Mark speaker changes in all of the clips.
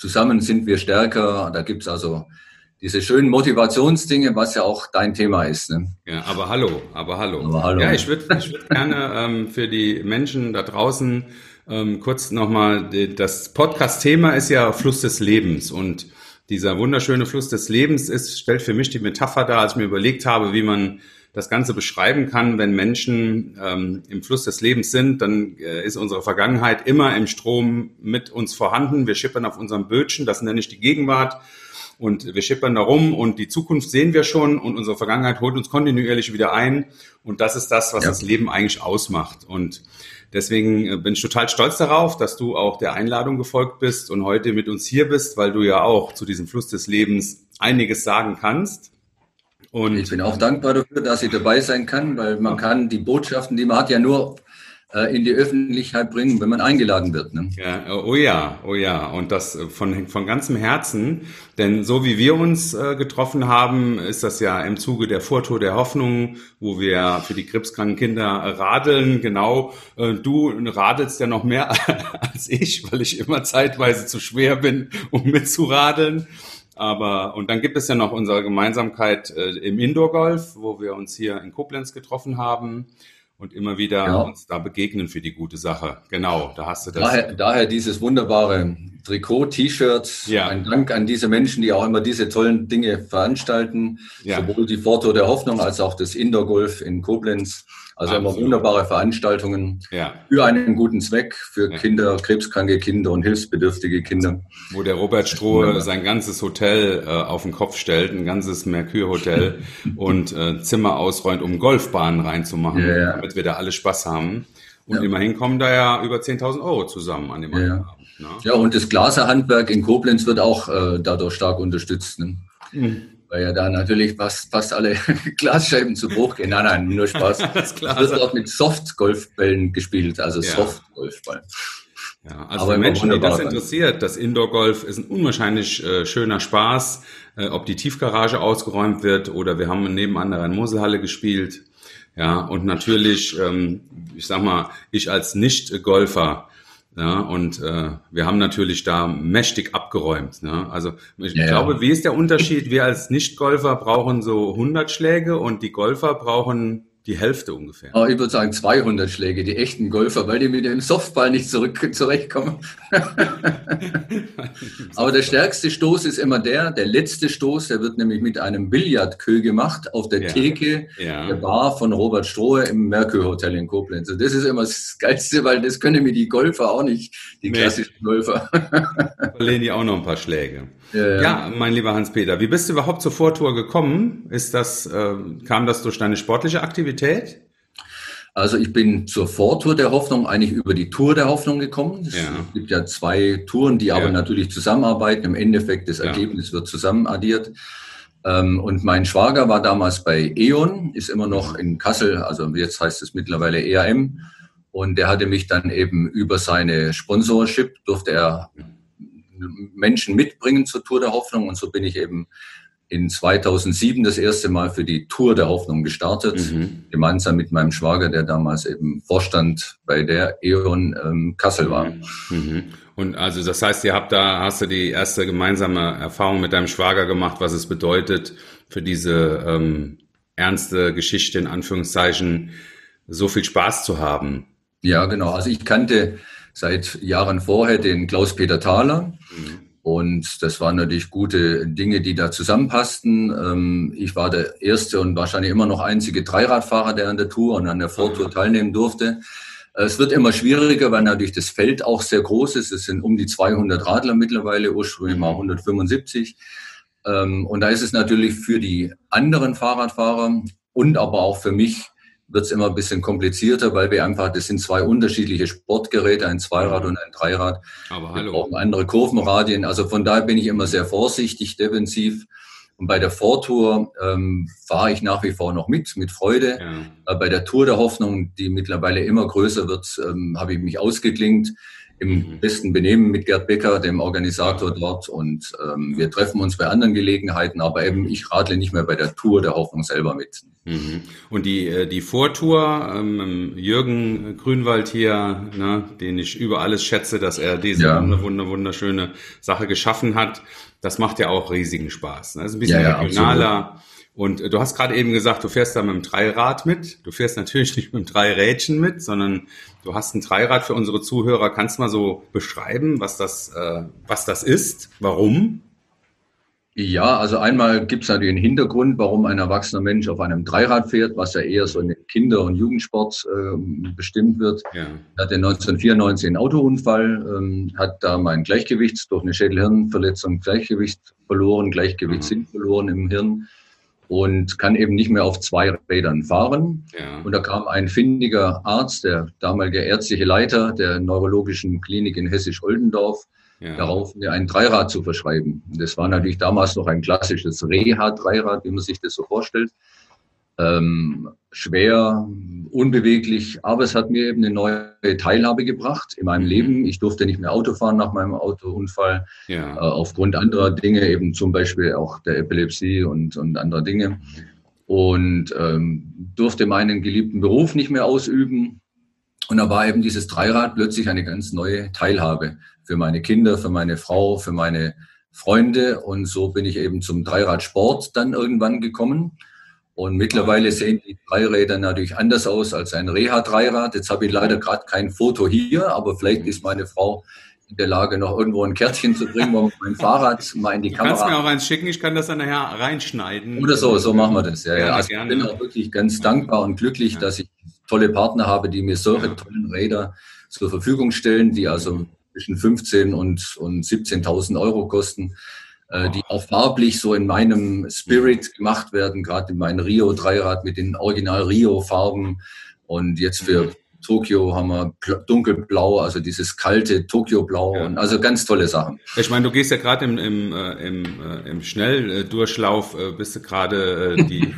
Speaker 1: zusammen sind wir stärker. Da gibt's also diese schönen Motivationsdinge, was ja auch dein Thema ist. Ne?
Speaker 2: Ja, aber hallo, aber hallo. Aber hallo. Ja, ich würde ich würd gerne ähm, für die Menschen da draußen ähm, kurz nochmal, das Podcast-Thema ist ja Fluss des Lebens und dieser wunderschöne Fluss des Lebens ist, stellt für mich die Metapher dar, als ich mir überlegt habe, wie man das Ganze beschreiben kann, wenn Menschen ähm, im Fluss des Lebens sind, dann äh, ist unsere Vergangenheit immer im Strom mit uns vorhanden. Wir schippern auf unserem Bötchen, das nenne ich die Gegenwart und wir schippern da rum und die Zukunft sehen wir schon und unsere Vergangenheit holt uns kontinuierlich wieder ein und das ist das, was ja. das Leben eigentlich ausmacht und deswegen äh, bin ich total stolz darauf, dass du auch der Einladung gefolgt bist und heute mit uns hier bist, weil du ja auch zu diesem Fluss des Lebens einiges sagen kannst.
Speaker 1: Und ich bin auch dankbar dafür, dass ich dabei sein kann, weil man kann die Botschaften, die man hat, ja nur äh, in die Öffentlichkeit bringen, wenn man eingeladen wird. Ne?
Speaker 2: Ja, oh ja, oh ja. Und das von, von ganzem Herzen. Denn so wie wir uns äh, getroffen haben, ist das ja im Zuge der Vortour der Hoffnung, wo wir für die krebskranken Kinder radeln. Genau, äh, du radelst ja noch mehr als ich, weil ich immer zeitweise zu schwer bin, um mitzuradeln. Aber und dann gibt es ja noch unsere Gemeinsamkeit äh, im Indoor-Golf, wo wir uns hier in Koblenz getroffen haben und immer wieder ja. uns da begegnen für die gute Sache. Genau, da hast du das.
Speaker 1: Daher, daher dieses wunderbare Trikot, T-Shirt. Ja. Ein Dank an diese Menschen, die auch immer diese tollen Dinge veranstalten. Ja. Sowohl die Foto der Hoffnung als auch das Indoor-Golf in Koblenz. Also Absolut. immer wunderbare Veranstaltungen ja. für einen guten Zweck, für ja. Kinder, krebskranke Kinder und hilfsbedürftige Kinder.
Speaker 2: Wo der Robert Strohe sein ganzes Hotel äh, auf den Kopf stellt, ein ganzes Merkur-Hotel und äh, Zimmer ausräumt, um Golfbahnen reinzumachen, ja, damit wir da alle Spaß haben. Und immerhin kommen da ja über 10.000 Euro zusammen an dem
Speaker 1: Abend. Ne? Ja, und das Glaserhandwerk in Koblenz wird auch äh, dadurch stark unterstützt. Ne? Mhm weil ja da natürlich fast, fast alle Glasscheiben zu Bruch gehen. Nein, nein, nur Spaß. es wird auch mit Soft-Golfbällen gespielt, also ja. Soft-Golfball.
Speaker 2: Ja, also Aber für Menschen, die das interessiert, das Indoor-Golf ist ein unwahrscheinlich äh, schöner Spaß, äh, ob die Tiefgarage ausgeräumt wird oder wir haben nebenan eine Moselhalle gespielt. Ja, und natürlich, ähm, ich sag mal, ich als Nicht-Golfer, ja, und äh, wir haben natürlich da mächtig abgeräumt. Ne? Also ich ja, glaube, ja. wie ist der Unterschied? Wir als Nicht-Golfer brauchen so 100 Schläge und die Golfer brauchen die Hälfte ungefähr.
Speaker 1: Oh, ich würde sagen 200 Schläge, die echten Golfer, weil die mit dem Softball nicht zurück, zurechtkommen. Aber der stärkste Stoß ist immer der, der letzte Stoß, der wird nämlich mit einem Billardkö gemacht auf der ja. Theke ja. der Bar von Robert Strohe im Merkur Hotel in Koblenz. Und das ist immer das Geilste, weil das können mir die Golfer auch nicht, die nee. klassischen Golfer.
Speaker 2: Verlieren die auch noch ein paar Schläge. Ja, ja. mein lieber Hans-Peter, wie bist du überhaupt zur Vortour gekommen? Ist das, äh, kam das durch deine sportliche Aktivität?
Speaker 1: Also ich bin zur Vortour der Hoffnung eigentlich über die Tour der Hoffnung gekommen. Es ja. gibt ja zwei Touren, die aber natürlich zusammenarbeiten. Im Endeffekt das Ergebnis wird zusammen addiert. Ähm, und mein Schwager war damals bei E.ON, ist immer noch in Kassel, also jetzt heißt es mittlerweile ERM. Und der hatte mich dann eben über seine Sponsorship, durfte er Menschen mitbringen zur Tour der Hoffnung. Und so bin ich eben in 2007 das erste Mal für die Tour der Hoffnung gestartet, mhm. gemeinsam mit meinem Schwager, der damals eben Vorstand bei der E.ON ähm, Kassel war. Mhm.
Speaker 2: Und also das heißt, ihr habt da, hast du die erste gemeinsame Erfahrung mit deinem Schwager gemacht, was es bedeutet, für diese ähm, ernste Geschichte in Anführungszeichen so viel Spaß zu haben.
Speaker 1: Ja, genau. Also ich kannte seit Jahren vorher den Klaus-Peter Thaler. Mhm. Und das waren natürlich gute Dinge, die da zusammenpassten. Ähm, ich war der erste und wahrscheinlich immer noch einzige Dreiradfahrer, der an der Tour und an der Vortour teilnehmen durfte. Es wird immer schwieriger, weil natürlich das Feld auch sehr groß ist. Es sind um die 200 Radler mittlerweile, ursprünglich mal 175. Ähm, und da ist es natürlich für die anderen Fahrradfahrer und aber auch für mich wird es immer ein bisschen komplizierter, weil wir einfach, das sind zwei unterschiedliche Sportgeräte, ein Zweirad und ein Dreirad. Aber hallo. Wir brauchen andere Kurvenradien. Also von daher bin ich immer sehr vorsichtig, defensiv. Und bei der Vortour ähm, fahre ich nach wie vor noch mit, mit Freude. Ja. Äh, bei der Tour der Hoffnung, die mittlerweile immer größer wird, ähm, habe ich mich ausgeklingt. Im mhm. besten Benehmen mit Gerd Becker, dem Organisator dort. Und ähm, wir treffen uns bei anderen Gelegenheiten, aber eben ich radle nicht mehr bei der Tour der Hoffnung selber mit.
Speaker 2: Mhm. Und die, äh, die Vortour, ähm, Jürgen Grünwald hier, ne, den ich über alles schätze, dass er diese ja. wunder, wunderschöne Sache geschaffen hat, das macht ja auch riesigen Spaß. Ne? Das ist ein bisschen ja, ja, regionaler. Absolut und äh, du hast gerade eben gesagt, du fährst da mit dem Dreirad mit. Du fährst natürlich nicht mit dem Dreirädchen mit, sondern du hast ein Dreirad für unsere Zuhörer. Kannst du mal so beschreiben, was das, äh, was das ist? Warum?
Speaker 1: Ja, also einmal gibt es natürlich einen Hintergrund, warum ein erwachsener Mensch auf einem Dreirad fährt, was ja eher so in den Kinder- und Jugendsport äh, bestimmt wird. Ja. Er hatte 1994 einen Autounfall, ähm, hat da mein Gleichgewicht durch eine Schädelhirnverletzung Gleichgewicht verloren, Gleichgewichtssinn mhm. verloren im Hirn und kann eben nicht mehr auf zwei Rädern fahren. Ja. Und da kam ein findiger Arzt, der damalige ärztliche Leiter der neurologischen Klinik in Hessisch-Oldendorf, ja. darauf, mir ein Dreirad zu verschreiben. Das war natürlich damals noch ein klassisches Reha-Dreirad, wie man sich das so vorstellt ähm, schwer, unbeweglich, aber es hat mir eben eine neue Teilhabe gebracht in meinem mhm. Leben. Ich durfte nicht mehr Auto fahren nach meinem Autounfall, ja. äh, aufgrund anderer Dinge, eben zum Beispiel auch der Epilepsie und, und anderer Dinge. Und ähm, durfte meinen geliebten Beruf nicht mehr ausüben. Und da war eben dieses Dreirad plötzlich eine ganz neue Teilhabe für meine Kinder, für meine Frau, für meine Freunde. Und so bin ich eben zum Dreiradsport dann irgendwann gekommen. Und mittlerweile sehen die Dreiräder natürlich anders aus als ein Reha-Dreirad. Jetzt habe ich leider gerade kein Foto hier, aber vielleicht ist meine Frau in der Lage, noch irgendwo ein Kärtchen zu bringen, wo mein Fahrrad mal in die
Speaker 2: du
Speaker 1: Kamera.
Speaker 2: Du kannst mir auch eins schicken, ich kann das dann nachher reinschneiden.
Speaker 1: Oder so, so machen wir das. Ja, ja. Also ich bin auch wirklich ganz dankbar und glücklich, dass ich tolle Partner habe, die mir solche tollen Räder zur Verfügung stellen, die also zwischen 15 und, und 17.000 Euro kosten. Äh, die auch farblich so in meinem Spirit gemacht werden, gerade in meinem Rio-Dreirad mit den Original Rio-Farben. Und jetzt für mhm. Tokio haben wir dunkelblau, also dieses kalte Tokio-Blau. Ja. also ganz tolle Sachen.
Speaker 2: Ich meine, du gehst ja gerade im, im, äh, im, äh, im Schnelldurchlauf, äh, bist du gerade äh, die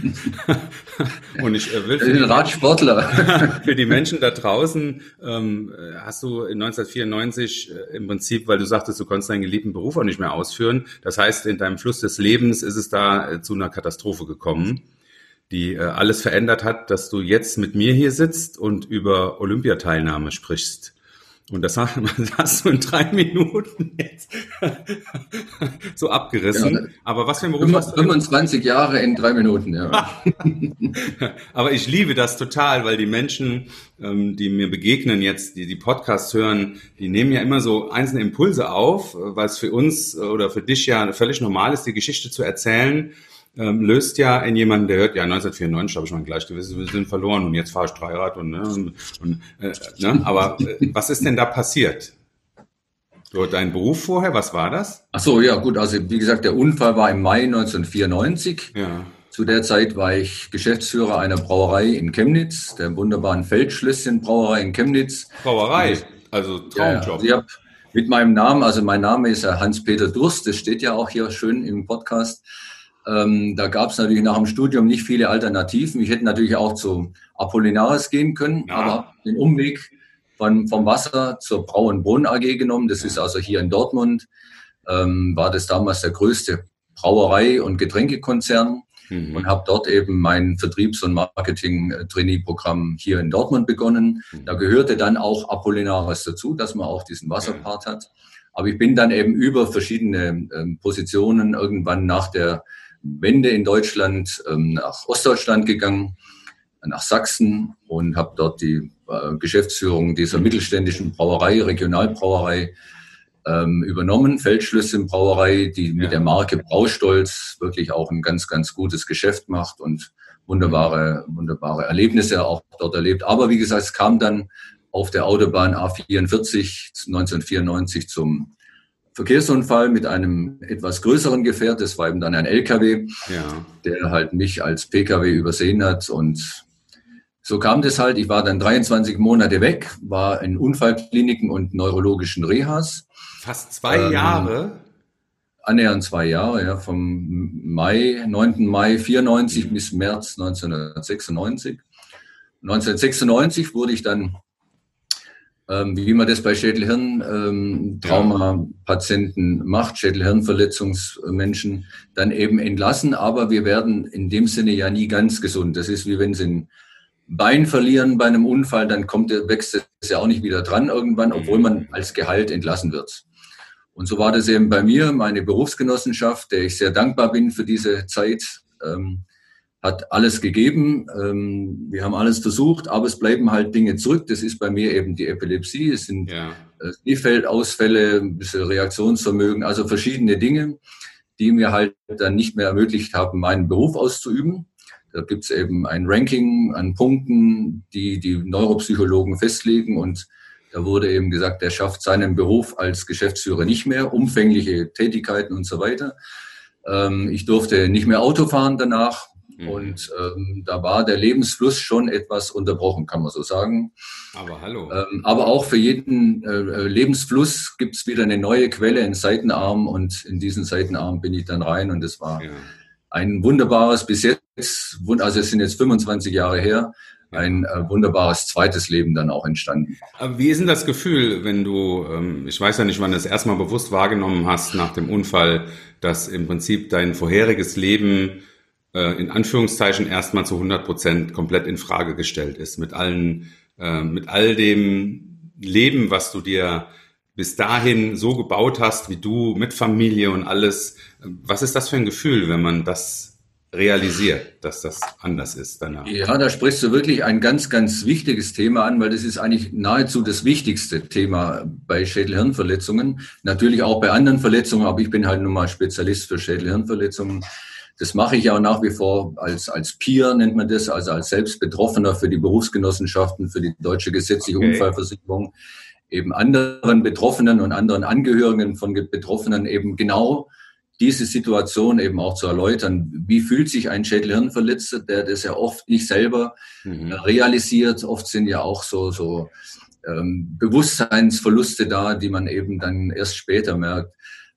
Speaker 1: und ich äh, will für den Radsportler.
Speaker 2: für die Menschen da draußen ähm, hast du in 1994 äh, im Prinzip, weil du sagtest, du konntest deinen geliebten Beruf auch nicht mehr ausführen. Das heißt, in deinem Fluss des Lebens ist es da äh, zu einer Katastrophe gekommen die äh, alles verändert hat, dass du jetzt mit mir hier sitzt und über Olympiateilnahme sprichst. Und das hast du in drei Minuten jetzt so abgerissen. Ja,
Speaker 1: Aber was für ein Beruf hast du? 25 Jahre in drei Minuten, ja.
Speaker 2: Aber ich liebe das total, weil die Menschen, ähm, die mir begegnen jetzt, die die Podcasts hören, die nehmen ja immer so einzelne Impulse auf, äh, weil es für uns oder für dich ja völlig normal ist, die Geschichte zu erzählen ähm, löst ja in jemanden, der hört, ja, 1994 habe ich mein Gleichgewissen verloren und jetzt fahre ich Dreirad und, ne, und, und äh, ne, aber äh, was ist denn da passiert? Du dein Beruf vorher, was war das?
Speaker 1: Ach so, ja, gut, also wie gesagt, der Unfall war im Mai 1994. Ja. Zu der Zeit war ich Geschäftsführer einer Brauerei in Chemnitz, der wunderbaren Feldschlösschen Brauerei in Chemnitz.
Speaker 2: Brauerei, also Traumjob. Ja, also
Speaker 1: mit meinem Namen, also mein Name ist Hans-Peter Durst, das steht ja auch hier schön im Podcast. Ähm, da gab es natürlich nach dem Studium nicht viele Alternativen. Ich hätte natürlich auch zu Apollinaris gehen können, ja. aber den Umweg von, vom Wasser zur Brauenbrunn AG genommen. Das ist also hier in Dortmund, ähm, war das damals der größte Brauerei- und Getränkekonzern mhm. und habe dort eben mein Vertriebs- und Marketing-Trainee-Programm hier in Dortmund begonnen. Mhm. Da gehörte dann auch Apollinaris dazu, dass man auch diesen Wasserpart hat. Aber ich bin dann eben über verschiedene ähm, Positionen irgendwann nach der Wende in Deutschland ähm, nach Ostdeutschland gegangen, nach Sachsen und habe dort die äh, Geschäftsführung dieser mittelständischen Brauerei, Regionalbrauerei ähm, übernommen, Feldschlüsselbrauerei, die mit ja. der Marke Braustolz wirklich auch ein ganz, ganz gutes Geschäft macht und wunderbare, wunderbare Erlebnisse auch dort erlebt. Aber wie gesagt, es kam dann auf der Autobahn A44 1994 zum Verkehrsunfall mit einem etwas größeren Gefährt. Das war eben dann ein LKW, ja. der halt mich als PKW übersehen hat. Und so kam das halt. Ich war dann 23 Monate weg, war in Unfallkliniken und neurologischen Rehas.
Speaker 2: Fast zwei ähm, Jahre?
Speaker 1: Annähernd zwei Jahre, ja, vom Mai, 9. Mai 94 mhm. bis März 1996. 1996 wurde ich dann ähm, wie man das bei Schädelhirn-Traumapatienten ähm, macht, Schädelhirnverletzungsmenschen, dann eben entlassen. Aber wir werden in dem Sinne ja nie ganz gesund. Das ist wie wenn sie ein Bein verlieren bei einem Unfall, dann kommt, wächst es ja auch nicht wieder dran irgendwann, obwohl man als Gehalt entlassen wird. Und so war das eben bei mir, meine Berufsgenossenschaft, der ich sehr dankbar bin für diese Zeit. Ähm, hat alles gegeben. Ähm, wir haben alles versucht, aber es bleiben halt Dinge zurück. Das ist bei mir eben die Epilepsie. Es sind ja. Kniefeldausfälle, ein bisschen Reaktionsvermögen, also verschiedene Dinge, die mir halt dann nicht mehr ermöglicht haben, meinen Beruf auszuüben. Da gibt es eben ein Ranking an Punkten, die die Neuropsychologen festlegen und da wurde eben gesagt, er schafft seinen Beruf als Geschäftsführer nicht mehr, umfängliche Tätigkeiten und so weiter. Ähm, ich durfte nicht mehr Auto fahren danach, Mhm. Und ähm, da war der Lebensfluss schon etwas unterbrochen, kann man so sagen.
Speaker 2: Aber hallo.
Speaker 1: Ähm, aber auch für jeden äh, Lebensfluss gibt es wieder eine neue Quelle, einen Seitenarm. Und in diesen Seitenarm bin ich dann rein. Und es war ja. ein wunderbares, bis jetzt, also es sind jetzt 25 Jahre her, ein äh, wunderbares zweites Leben dann auch entstanden.
Speaker 2: Aber wie ist denn das Gefühl, wenn du, ähm, ich weiß ja nicht, wann du es erstmal bewusst wahrgenommen hast nach dem Unfall, dass im Prinzip dein vorheriges Leben äh, in Anführungszeichen erstmal zu 100 Prozent komplett in Frage gestellt ist mit allen, äh, mit all dem Leben, was du dir bis dahin so gebaut hast, wie du mit Familie und alles. Was ist das für ein Gefühl, wenn man das realisiert, dass das anders ist danach.
Speaker 1: Ja, da sprichst du wirklich ein ganz, ganz wichtiges Thema an, weil das ist eigentlich nahezu das wichtigste Thema bei Schädelhirnverletzungen. Natürlich auch bei anderen Verletzungen, aber ich bin halt nun mal Spezialist für Schädelhirnverletzungen. Das mache ich ja nach wie vor als, als Peer, nennt man das, also als Selbstbetroffener für die Berufsgenossenschaften, für die deutsche gesetzliche okay. Unfallversicherung, eben anderen Betroffenen und anderen Angehörigen von Betroffenen eben genau diese Situation eben auch zu erläutern. Wie fühlt sich ein Schädelhirnverletzter, der das ja oft nicht selber mhm. realisiert? Oft sind ja auch so, so ähm, Bewusstseinsverluste da, die man eben dann erst später merkt.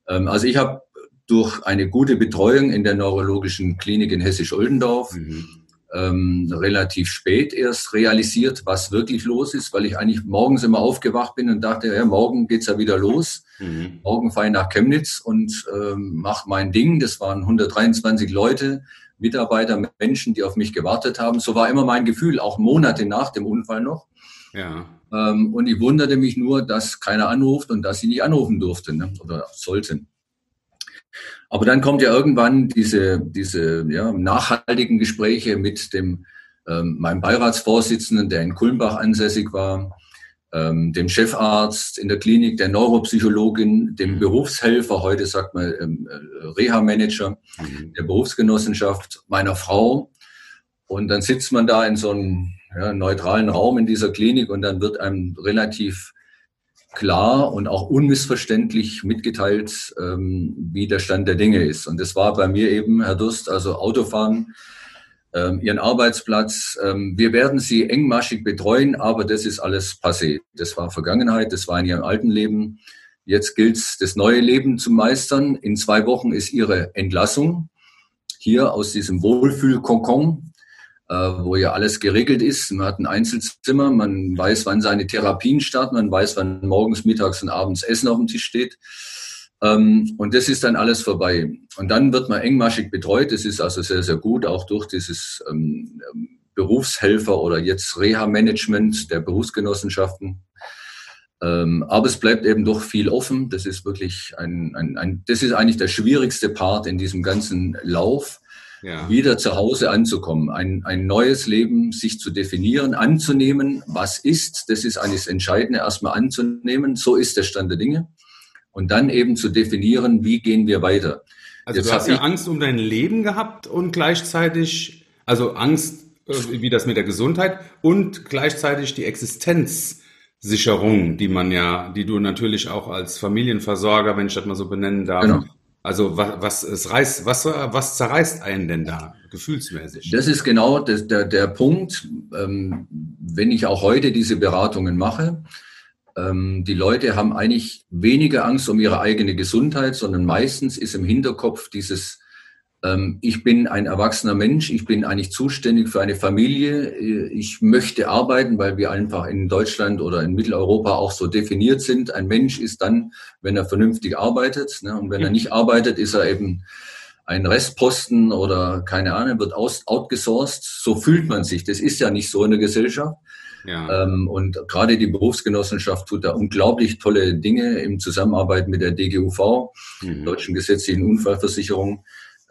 Speaker 1: Ähm, also ich habe durch eine gute Betreuung in der neurologischen Klinik in Hessisch-Oldendorf mhm. ähm, relativ spät erst realisiert, was wirklich los ist, weil ich eigentlich morgens immer aufgewacht bin und dachte, ja, morgen geht's ja wieder los. Mhm. Morgen fahre ich nach Chemnitz und ähm, mache mein Ding. Das waren 123 Leute, Mitarbeiter, Menschen, die auf mich gewartet haben. So war immer mein Gefühl, auch Monate nach dem Unfall noch. Ja. Ähm, und ich wunderte mich nur, dass keiner anruft und dass sie nicht anrufen durften ne, oder sollten. Aber dann kommt ja irgendwann diese, diese ja, nachhaltigen Gespräche mit dem, ähm, meinem Beiratsvorsitzenden, der in Kulmbach ansässig war, ähm, dem Chefarzt in der Klinik, der Neuropsychologin, dem mhm. Berufshelfer, heute sagt man ähm, äh, Reha-Manager mhm. der Berufsgenossenschaft, meiner Frau. Und dann sitzt man da in so einem ja, neutralen Raum in dieser Klinik und dann wird einem relativ klar und auch unmissverständlich mitgeteilt, ähm, wie der Stand der Dinge ist. Und das war bei mir eben, Herr Durst, also Autofahren, ähm, Ihren Arbeitsplatz. Ähm, wir werden Sie engmaschig betreuen, aber das ist alles passé. Das war Vergangenheit, das war in Ihrem alten Leben. Jetzt gilt es, das neue Leben zu meistern. In zwei Wochen ist Ihre Entlassung hier aus diesem Wohlfühlkokon wo ja alles geregelt ist. Man hat ein Einzelzimmer, man weiß, wann seine Therapien starten, man weiß, wann morgens, mittags und abends Essen auf dem Tisch steht. Ähm, und das ist dann alles vorbei. Und dann wird man engmaschig betreut. Das ist also sehr, sehr gut, auch durch dieses ähm, Berufshelfer oder jetzt Reha-Management der Berufsgenossenschaften. Ähm, aber es bleibt eben doch viel offen. Das ist wirklich ein, ein, ein, das ist eigentlich der schwierigste Part in diesem ganzen Lauf ja. wieder zu Hause anzukommen, ein, ein neues Leben sich zu definieren, anzunehmen, was ist, das ist eigentlich das Entscheidende, erstmal anzunehmen, so ist der Stand der Dinge und dann eben zu definieren, wie gehen wir weiter.
Speaker 2: Also Jetzt du hast ja Angst um dein Leben gehabt und gleichzeitig, also Angst, äh, wie das mit der Gesundheit und gleichzeitig die Existenzsicherung, die man ja, die du natürlich auch als Familienversorger, wenn ich das mal so benennen darf, genau. Also was, was, es reißt, was, was zerreißt einen denn da gefühlsmäßig?
Speaker 1: Das ist genau das, der, der Punkt, ähm, wenn ich auch heute diese Beratungen mache. Ähm, die Leute haben eigentlich weniger Angst um ihre eigene Gesundheit, sondern meistens ist im Hinterkopf dieses ich bin ein erwachsener Mensch, ich bin eigentlich zuständig für eine Familie, ich möchte arbeiten, weil wir einfach in Deutschland oder in Mitteleuropa auch so definiert sind. Ein Mensch ist dann, wenn er vernünftig arbeitet, ne? und wenn er nicht arbeitet, ist er eben ein Restposten oder keine Ahnung, wird aus, outgesourced. So fühlt man sich. Das ist ja nicht so in der Gesellschaft. Ja. Ähm, und gerade die Berufsgenossenschaft tut da unglaublich tolle Dinge im Zusammenarbeit mit der DGUV, mhm. Deutschen Gesetzlichen Unfallversicherung.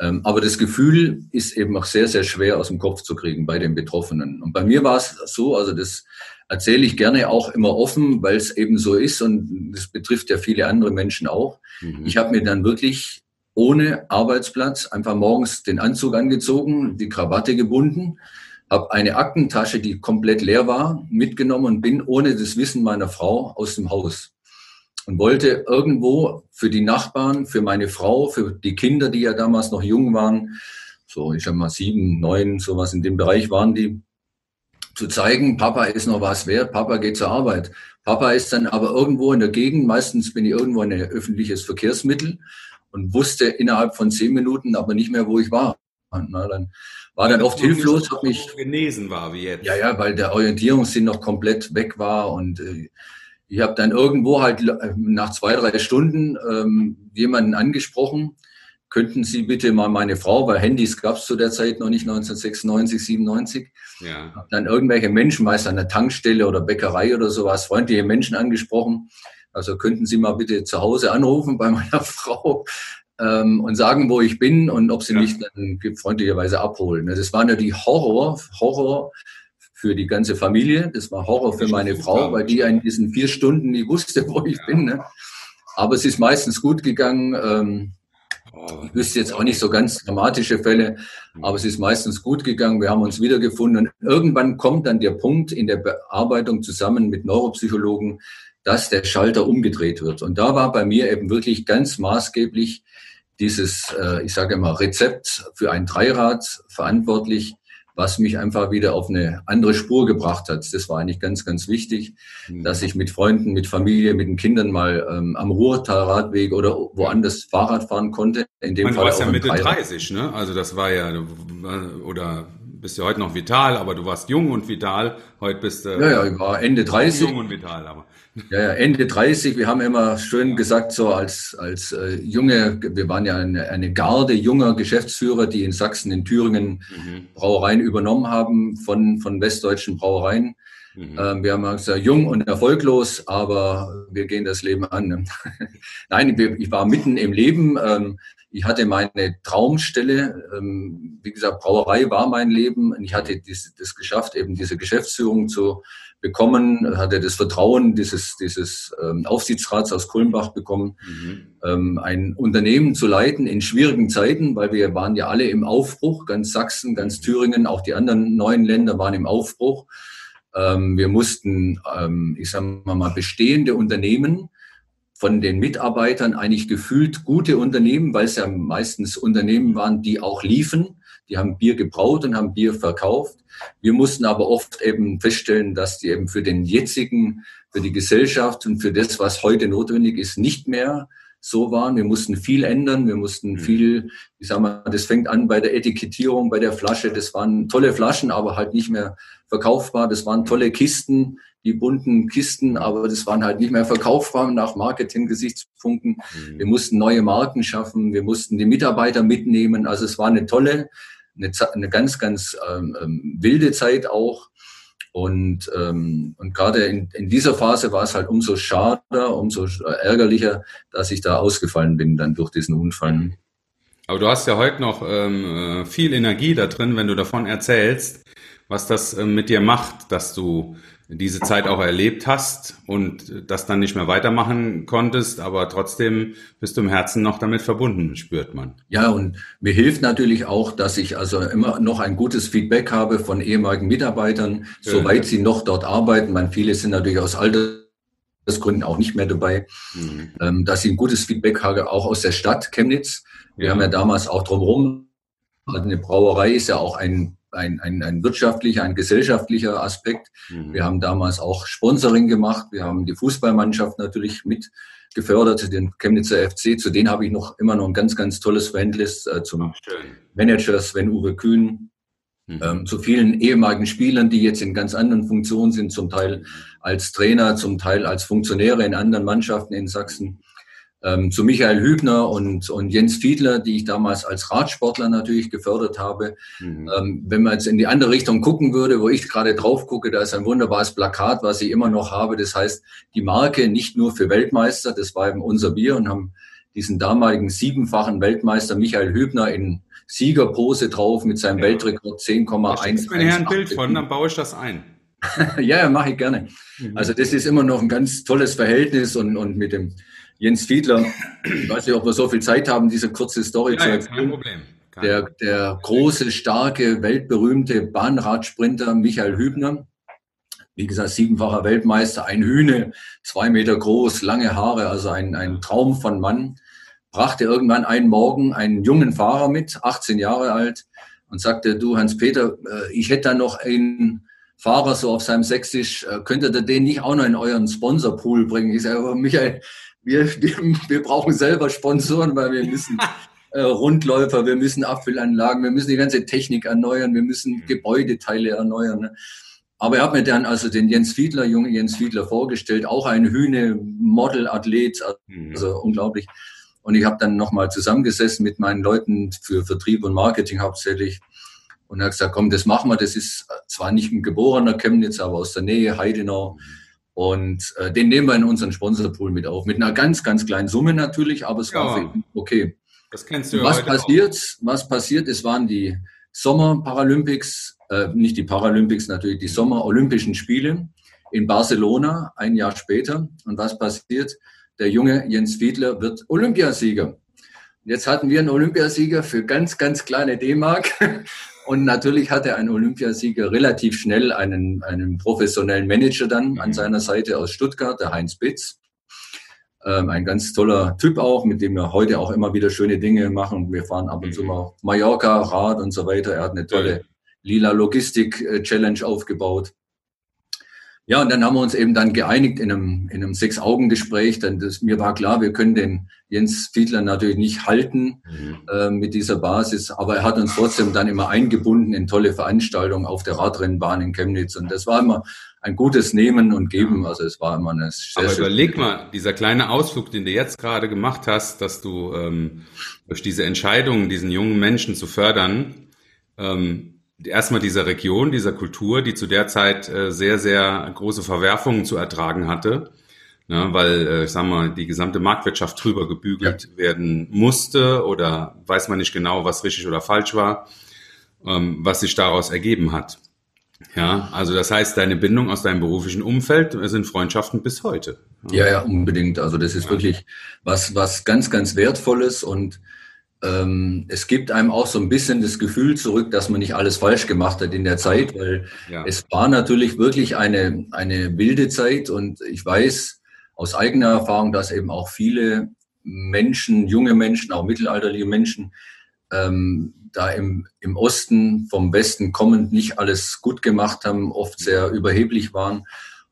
Speaker 1: Ähm, aber das Gefühl ist eben auch sehr, sehr schwer aus dem Kopf zu kriegen bei den Betroffenen. Und bei mir war es so, also das erzähle ich gerne auch immer offen, weil es eben so ist und das betrifft ja viele andere Menschen auch. Mhm. Ich habe mir dann wirklich ohne Arbeitsplatz einfach morgens den Anzug angezogen, die Krawatte gebunden, habe eine Aktentasche, die komplett leer war, mitgenommen und bin ohne das Wissen meiner Frau aus dem Haus und wollte irgendwo für die Nachbarn, für meine Frau, für die Kinder, die ja damals noch jung waren, so ich sag mal sieben, neun, sowas in dem Bereich waren die, zu zeigen, Papa ist noch was wert, Papa geht zur Arbeit. Papa ist dann aber irgendwo in der Gegend, meistens bin ich irgendwo in ein öffentliches Verkehrsmittel und wusste innerhalb von zehn Minuten aber nicht mehr, wo ich war. Na, dann war dann oft hilflos,
Speaker 2: habe mich genesen war wie jetzt.
Speaker 1: Ja, ja, weil der Orientierungssinn noch komplett weg war und äh, ich habe dann irgendwo halt äh, nach zwei, drei Stunden ähm, jemanden angesprochen, könnten Sie bitte mal meine Frau, weil Handys gab es zu der Zeit noch nicht, 1996, 97, ja. Dann irgendwelche Menschen, meist an der Tankstelle oder Bäckerei oder sowas, freundliche Menschen angesprochen. Also könnten Sie mal bitte zu Hause anrufen bei meiner Frau ähm, und sagen, wo ich bin und ob sie ja. mich dann freundlicherweise abholen. Das war natürlich Horror, Horror für die ganze Familie. Das war Horror für meine Frau, weil die in diesen vier Stunden nie wusste, wo ich ja. bin. Ne? Aber es ist meistens gut gegangen. Ähm, oh, ich wüsste jetzt auch nicht so ganz dramatische Fälle, aber es ist meistens gut gegangen. Wir haben uns wiedergefunden und irgendwann kommt dann der Punkt in der Bearbeitung zusammen mit Neuropsychologen, dass der Schalter umgedreht wird. Und da war bei mir eben wirklich ganz maßgeblich dieses, äh, ich sage mal, Rezept für ein Dreirad verantwortlich, was mich einfach wieder auf eine andere Spur gebracht hat. Das war eigentlich ganz, ganz wichtig, mhm. dass ich mit Freunden, mit Familie, mit den Kindern mal ähm, am Ruhrtalradweg oder woanders Fahrrad fahren konnte.
Speaker 2: In dem Man, Fall du warst ja Mitte 30, ne? Also das war ja, oder bist ja heute noch vital, aber du warst jung und vital. Heute bist du.
Speaker 1: Ja, ja, ich war Ende 30.
Speaker 2: Jung und vital, aber.
Speaker 1: Ja, ja, Ende 30. Wir haben immer schön gesagt, so als, als äh, junge, wir waren ja eine, eine Garde junger Geschäftsführer, die in Sachsen, in Thüringen mhm. Brauereien übernommen haben von, von westdeutschen Brauereien. Mhm. Ähm, wir haben gesagt, jung und erfolglos, aber wir gehen das Leben an. Ne? Nein, ich war mitten im Leben. Ähm, ich hatte meine Traumstelle. Ähm, wie gesagt, Brauerei war mein Leben. Ich hatte das geschafft, eben diese Geschäftsführung zu bekommen, hatte das Vertrauen dieses, dieses ähm, Aufsichtsrats aus Kulmbach bekommen, mhm. ähm, ein Unternehmen zu leiten in schwierigen Zeiten, weil wir waren ja alle im Aufbruch, ganz Sachsen, ganz Thüringen, auch die anderen neuen Länder waren im Aufbruch. Ähm, wir mussten, ähm, ich sage mal, bestehende Unternehmen von den Mitarbeitern eigentlich gefühlt gute Unternehmen, weil es ja meistens Unternehmen waren, die auch liefen, die haben Bier gebraut und haben Bier verkauft wir mussten aber oft eben feststellen, dass die eben für den jetzigen, für die Gesellschaft und für das, was heute notwendig ist, nicht mehr so waren. Wir mussten viel ändern, wir mussten mhm. viel, ich sag mal, das fängt an bei der Etikettierung, bei der Flasche. Das waren tolle Flaschen, aber halt nicht mehr verkaufbar. Das waren tolle Kisten, die bunten Kisten, aber das waren halt nicht mehr verkaufbar nach Marketing-Gesichtspunkten. Mhm. Wir mussten neue Marken schaffen, wir mussten die Mitarbeiter mitnehmen. Also es war eine tolle eine, eine ganz, ganz ähm, ähm, wilde Zeit auch. Und, ähm, und gerade in, in dieser Phase war es halt umso schader, umso ärgerlicher, dass ich da ausgefallen bin dann durch diesen Unfall.
Speaker 2: Aber du hast ja heute noch ähm, äh, viel Energie da drin, wenn du davon erzählst, was das äh, mit dir macht, dass du diese Zeit auch erlebt hast und das dann nicht mehr weitermachen konntest, aber trotzdem bist du im Herzen noch damit verbunden, spürt man.
Speaker 1: Ja, und mir hilft natürlich auch, dass ich also immer noch ein gutes Feedback habe von ehemaligen Mitarbeitern, ja. soweit sie noch dort arbeiten. Man, viele sind natürlich aus Altersgründen auch nicht mehr dabei, mhm. Ähm, dass ich ein gutes Feedback habe, auch aus der Stadt Chemnitz. Wir ja. haben ja damals auch drumherum, eine Brauerei ist ja auch ein ein, ein, ein wirtschaftlicher, ein gesellschaftlicher Aspekt. Mhm. Wir haben damals auch Sponsoring gemacht. Wir haben die Fußballmannschaft natürlich mit gefördert, den Chemnitzer FC. Zu denen habe ich noch immer noch ein ganz, ganz tolles Friendlist äh, zum Ach, Manager Sven-Uwe Kühn, mhm. ähm, zu vielen ehemaligen Spielern, die jetzt in ganz anderen Funktionen sind, zum Teil als Trainer, zum Teil als Funktionäre in anderen Mannschaften in Sachsen ähm, zu Michael Hübner und, und Jens Fiedler, die ich damals als Radsportler natürlich gefördert habe. Mhm. Ähm, wenn man jetzt in die andere Richtung gucken würde, wo ich gerade drauf gucke, da ist ein wunderbares Plakat, was ich immer noch habe. Das heißt, die Marke nicht nur für Weltmeister, das war eben unser Bier und haben diesen damaligen siebenfachen Weltmeister Michael Hübner in Siegerpose drauf mit seinem ja. Weltrekord 10,1.
Speaker 2: Wenn mir ein Bild von, dann baue ich das ein.
Speaker 1: ja, ja, mache ich gerne. Mhm. Also das ist immer noch ein ganz tolles Verhältnis und, und mit dem Jens Fiedler, ich weiß nicht, ob wir so viel Zeit haben, diese kurze Story ja, zu erzählen. Kein Problem. Kein der, der große, starke, weltberühmte Bahnradsprinter Michael Hübner, wie gesagt, siebenfacher Weltmeister, ein Hühne, zwei Meter groß, lange Haare, also ein, ein Traum von Mann, brachte irgendwann einen Morgen einen jungen Fahrer mit, 18 Jahre alt, und sagte, du Hans-Peter, äh, ich hätte da noch einen Fahrer so auf seinem Sächsisch, äh, könntet ihr den nicht auch noch in euren Sponsorpool bringen? Ich sage, Michael, wir, wir, wir brauchen selber Sponsoren, weil wir müssen äh, Rundläufer, wir müssen Abfüllanlagen, wir müssen die ganze Technik erneuern, wir müssen Gebäudeteile erneuern. Ne? Aber er hat mir dann also den Jens Fiedler, junge Jens Fiedler vorgestellt, auch ein Hühne, Model-Athlet, also mhm. unglaublich. Und ich habe dann nochmal zusammengesessen mit meinen Leuten für Vertrieb und Marketing hauptsächlich und hat gesagt, komm, das machen wir. Das ist zwar nicht ein geborener Chemnitz, aber aus der Nähe, Heidenau. Mhm und äh, den nehmen wir in unseren Sponsorpool mit auf. Mit einer ganz, ganz kleinen Summe natürlich, aber es ja, war für ihn okay. Das kennst du ja Was passiert? Auch. Was passiert? Es waren die Sommer-Paralympics, äh, nicht die Paralympics natürlich, die Sommer-Olympischen Spiele in Barcelona ein Jahr später. Und was passiert? Der junge Jens Fiedler wird Olympiasieger. Jetzt hatten wir einen Olympiasieger für ganz, ganz kleine D-Mark Und natürlich hatte ein Olympiasieger relativ schnell einen, einen professionellen Manager dann an mhm. seiner Seite aus Stuttgart, der Heinz Bitz. Ähm, ein ganz toller Typ auch, mit dem wir heute auch immer wieder schöne Dinge machen. Wir fahren ab und zu mhm. mal Mallorca, Rad und so weiter. Er hat eine tolle lila Logistik-Challenge äh, aufgebaut. Ja, und dann haben wir uns eben dann geeinigt in einem, in einem Sechs-Augen-Gespräch. Denn das, mir war klar, wir können den Jens Fiedler natürlich nicht halten mhm. äh, mit dieser Basis, aber er hat uns trotzdem dann immer eingebunden in tolle Veranstaltungen auf der Radrennbahn in Chemnitz. Und das war immer ein gutes Nehmen und Geben. Also es war immer eine
Speaker 2: sehr Aber überleg mal, dieser kleine Ausflug, den du jetzt gerade gemacht hast, dass du ähm, durch diese Entscheidung, diesen jungen Menschen zu fördern, ähm, erstmal dieser Region, dieser Kultur, die zu der Zeit äh, sehr, sehr große Verwerfungen zu ertragen hatte, ne, weil, äh, ich sag mal, die gesamte Marktwirtschaft drüber gebügelt ja. werden musste oder weiß man nicht genau, was richtig oder falsch war, ähm, was sich daraus ergeben hat. Ja, also das heißt, deine Bindung aus deinem beruflichen Umfeld sind Freundschaften bis heute.
Speaker 1: Ja, ja, unbedingt. Also das ist ja. wirklich was, was ganz, ganz Wertvolles und ähm, es gibt einem auch so ein bisschen das Gefühl zurück, dass man nicht alles falsch gemacht hat in der Zeit, weil ja. es war natürlich wirklich eine, eine wilde Zeit und ich weiß aus eigener Erfahrung, dass eben auch viele Menschen, junge Menschen, auch mittelalterliche Menschen, ähm, da im, im Osten vom Westen kommend nicht alles gut gemacht haben, oft sehr überheblich waren.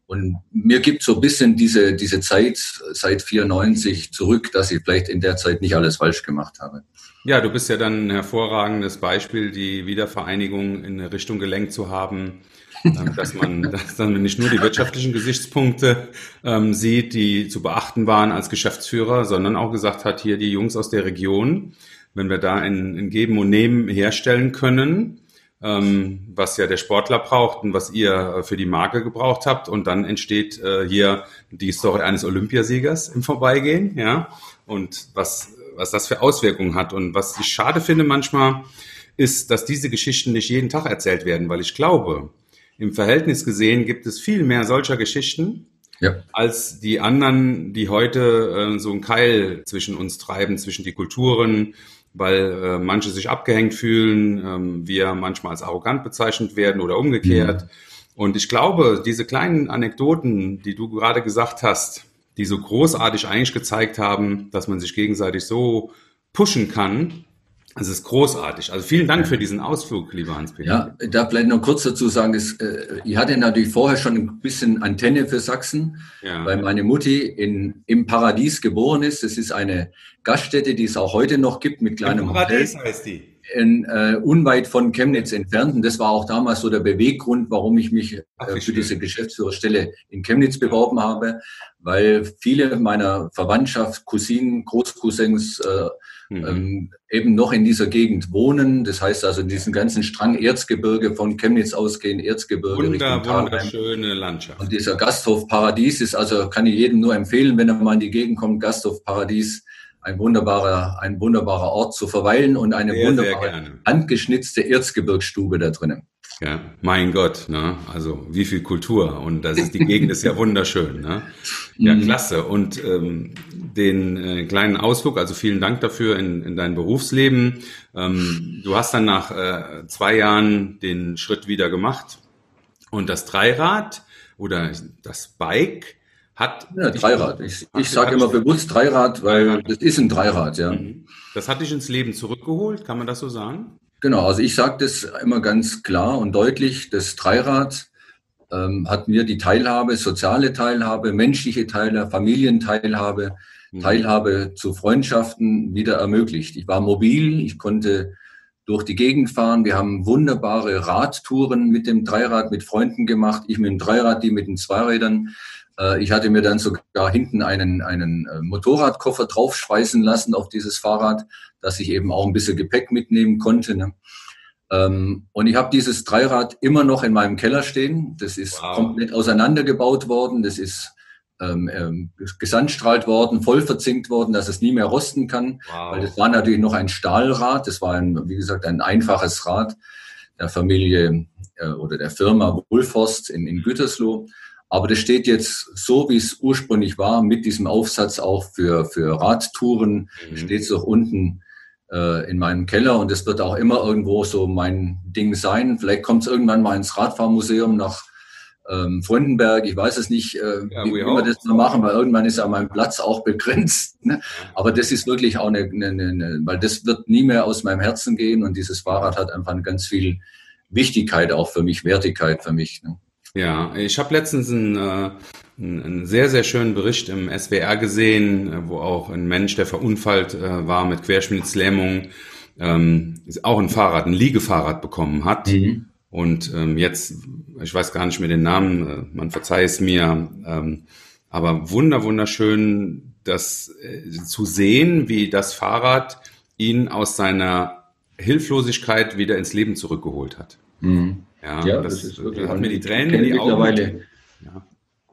Speaker 1: Und mir gibt so ein bisschen diese, diese Zeit seit 94 zurück, dass ich vielleicht in der Zeit nicht alles falsch gemacht habe.
Speaker 2: Ja, du bist ja dann ein hervorragendes Beispiel, die Wiedervereinigung in eine Richtung gelenkt zu haben, ähm, dass man, dass man nicht nur die wirtschaftlichen Gesichtspunkte ähm, sieht, die zu beachten waren als Geschäftsführer, sondern auch gesagt hat, hier die Jungs aus der Region, wenn wir da ein, ein Geben und Nehmen herstellen können, ähm, was ja der Sportler braucht und was ihr für die Marke gebraucht habt. Und dann entsteht äh, hier die Story eines Olympiasiegers im Vorbeigehen, ja. Und was was das für Auswirkungen hat. Und was ich schade finde manchmal, ist, dass diese Geschichten nicht jeden Tag erzählt werden, weil ich glaube, im Verhältnis gesehen gibt es viel mehr solcher Geschichten ja. als die anderen, die heute äh, so einen Keil zwischen uns treiben, zwischen die Kulturen, weil äh, manche sich abgehängt fühlen, ähm, wir manchmal als arrogant bezeichnet werden oder umgekehrt. Mhm. Und ich glaube, diese kleinen Anekdoten, die du gerade gesagt hast, die so großartig eigentlich gezeigt haben, dass man sich gegenseitig so pushen kann, Es ist großartig. Also vielen Dank für diesen Ausflug, lieber Hans-Peter.
Speaker 1: Ja, da vielleicht noch kurz dazu sagen, dass, äh, ich hatte natürlich vorher schon ein bisschen Antenne für Sachsen, ja. weil meine Mutti in, im Paradies geboren ist. Das ist eine Gaststätte, die es auch heute noch gibt mit kleinem Im Paradies Hotel. heißt die. In, äh, unweit von Chemnitz entfernt. Und das war auch damals so der Beweggrund, warum ich mich äh, für diese Geschäftsführerstelle in Chemnitz beworben habe, weil viele meiner Verwandtschaft, Cousinen, Großcousins, äh, mhm. ähm, eben noch in dieser Gegend wohnen. Das heißt also in diesem ganzen Strang Erzgebirge von Chemnitz ausgehen, Erzgebirge
Speaker 2: Wunder, Richtung Wunderschöne Landschaft.
Speaker 1: Und dieser Gasthof Paradies ist also, kann ich jedem nur empfehlen, wenn er mal in die Gegend kommt, Gasthof Paradies ein wunderbarer, ein wunderbarer Ort zu verweilen und eine sehr, wunderbare sehr handgeschnitzte Erzgebirgsstube da drinnen.
Speaker 2: Ja, mein Gott, ne? Also wie viel Kultur und das ist die Gegend ist ja wunderschön, ne? Ja, mhm. klasse. Und ähm, den äh, kleinen Ausflug, also vielen Dank dafür in, in dein Berufsleben. Ähm, du hast dann nach äh, zwei Jahren den Schritt wieder gemacht und das Dreirad oder das Bike hat.
Speaker 1: Ja, Dreirad. Ich, ich sage immer bewusst Dreirad, weil das ist ein Dreirad, ja. Mhm.
Speaker 2: Das hat dich ins Leben zurückgeholt, kann man das so sagen?
Speaker 1: Genau, also ich sage das immer ganz klar und deutlich, das Dreirad ähm, hat mir die Teilhabe, soziale Teilhabe, menschliche Teilhabe, Familienteilhabe, mhm. Teilhabe zu Freundschaften wieder ermöglicht. Ich war mobil, ich konnte durch die Gegend fahren. Wir haben wunderbare Radtouren mit dem Dreirad mit Freunden gemacht. Ich mit dem Dreirad, die mit den Zweirädern. Äh, ich hatte mir dann sogar hinten einen, einen äh, Motorradkoffer draufschweißen lassen auf dieses Fahrrad, dass ich eben auch ein bisschen Gepäck mitnehmen konnte. Ne? Ähm, und ich habe dieses Dreirad immer noch in meinem Keller stehen. Das ist wow. komplett auseinandergebaut worden. Das ist ähm, ähm, gesandstrahlt worden, voll verzinkt worden, dass es nie mehr rosten kann. Wow. Weil das war natürlich noch ein Stahlrad. Das war ein, wie gesagt, ein einfaches Rad der Familie äh, oder der Firma Wohlforst in, in Gütersloh. Aber das steht jetzt so, wie es ursprünglich war, mit diesem Aufsatz auch für, für Radtouren, mhm. steht es auch unten äh, in meinem Keller und es wird auch immer irgendwo so mein Ding sein. Vielleicht kommt es irgendwann mal ins Radfahrmuseum nach ähm, Freudenberg, ich weiß es nicht, äh, ja, wie, wie wir das mal machen, weil irgendwann ist ja mein Platz auch begrenzt. Ne? Aber das ist wirklich auch eine, eine, eine, weil das wird nie mehr aus meinem Herzen gehen und dieses Fahrrad hat einfach ganz viel Wichtigkeit auch für mich, Wertigkeit für mich. Ne?
Speaker 2: Ja, ich habe letztens einen, äh, einen sehr, sehr schönen Bericht im SWR gesehen, äh, wo auch ein Mensch, der verunfallt äh, war mit Querschnittslähmung, ähm, auch ein Fahrrad, ein Liegefahrrad bekommen hat. Mhm. Und ähm, jetzt, ich weiß gar nicht mehr den Namen, äh, man verzeiht es mir, ähm, aber wunder, wunderschön, das äh, zu sehen, wie das Fahrrad ihn aus seiner Hilflosigkeit wieder ins Leben zurückgeholt hat. Mhm.
Speaker 1: Ja, ja das, das, ist wirklich. Hat mir die Tränen in die Augen. Ja.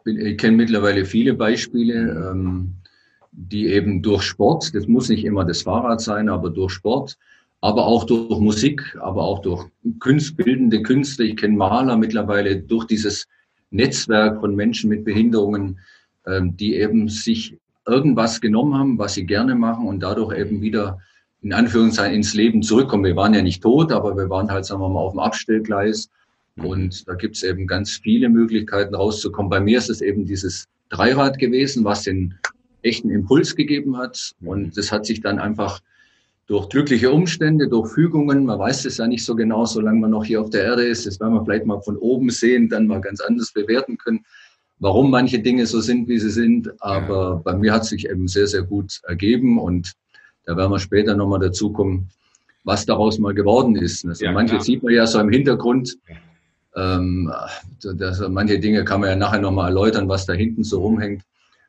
Speaker 1: Ich kenne mittlerweile viele Beispiele, ähm, die eben durch Sport, das muss nicht immer das Fahrrad sein, aber durch Sport, aber auch durch Musik, aber auch durch Künst, bildende Künste. Ich kenne Maler mittlerweile durch dieses Netzwerk von Menschen mit Behinderungen, ähm, die eben sich irgendwas genommen haben, was sie gerne machen und dadurch eben wieder in Anführungszeichen ins Leben zurückkommen. Wir waren ja nicht tot, aber wir waren halt, sagen wir mal, auf dem Abstellgleis und da gibt es eben ganz viele Möglichkeiten rauszukommen. Bei mir ist es eben dieses Dreirad gewesen, was den echten Impuls gegeben hat. Und das hat sich dann einfach durch glückliche Umstände, durch Fügungen, man weiß es ja nicht so genau, solange man noch hier auf der Erde ist, das werden wir vielleicht mal von oben sehen, dann mal ganz anders bewerten können, warum manche Dinge so sind, wie sie sind. Aber ja. bei mir hat sich eben sehr, sehr gut ergeben und da werden wir später nochmal dazu kommen, was daraus mal geworden ist. Also ja, manche klar. sieht man ja so im Hintergrund, ähm, das, manche Dinge kann man ja nachher nochmal erläutern, was da hinten so rumhängt,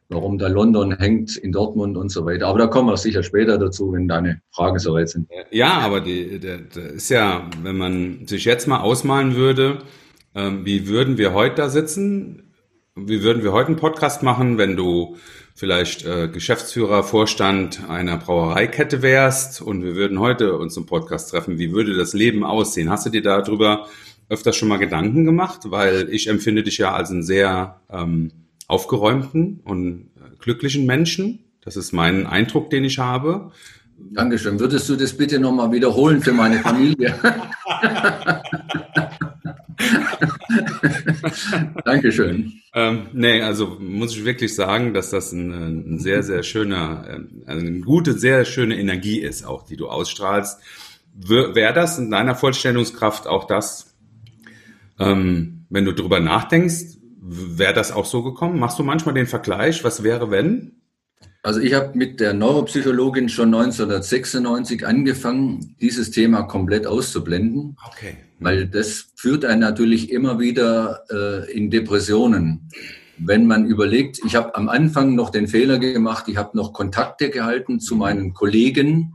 Speaker 1: warum da London hängt in Dortmund und so weiter. Aber da kommen wir sicher später dazu, wenn deine Fragen soweit sind.
Speaker 2: Ja, aber die, der ist ja, wenn man sich jetzt mal ausmalen würde, ähm, wie würden wir heute da sitzen? Wie würden wir heute einen Podcast machen, wenn du vielleicht äh, Geschäftsführer, Vorstand einer Brauereikette wärst und wir würden heute uns zum Podcast treffen? Wie würde das Leben aussehen? Hast du dir darüber öfters schon mal Gedanken gemacht, weil ich empfinde dich ja als einen sehr ähm, aufgeräumten und äh, glücklichen Menschen. Das ist mein Eindruck, den ich habe.
Speaker 1: Dankeschön. Würdest du das bitte nochmal wiederholen für meine Familie? Dankeschön.
Speaker 2: Ähm, nee, also muss ich wirklich sagen, dass das ein, ein sehr, sehr schöner, ähm, also eine gute, sehr schöne Energie ist, auch die du ausstrahlst. Wäre das in deiner Vollstellungskraft auch das, ähm, wenn du drüber nachdenkst, wäre das auch so gekommen? Machst du manchmal den Vergleich, was wäre, wenn?
Speaker 1: Also ich habe mit der Neuropsychologin schon 1996 angefangen, dieses Thema komplett auszublenden. Okay. Weil das führt einen natürlich immer wieder äh, in Depressionen. Wenn man überlegt, ich habe am Anfang noch den Fehler gemacht, ich habe noch Kontakte gehalten zu meinen Kollegen,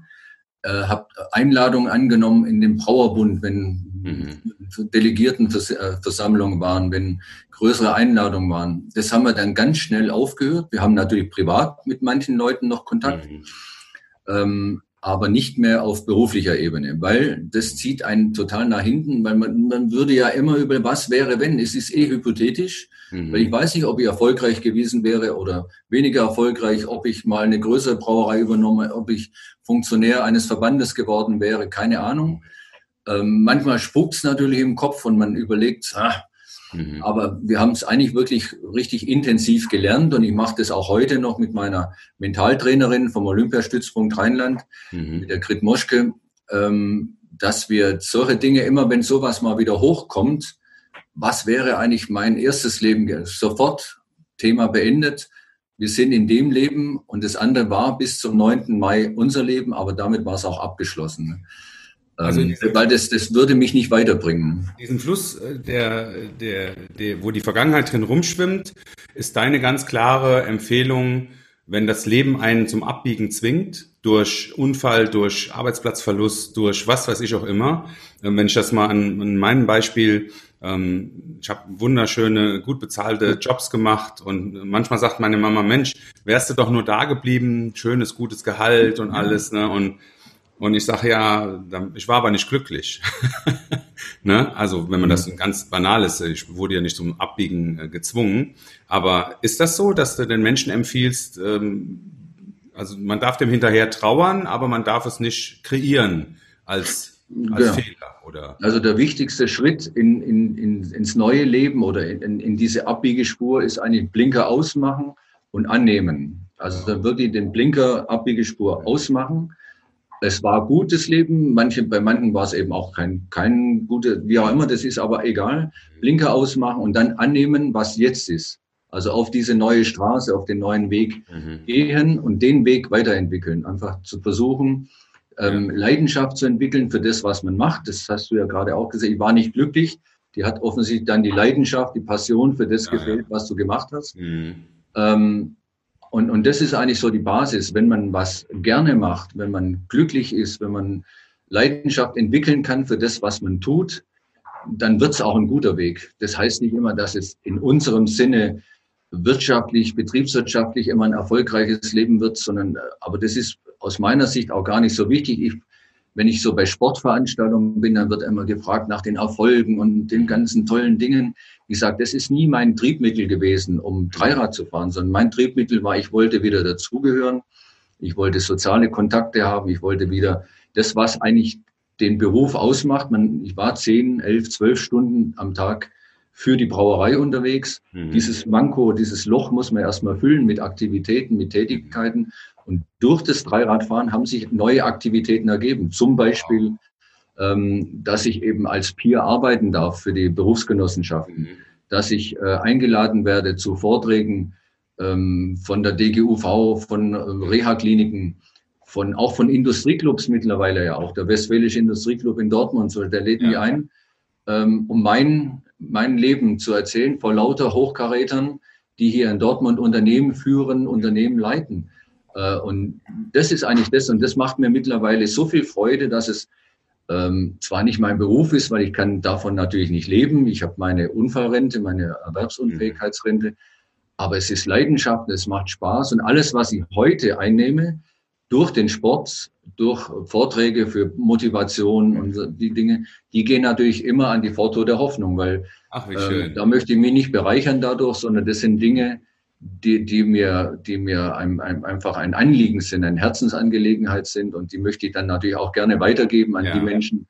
Speaker 1: äh, habe Einladungen angenommen in den Brauerbund, wenn mhm. Delegiertenversammlungen waren, wenn größere Einladungen waren. Das haben wir dann ganz schnell aufgehört. Wir haben natürlich privat mit manchen Leuten noch Kontakt, mhm. ähm, aber nicht mehr auf beruflicher Ebene, weil das zieht einen total nach hinten, weil man, man würde ja immer über was wäre, wenn. Es ist eh hypothetisch, mhm. weil ich weiß nicht, ob ich erfolgreich gewesen wäre oder weniger erfolgreich, ob ich mal eine größere Brauerei übernommen, ob ich Funktionär eines Verbandes geworden wäre, keine Ahnung. Ähm, manchmal spuckt es natürlich im Kopf und man überlegt, ah, mhm. aber wir haben es eigentlich wirklich richtig intensiv gelernt und ich mache das auch heute noch mit meiner Mentaltrainerin vom Olympiastützpunkt Rheinland, mhm. mit der Grit Moschke, ähm, dass wir solche Dinge immer, wenn sowas mal wieder hochkommt, was wäre eigentlich mein erstes Leben? Sofort Thema beendet. Wir sind in dem Leben und das andere war bis zum 9. Mai unser Leben, aber damit war es auch abgeschlossen. Also ähm, weil das, das würde mich nicht weiterbringen.
Speaker 2: Diesen Fluss, äh, der, der, der, wo die Vergangenheit drin rumschwimmt, ist deine ganz klare Empfehlung, wenn das Leben einen zum Abbiegen zwingt, durch Unfall, durch Arbeitsplatzverlust, durch was weiß ich auch immer. Ähm, wenn ich das mal an, an meinem Beispiel, ähm, ich habe wunderschöne, gut bezahlte Jobs gemacht und manchmal sagt meine Mama, Mensch, wärst du doch nur da geblieben, schönes, gutes Gehalt und alles, ne? Und und ich sage ja, ich war aber nicht glücklich. ne? Also wenn man das mhm. ganz banal ist, ich wurde ja nicht zum Abbiegen äh, gezwungen. Aber ist das so, dass du den Menschen empfiehlst, ähm, also man darf dem hinterher trauern, aber man darf es nicht kreieren als, als ja. Fehler? Oder?
Speaker 1: Also der wichtigste Schritt in, in, in, ins neue Leben oder in, in diese Abbiegespur ist eigentlich Blinker ausmachen und annehmen. Also dann wirklich den Blinker Abbiegespur ausmachen es war gutes Leben, manche, bei manchen war es eben auch kein, kein gutes, wie auch immer, das ist aber egal. Blinker ausmachen und dann annehmen, was jetzt ist. Also auf diese neue Straße, auf den neuen Weg mhm. gehen und den Weg weiterentwickeln. Einfach zu versuchen, ähm. Leidenschaft zu entwickeln für das, was man macht. Das hast du ja gerade auch gesehen. Ich war nicht glücklich. Die hat offensichtlich dann die Leidenschaft, die Passion für das ja, gefehlt, ja. was du gemacht hast. Mhm. Ähm, und, und das ist eigentlich so die Basis. Wenn man was gerne macht, wenn man glücklich ist, wenn man Leidenschaft entwickeln kann für das, was man tut, dann wird es auch ein guter Weg. Das heißt nicht immer, dass es in unserem Sinne wirtschaftlich, betriebswirtschaftlich immer ein erfolgreiches Leben wird, sondern, aber das ist aus meiner Sicht auch gar nicht so wichtig. Ich wenn ich so bei Sportveranstaltungen bin, dann wird immer gefragt nach den Erfolgen und den ganzen tollen Dingen. Ich sage, das ist nie mein Triebmittel gewesen, um Dreirad zu fahren, sondern mein Triebmittel war, ich wollte wieder dazugehören. Ich wollte soziale Kontakte haben. Ich wollte wieder das, was eigentlich den Beruf ausmacht. Man, ich war zehn, elf, zwölf Stunden am Tag für die Brauerei unterwegs. Mhm. Dieses Manko, dieses Loch muss man erstmal füllen mit Aktivitäten, mit Tätigkeiten. Und durch das Dreiradfahren haben sich neue Aktivitäten ergeben. Zum Beispiel, ähm, dass ich eben als Peer arbeiten darf für die Berufsgenossenschaften, mhm. dass ich äh, eingeladen werde zu Vorträgen ähm, von der DGUV, von äh, Reha-Kliniken, von, auch von Industrieclubs mittlerweile ja auch. Der Westfälische Industrieclub in Dortmund, so, der lädt ja. mich ein, ähm, um mein, mein Leben zu erzählen vor lauter Hochkarätern, die hier in Dortmund Unternehmen führen, Unternehmen leiten. Äh, und das ist eigentlich das. Und das macht mir mittlerweile so viel Freude, dass es ähm, zwar nicht mein Beruf ist, weil ich kann davon natürlich nicht leben. Ich habe meine Unfallrente, meine Erwerbsunfähigkeitsrente. Aber es ist Leidenschaft, es macht Spaß. Und alles, was ich heute einnehme, durch den Sport, durch Vorträge für Motivation und die Dinge, die gehen natürlich immer an die Foto der Hoffnung, weil Ach, äh, da möchte ich mich nicht bereichern dadurch, sondern das sind Dinge, die, die mir, die mir ein, ein, einfach ein Anliegen sind, eine Herzensangelegenheit sind und die möchte ich dann natürlich auch gerne weitergeben an ja. die Menschen,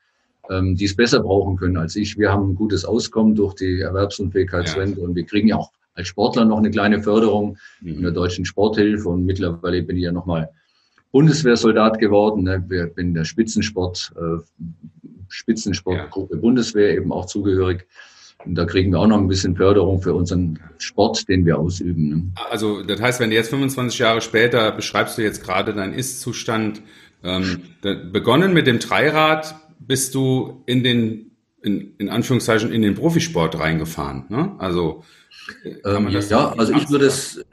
Speaker 1: ähm, die es besser brauchen können als ich. Wir haben ein gutes Auskommen durch die Erwerbsunfähigkeitsrente ja. und wir kriegen ja auch als Sportler noch eine kleine Förderung mhm. in der deutschen Sporthilfe und mittlerweile bin ich ja nochmal Bundeswehrsoldat geworden. Ne? Ich bin der Spitzensport, äh, Spitzensportgruppe ja. Bundeswehr eben auch zugehörig. Und da kriegen wir auch noch ein bisschen Förderung für unseren Sport, den wir ausüben. Ne?
Speaker 2: Also das heißt, wenn du jetzt 25 Jahre später beschreibst du jetzt gerade deinen Ist-Zustand, ähm, begonnen mit dem Dreirad, bist du in den in, in Anführungszeichen in den Profisport reingefahren. Ne? Also
Speaker 1: ähm, ja, also ich würde es,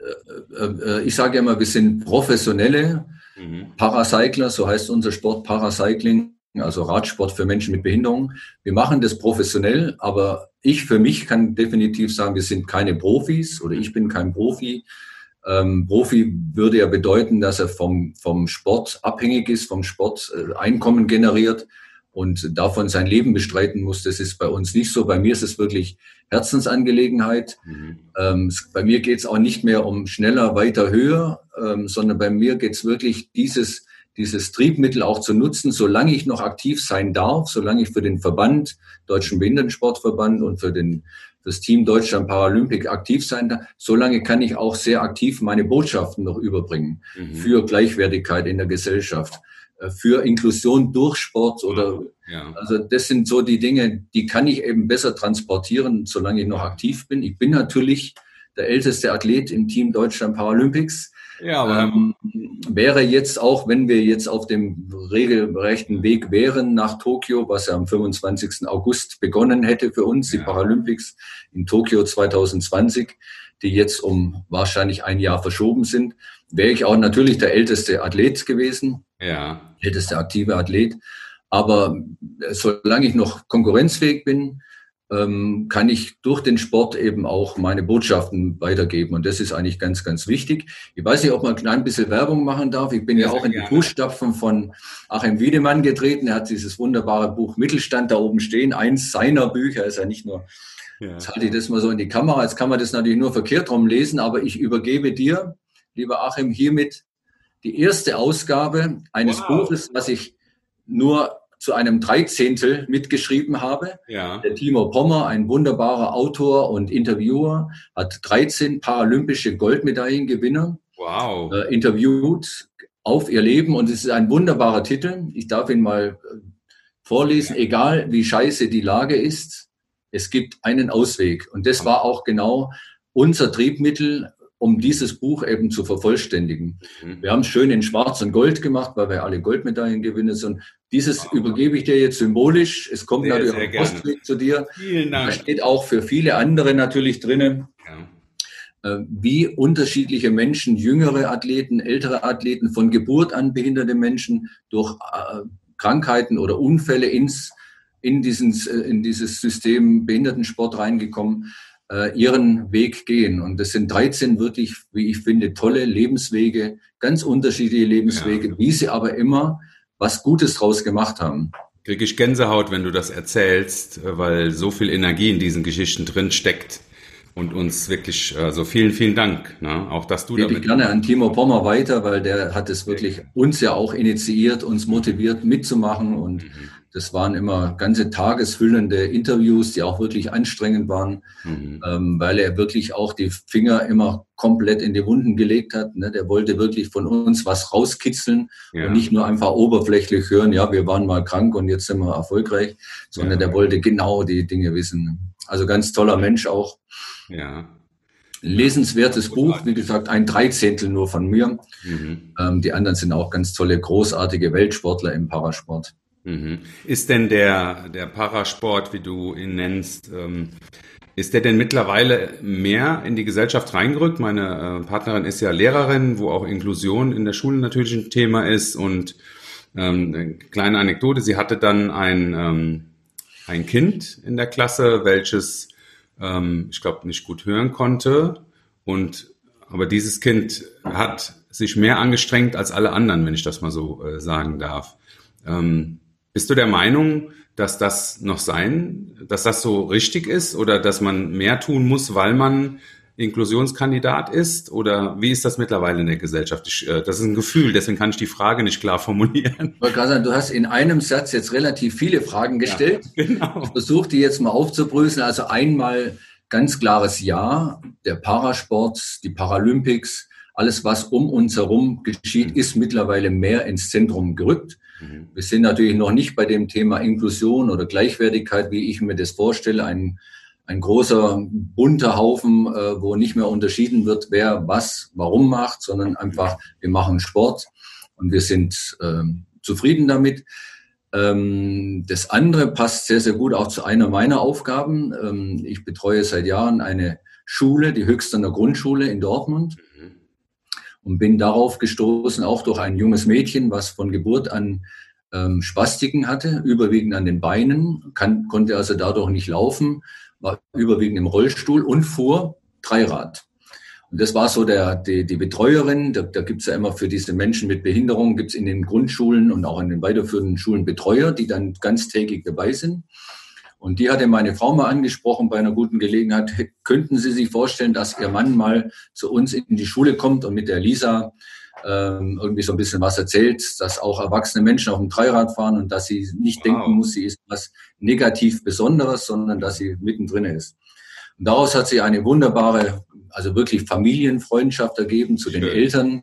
Speaker 1: äh, äh, ich sage ja immer, wir sind professionelle mhm. Paracycler, so heißt unser Sport Paracycling, also Radsport für Menschen mit Behinderung. Wir machen das professionell, aber ich für mich kann definitiv sagen, wir sind keine Profis oder ich bin kein Profi. Ähm, Profi würde ja bedeuten, dass er vom, vom Sport abhängig ist, vom Sport äh, Einkommen generiert und davon sein Leben bestreiten muss. Das ist bei uns nicht so. Bei mir ist es wirklich Herzensangelegenheit. Mhm. Ähm, bei mir geht es auch nicht mehr um schneller, weiter, höher, ähm, sondern bei mir geht es wirklich dieses, dieses Triebmittel auch zu nutzen, solange ich noch aktiv sein darf, solange ich für den Verband, Deutschen Behindertensportverband und für den das Team Deutschland Paralympic aktiv sein darf, solange kann ich auch sehr aktiv meine Botschaften noch überbringen mhm. für Gleichwertigkeit in der Gesellschaft. Äh, für Inklusion durch Sport oder ja. also das sind so die Dinge, die kann ich eben besser transportieren, solange ich noch aktiv bin. Ich bin natürlich der älteste Athlet im Team Deutschland Paralympics. Ja, aber ähm, wäre jetzt auch, wenn wir jetzt auf dem regelrechten Weg wären nach Tokio, was ja am 25. August begonnen hätte für uns, ja. die Paralympics in Tokio 2020, die jetzt um wahrscheinlich ein Jahr verschoben sind, wäre ich auch natürlich der älteste Athlet gewesen. Ja. Älteste aktive Athlet. Aber solange ich noch konkurrenzfähig bin, ähm, kann ich durch den Sport eben auch meine Botschaften weitergeben. Und das ist eigentlich ganz, ganz wichtig. Ich weiß nicht, ob man ein klein bisschen Werbung machen darf. Ich bin ja, ja auch in die Fußstapfen von Achim Wiedemann getreten. Er hat dieses wunderbare Buch Mittelstand da oben stehen. Eins seiner Bücher ist ja nicht nur, ja. jetzt halte ich das mal so in die Kamera. Jetzt kann man das natürlich nur verkehrt rum lesen, aber ich übergebe dir, lieber Achim, hiermit die erste Ausgabe eines wow. Buches, was ich nur zu einem Dreizehntel mitgeschrieben habe. Ja. Der Timo Pommer, ein wunderbarer Autor und Interviewer, hat 13 paralympische Goldmedaillengewinner wow. äh, interviewt auf ihr Leben und es ist ein wunderbarer Titel. Ich darf ihn mal äh, vorlesen, ja. egal wie scheiße die Lage ist, es gibt einen Ausweg. Und das war auch genau unser Triebmittel, um dieses Buch eben zu vervollständigen. Mhm. Wir haben es schön in Schwarz und Gold gemacht, weil wir alle Goldmedaillengewinner sind. Dieses wow. übergebe ich dir jetzt symbolisch. Es kommt sehr, natürlich sehr Postweg zu dir. Vielen Dank. Da steht auch für viele andere natürlich drinnen. Ja. Äh, wie unterschiedliche Menschen, jüngere Athleten, ältere Athleten, von Geburt an behinderte Menschen durch äh, Krankheiten oder Unfälle ins, in, diesen, äh, in dieses System Behindertensport reingekommen äh, ihren Weg gehen. Und das sind 13 wirklich, wie ich finde, tolle Lebenswege, ganz unterschiedliche Lebenswege, ja. wie sie aber immer was Gutes draus gemacht haben.
Speaker 2: Kriege ich Gänsehaut, wenn du das erzählst, weil so viel Energie in diesen Geschichten drin steckt und uns wirklich, also vielen, vielen Dank. Ne? Auch dass du
Speaker 1: Gebe damit. Ich gerne an Timo Pommer weiter, weil der hat es wirklich uns ja auch initiiert, uns motiviert mitzumachen und mhm. Das waren immer ganze tagesfüllende Interviews, die auch wirklich anstrengend waren, mhm. ähm, weil er wirklich auch die Finger immer komplett in die Wunden gelegt hat. Ne? Der wollte wirklich von uns was rauskitzeln ja. und nicht nur einfach oberflächlich hören, ja, wir waren mal krank und jetzt sind wir erfolgreich, sondern ja. der wollte genau die Dinge wissen. Also ganz toller Mensch auch. Ja. Lesenswertes Buch, wie gesagt, ein Dreizehntel nur von mir. Mhm. Ähm, die anderen sind auch ganz tolle, großartige Weltsportler im Parasport.
Speaker 2: Mhm. Ist denn der, der Parasport, wie du ihn nennst, ähm, ist der denn mittlerweile mehr in die Gesellschaft reingerückt? Meine äh, Partnerin ist ja Lehrerin, wo auch Inklusion in der Schule natürlich ein Thema ist. Und ähm, eine kleine Anekdote, sie hatte dann ein, ähm, ein Kind in der Klasse, welches, ähm, ich glaube, nicht gut hören konnte. Und aber dieses Kind hat sich mehr angestrengt als alle anderen, wenn ich das mal so äh, sagen darf. Ähm, bist du der Meinung, dass das noch sein, dass das so richtig ist oder dass man mehr tun muss, weil man Inklusionskandidat ist? Oder wie ist das mittlerweile in der Gesellschaft? Ich, äh, das ist ein Gefühl, deswegen kann ich die Frage nicht klar formulieren.
Speaker 1: Sagen, du hast in einem Satz jetzt relativ viele Fragen gestellt. Ja, genau. Ich versuche die jetzt mal aufzubröseln. Also einmal ganz klares Ja. Der Parasport, die Paralympics, alles, was um uns herum geschieht, mhm. ist mittlerweile mehr ins Zentrum gerückt. Mhm. Wir sind natürlich noch nicht bei dem Thema Inklusion oder Gleichwertigkeit, wie ich mir das vorstelle. Ein ein großer bunter Haufen, äh, wo nicht mehr unterschieden wird, wer was warum macht, sondern einfach, wir machen Sport und wir sind äh, zufrieden damit. Ähm, das andere passt sehr, sehr gut auch zu einer meiner Aufgaben. Ähm, ich betreue seit Jahren eine Schule, die Höchsterner Grundschule in Dortmund und bin darauf gestoßen, auch durch ein junges Mädchen, was von Geburt an ähm, Spastiken hatte, überwiegend an den Beinen, kann, konnte also dadurch nicht laufen war überwiegend im Rollstuhl und fuhr Dreirad. Und das war so der, die, die Betreuerin. Da, da gibt es ja immer für diese Menschen mit Behinderung, gibt es in den Grundschulen und auch in den weiterführenden Schulen Betreuer, die dann ganztägig dabei sind. Und die hatte meine Frau mal angesprochen bei einer guten Gelegenheit. Könnten Sie sich vorstellen, dass Ihr Mann mal zu uns in die Schule kommt und mit der Lisa ähm, irgendwie so ein bisschen was erzählt, dass auch erwachsene Menschen auf dem Dreirad fahren und dass sie nicht wow. denken muss, sie ist was negativ Besonderes, sondern dass sie mittendrin ist. Und daraus hat sie eine wunderbare, also wirklich Familienfreundschaft ergeben zu Schön. den Eltern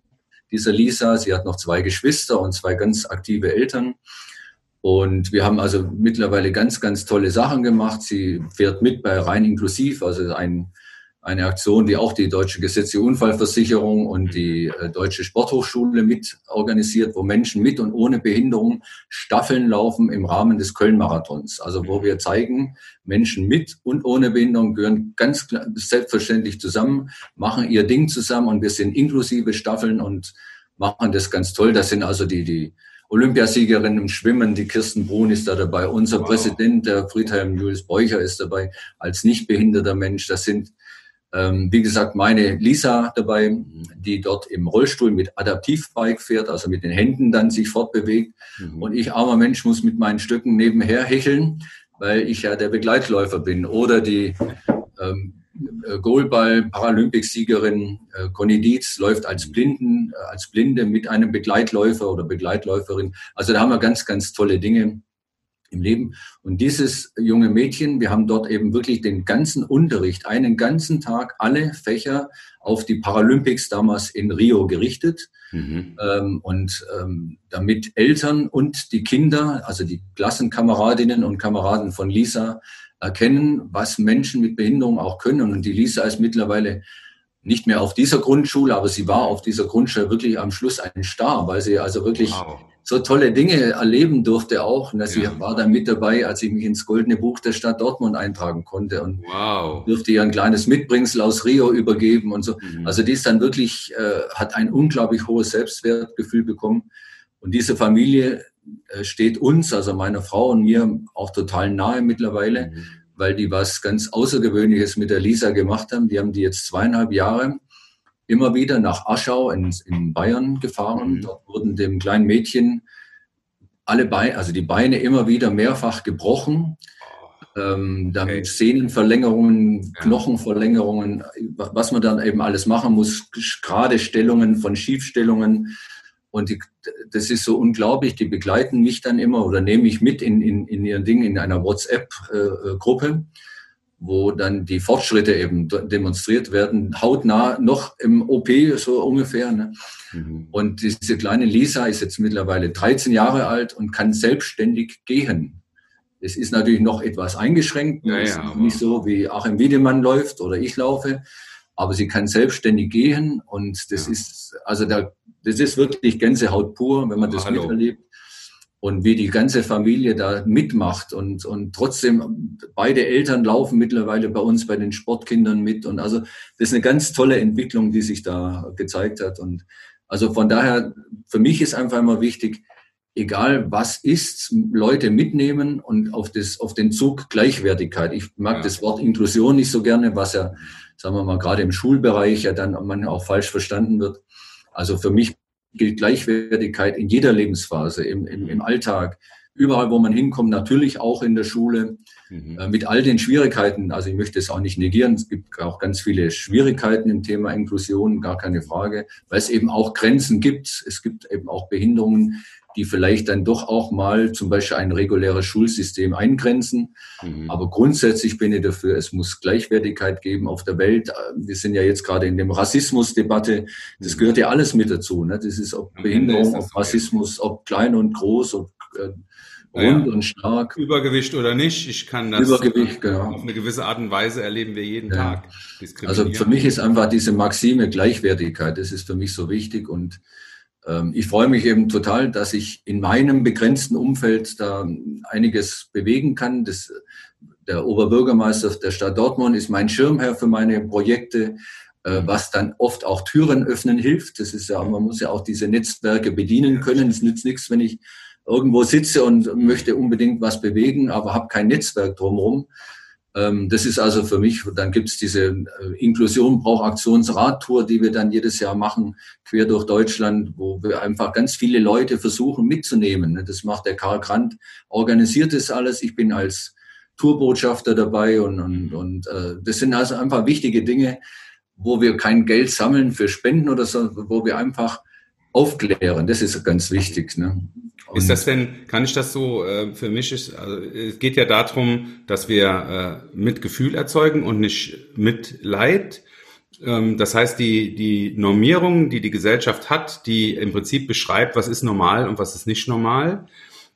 Speaker 1: dieser Lisa. Sie hat noch zwei Geschwister und zwei ganz aktive Eltern. Und wir haben also mittlerweile ganz, ganz tolle Sachen gemacht. Sie fährt mit bei Rein Inklusiv, also ein eine Aktion, die auch die Deutsche gesetzliche Unfallversicherung und die äh, Deutsche Sporthochschule mit organisiert, wo Menschen mit und ohne Behinderung Staffeln laufen im Rahmen des Köln-Marathons. Also wo wir zeigen, Menschen mit und ohne Behinderung gehören ganz selbstverständlich zusammen, machen ihr Ding zusammen und wir sind inklusive Staffeln und machen das ganz toll. Das sind also die, die Olympiasiegerin im Schwimmen, die Kirsten Brun ist da dabei. Unser wow. Präsident, der Friedhelm Julius Beucher, ist dabei als nicht behinderter Mensch. Das sind ähm, wie gesagt, meine Lisa dabei, die dort im Rollstuhl mit Adaptivbike fährt, also mit den Händen dann sich fortbewegt. Mhm. Und ich, armer Mensch, muss mit meinen Stücken nebenher hecheln, weil ich ja der Begleitläufer bin. Oder die ähm, äh, Goalball-Paralympicsiegerin äh, Conny Dietz läuft als Blinden, äh, als Blinde mit einem Begleitläufer oder Begleitläuferin. Also da haben wir ganz, ganz tolle Dinge im Leben. Und dieses junge Mädchen, wir haben dort eben wirklich den ganzen Unterricht, einen ganzen Tag, alle Fächer auf die Paralympics damals in Rio gerichtet. Mhm. Ähm, und ähm, damit Eltern und die Kinder, also die Klassenkameradinnen und Kameraden von Lisa, erkennen, was Menschen mit Behinderung auch können. Und die Lisa ist mittlerweile nicht mehr auf dieser Grundschule, aber sie war auf dieser Grundschule wirklich am Schluss ein Star, weil sie also wirklich wow so tolle Dinge erleben durfte auch. Und sie ja. war dann mit dabei, als ich mich ins Goldene Buch der Stadt Dortmund eintragen konnte und wow. durfte ihr ein kleines Mitbringsel aus Rio übergeben und so. Mhm. Also die ist dann wirklich, äh, hat ein unglaublich hohes Selbstwertgefühl bekommen. Und diese Familie steht uns, also meiner Frau und mir, auch total nahe mittlerweile, mhm. weil die was ganz Außergewöhnliches mit der Lisa gemacht haben. Die haben die jetzt zweieinhalb Jahre immer wieder nach Aschau in, in Bayern gefahren. Mhm. Dort wurden dem kleinen Mädchen alle Beine, also die Beine immer wieder mehrfach gebrochen. Ähm, dann okay. Sehnenverlängerungen, Knochenverlängerungen, was man dann eben alles machen muss, gerade Stellungen von Schiefstellungen. Und die, das ist so unglaublich. Die begleiten mich dann immer oder nehme ich mit in, in, in ihren Ding in einer WhatsApp-Gruppe. Wo dann die Fortschritte eben demonstriert werden, hautnah noch im OP so ungefähr. Ne? Mhm. Und diese kleine Lisa ist jetzt mittlerweile 13 Jahre alt und kann selbstständig gehen. Es ist natürlich noch etwas eingeschränkt, ja, ja, nicht so wie Achim Wiedemann läuft oder ich laufe, aber sie kann selbstständig gehen und das ja. ist also da, das ist wirklich Gänsehaut pur, wenn man das Hallo. miterlebt und wie die ganze Familie da mitmacht und, und trotzdem beide Eltern laufen mittlerweile bei uns bei den Sportkindern mit und also das ist eine ganz tolle Entwicklung, die sich da gezeigt hat und also von daher, für mich ist einfach immer wichtig, egal was ist, Leute mitnehmen und auf, das, auf den Zug Gleichwertigkeit. Ich mag ja. das Wort Inklusion nicht so gerne, was ja, sagen wir mal, gerade im Schulbereich ja dann manchmal auch falsch verstanden wird. Also für mich gilt Gleichwertigkeit in jeder Lebensphase, im, im, im Alltag, überall, wo man hinkommt, natürlich auch in der Schule, mhm. äh, mit all den Schwierigkeiten. Also ich möchte es auch nicht negieren. Es gibt auch ganz viele Schwierigkeiten im Thema Inklusion, gar keine Frage, weil es eben auch Grenzen gibt. Es gibt eben auch Behinderungen, die vielleicht dann doch auch mal zum Beispiel ein reguläres Schulsystem eingrenzen. Mhm. Aber grundsätzlich bin ich dafür, es muss Gleichwertigkeit geben auf der Welt. Wir sind ja jetzt gerade in dem Rassismusdebatte. Das mhm. gehört ja alles mit dazu. Ne? Das ist ob Behinderung, ob Rassismus, ob klein und groß, ob äh, rund ja. und stark.
Speaker 2: Übergewicht oder nicht, ich kann das
Speaker 1: Übergewicht, genau.
Speaker 2: auf eine gewisse Art und Weise erleben wir jeden ja. Tag.
Speaker 1: Also für mich ist einfach diese Maxime Gleichwertigkeit, das ist für mich so wichtig und ich freue mich eben total, dass ich in meinem begrenzten Umfeld da einiges bewegen kann. Das, der Oberbürgermeister der Stadt Dortmund ist mein Schirmherr für meine Projekte, äh, was dann oft auch Türen öffnen hilft. Das ist ja, man muss ja auch diese Netzwerke bedienen können. Es nützt nichts, wenn ich irgendwo sitze und möchte unbedingt was bewegen, aber habe kein Netzwerk drumherum. Ähm, das ist also für mich, dann gibt es diese äh, Inklusion braucht Aktionsradtour, die wir dann jedes Jahr machen, quer durch Deutschland, wo wir einfach ganz viele Leute versuchen mitzunehmen. Ne? Das macht der Karl Grant, organisiert das alles. Ich bin als Tourbotschafter dabei und, und, und äh, das sind also einfach wichtige Dinge, wo wir kein Geld sammeln für Spenden oder so, wo wir einfach aufklären. Das ist ganz wichtig. Ne?
Speaker 2: Ist das denn, kann ich das so, äh, für mich ist, also es geht ja darum, dass wir äh, Mitgefühl erzeugen und nicht Mitleid. Ähm, das heißt, die, die Normierung, die die Gesellschaft hat, die im Prinzip beschreibt, was ist normal und was ist nicht normal,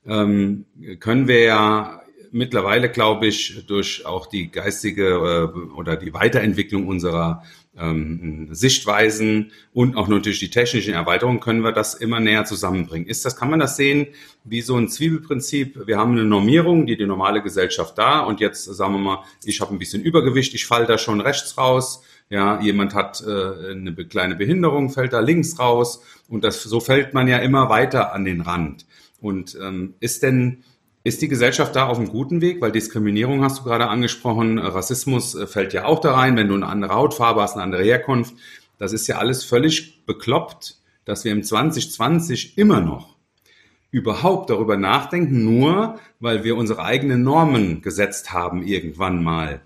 Speaker 2: ähm, können wir ja mittlerweile, glaube ich, durch auch die geistige äh, oder die Weiterentwicklung unserer ähm, Sichtweisen und auch natürlich die technischen Erweiterungen können wir das immer näher zusammenbringen. Ist das, kann man das sehen wie so ein Zwiebelprinzip? Wir haben eine Normierung, die die normale Gesellschaft da und jetzt sagen wir mal, ich habe ein bisschen Übergewicht, ich falle da schon rechts raus. Ja, jemand hat äh, eine kleine Behinderung, fällt da links raus und das so fällt man ja immer weiter an den Rand. Und ähm, ist denn ist die Gesellschaft da auf einem guten Weg? Weil Diskriminierung hast du gerade angesprochen, Rassismus äh, fällt ja auch da rein, wenn du eine andere Hautfarbe hast, eine andere Herkunft. Das ist ja alles völlig bekloppt, dass wir im 2020 immer noch überhaupt darüber nachdenken, nur weil wir unsere eigenen Normen gesetzt haben irgendwann mal.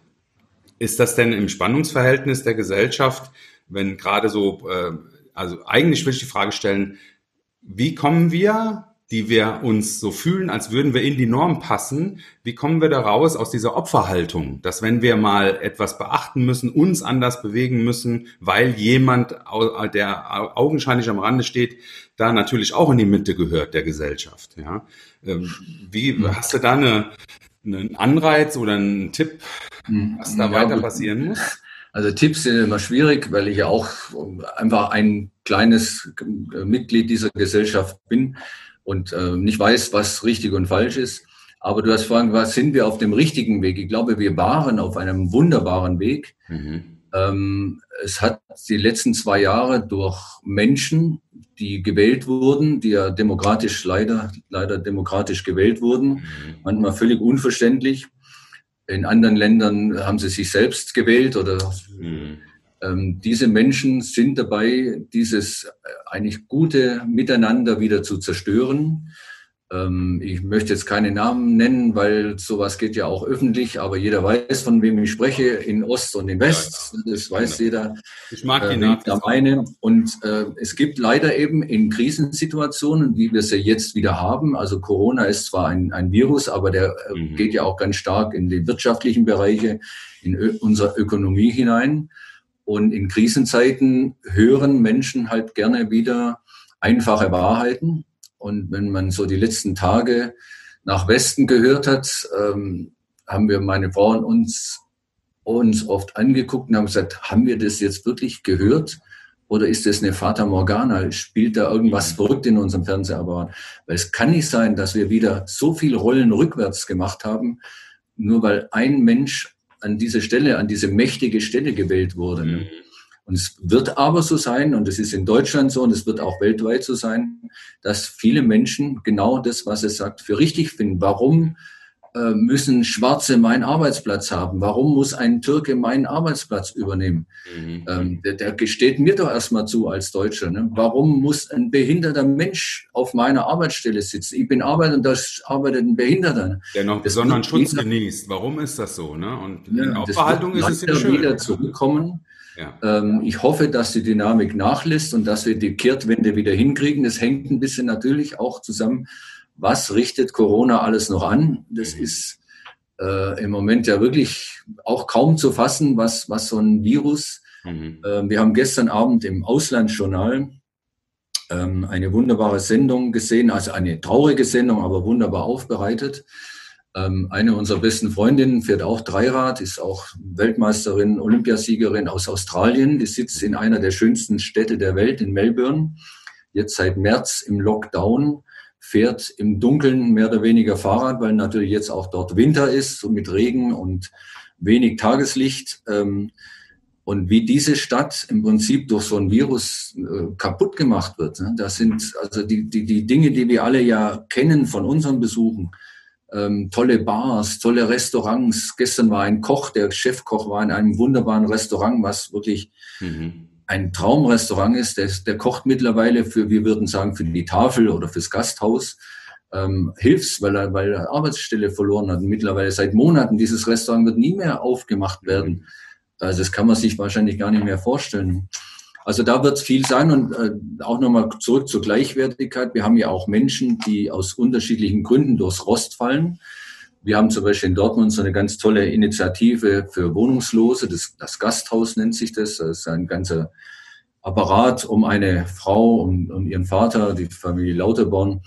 Speaker 2: Ist das denn im Spannungsverhältnis der Gesellschaft, wenn gerade so, äh, also eigentlich will ich die Frage stellen, wie kommen wir die wir uns so fühlen, als würden wir in die Norm passen. Wie kommen wir da raus aus dieser Opferhaltung, dass wenn wir mal etwas beachten müssen, uns anders bewegen müssen, weil jemand, der augenscheinlich am Rande steht, da natürlich auch in die Mitte gehört der Gesellschaft. Ja? Ähm, wie hast du da eine, einen Anreiz oder einen Tipp, was da ja, weiter passieren muss?
Speaker 1: Also Tipps sind immer schwierig, weil ich ja auch einfach ein kleines Mitglied dieser Gesellschaft bin und äh, nicht weiß, was richtig und falsch ist. Aber du hast vorhin gefragt, sind wir auf dem richtigen Weg? Ich glaube, wir waren auf einem wunderbaren Weg. Mhm. Ähm, es hat die letzten zwei Jahre durch Menschen, die gewählt wurden, die ja demokratisch leider, leider demokratisch gewählt wurden, mhm. manchmal völlig unverständlich. In anderen Ländern haben sie sich selbst gewählt oder mhm. Ähm, diese Menschen sind dabei, dieses äh, eigentlich gute Miteinander wieder zu zerstören. Ähm, ich möchte jetzt keine Namen nennen, weil sowas geht ja auch öffentlich, aber jeder weiß, von wem ich spreche, in Ost und in West. Ja, das weiß ja. jeder.
Speaker 2: Ich mag die äh, Nazis.
Speaker 1: meine. Und äh, es gibt leider eben in Krisensituationen, wie wir sie jetzt wieder haben, also Corona ist zwar ein, ein Virus, aber der äh, mhm. geht ja auch ganz stark in die wirtschaftlichen Bereiche, in unsere Ökonomie hinein. Und in Krisenzeiten hören Menschen halt gerne wieder einfache Wahrheiten. Und wenn man so die letzten Tage nach Westen gehört hat, ähm, haben wir meine Frau und uns, uns oft angeguckt und haben gesagt, haben wir das jetzt wirklich gehört? Oder ist das eine Fata Morgana? Spielt da irgendwas verrückt in unserem Fernsehapparat? Weil es kann nicht sein, dass wir wieder so viel Rollen rückwärts gemacht haben, nur weil ein Mensch an diese Stelle, an diese mächtige Stelle gewählt wurde. Mhm. Und es wird aber so sein, und es ist in Deutschland so, und es wird auch weltweit so sein, dass viele Menschen genau das, was es sagt, für richtig finden. Warum äh, müssen Schwarze meinen Arbeitsplatz haben? Warum muss ein Türke meinen Arbeitsplatz übernehmen? Mhm. Ähm, der, der, gesteht mir doch erstmal zu als Deutscher. Ne? Warum muss ein behinderter Mensch auf meiner Arbeitsstelle sitzen? Ich bin Arbeiter und da arbeitet ein Behinderter.
Speaker 2: Der noch besonderen Schutz genießt. Warum ist das so? Ne? Und ja, in Aufbehaltung ist es
Speaker 1: ja schön. wieder zurückkommen. Ja. Ähm, ich hoffe, dass die Dynamik nachlässt und dass wir die Kehrtwende wieder hinkriegen. Das hängt ein bisschen natürlich auch zusammen was richtet Corona alles noch an? Das mhm. ist äh, im Moment ja wirklich auch kaum zu fassen, was, was so ein Virus. Mhm. Äh, wir haben gestern Abend im Auslandsjournal ähm, eine wunderbare Sendung gesehen, also eine traurige Sendung, aber wunderbar aufbereitet. Ähm, eine unserer besten Freundinnen fährt auch Dreirad, ist auch Weltmeisterin, Olympiasiegerin aus Australien. Die sitzt in einer der schönsten Städte der Welt, in Melbourne. Jetzt seit März im Lockdown fährt im Dunkeln mehr oder weniger Fahrrad, weil natürlich jetzt auch dort Winter ist, so mit Regen und wenig Tageslicht. Ähm, und wie diese Stadt im Prinzip durch so ein Virus äh, kaputt gemacht wird. Ne? Das sind also die, die, die Dinge, die wir alle ja kennen von unseren Besuchen. Ähm, tolle Bars, tolle Restaurants. Gestern war ein Koch, der Chefkoch war in einem wunderbaren Restaurant, was wirklich mhm ein Traumrestaurant ist, der, der kocht mittlerweile für, wir würden sagen, für die Tafel oder fürs Gasthaus, ähm, hilfs, weil er, weil er Arbeitsstelle verloren hat. Mittlerweile seit Monaten, dieses Restaurant wird nie mehr aufgemacht werden. Also das kann man sich wahrscheinlich gar nicht mehr vorstellen. Also da wird es viel sein und äh, auch nochmal zurück zur Gleichwertigkeit. Wir haben ja auch Menschen, die aus unterschiedlichen Gründen durchs Rost fallen. Wir haben zum Beispiel in Dortmund so eine ganz tolle Initiative für Wohnungslose. Das, das Gasthaus nennt sich das. Das ist ein ganzer Apparat um eine Frau und um, um ihren Vater, die Familie Lauterborn,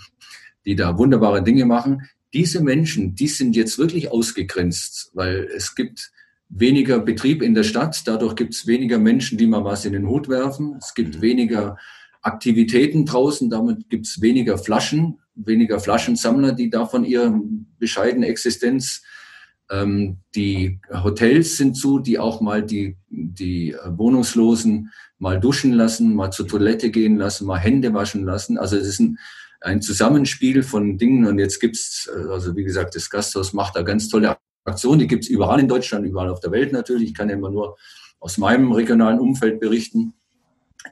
Speaker 1: die da wunderbare Dinge machen. Diese Menschen, die sind jetzt wirklich ausgegrenzt, weil es gibt weniger Betrieb in der Stadt. Dadurch gibt es weniger Menschen, die mal was in den Hut werfen. Es gibt mhm. weniger Aktivitäten draußen. Damit gibt es weniger Flaschen weniger Flaschensammler, die davon ihre bescheidene Existenz. Ähm, die Hotels sind zu, die auch mal die, die Wohnungslosen mal duschen lassen, mal zur Toilette gehen lassen, mal Hände waschen lassen. Also es ist ein, ein Zusammenspiel von Dingen. Und jetzt gibt's, also wie gesagt, das Gasthaus macht da ganz tolle Aktionen. Die gibt's überall in Deutschland, überall auf der Welt natürlich. Ich kann ja immer nur aus meinem regionalen Umfeld berichten,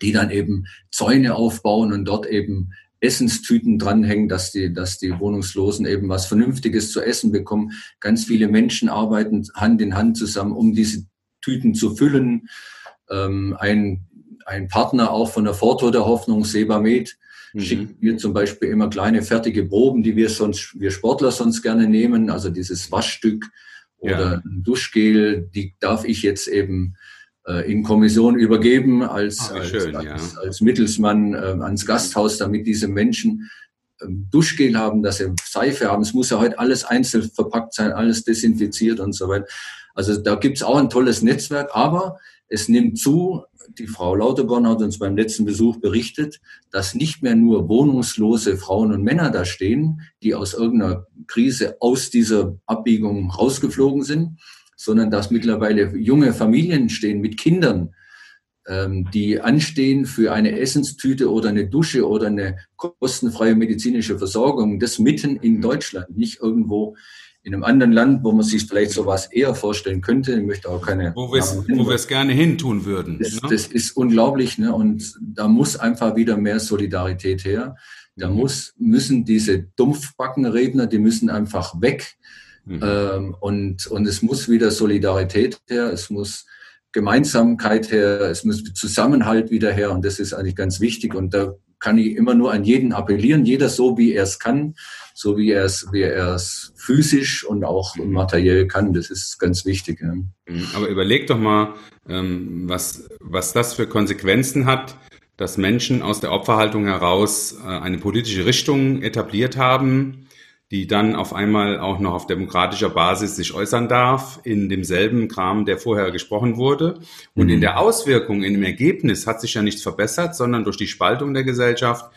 Speaker 1: die dann eben Zäune aufbauen und dort eben Essenstüten dranhängen, dass die, dass die Wohnungslosen eben was Vernünftiges zu essen bekommen. Ganz viele Menschen arbeiten Hand in Hand zusammen, um diese Tüten zu füllen. Ähm, ein, ein Partner auch von der Forto der Hoffnung, Sebamed, mhm. schickt mir zum Beispiel immer kleine fertige Proben, die wir sonst, wir Sportler sonst gerne nehmen. Also dieses Waschstück oder ja. ein Duschgel, die darf ich jetzt eben in Kommission übergeben als, Ach, schön, als, ja. als, Mittelsmann äh, ans Gasthaus, damit diese Menschen äh, Duschgel haben, dass sie Seife haben. Es muss ja heute alles einzeln verpackt sein, alles desinfiziert und so weiter. Also da gibt's auch ein tolles Netzwerk, aber es nimmt zu, die Frau Lauterborn hat uns beim letzten Besuch berichtet, dass nicht mehr nur wohnungslose Frauen und Männer da stehen, die aus irgendeiner Krise aus dieser Abbiegung rausgeflogen sind, sondern dass mittlerweile junge Familien stehen mit Kindern, ähm, die anstehen für eine Essenstüte oder eine Dusche oder eine kostenfreie medizinische Versorgung. Das mitten in mhm. Deutschland, nicht irgendwo in einem anderen Land, wo man sich vielleicht sowas eher vorstellen könnte. Ich möchte auch keine.
Speaker 2: Wo wir es gerne hintun würden.
Speaker 1: Das, ne? das ist unglaublich, ne? Und da muss einfach wieder mehr Solidarität her. Da mhm. muss, müssen diese Dumpfbackenredner, die müssen einfach weg. Mhm. Ähm, und, und es muss wieder Solidarität her, es muss Gemeinsamkeit her, es muss Zusammenhalt wieder her und das ist eigentlich ganz wichtig und da kann ich immer nur an jeden appellieren, jeder so wie er es kann, so wie er es, wie er es physisch und auch materiell kann. Das ist ganz wichtig. Ja. Mhm.
Speaker 2: Aber überleg doch mal, ähm, was, was das für Konsequenzen hat, dass Menschen aus der Opferhaltung heraus äh, eine politische Richtung etabliert haben, die dann auf einmal auch noch auf demokratischer Basis sich äußern darf, in demselben Kram, der vorher gesprochen wurde. Und mhm. in der Auswirkung, in dem Ergebnis hat sich ja nichts verbessert, sondern durch die Spaltung der Gesellschaft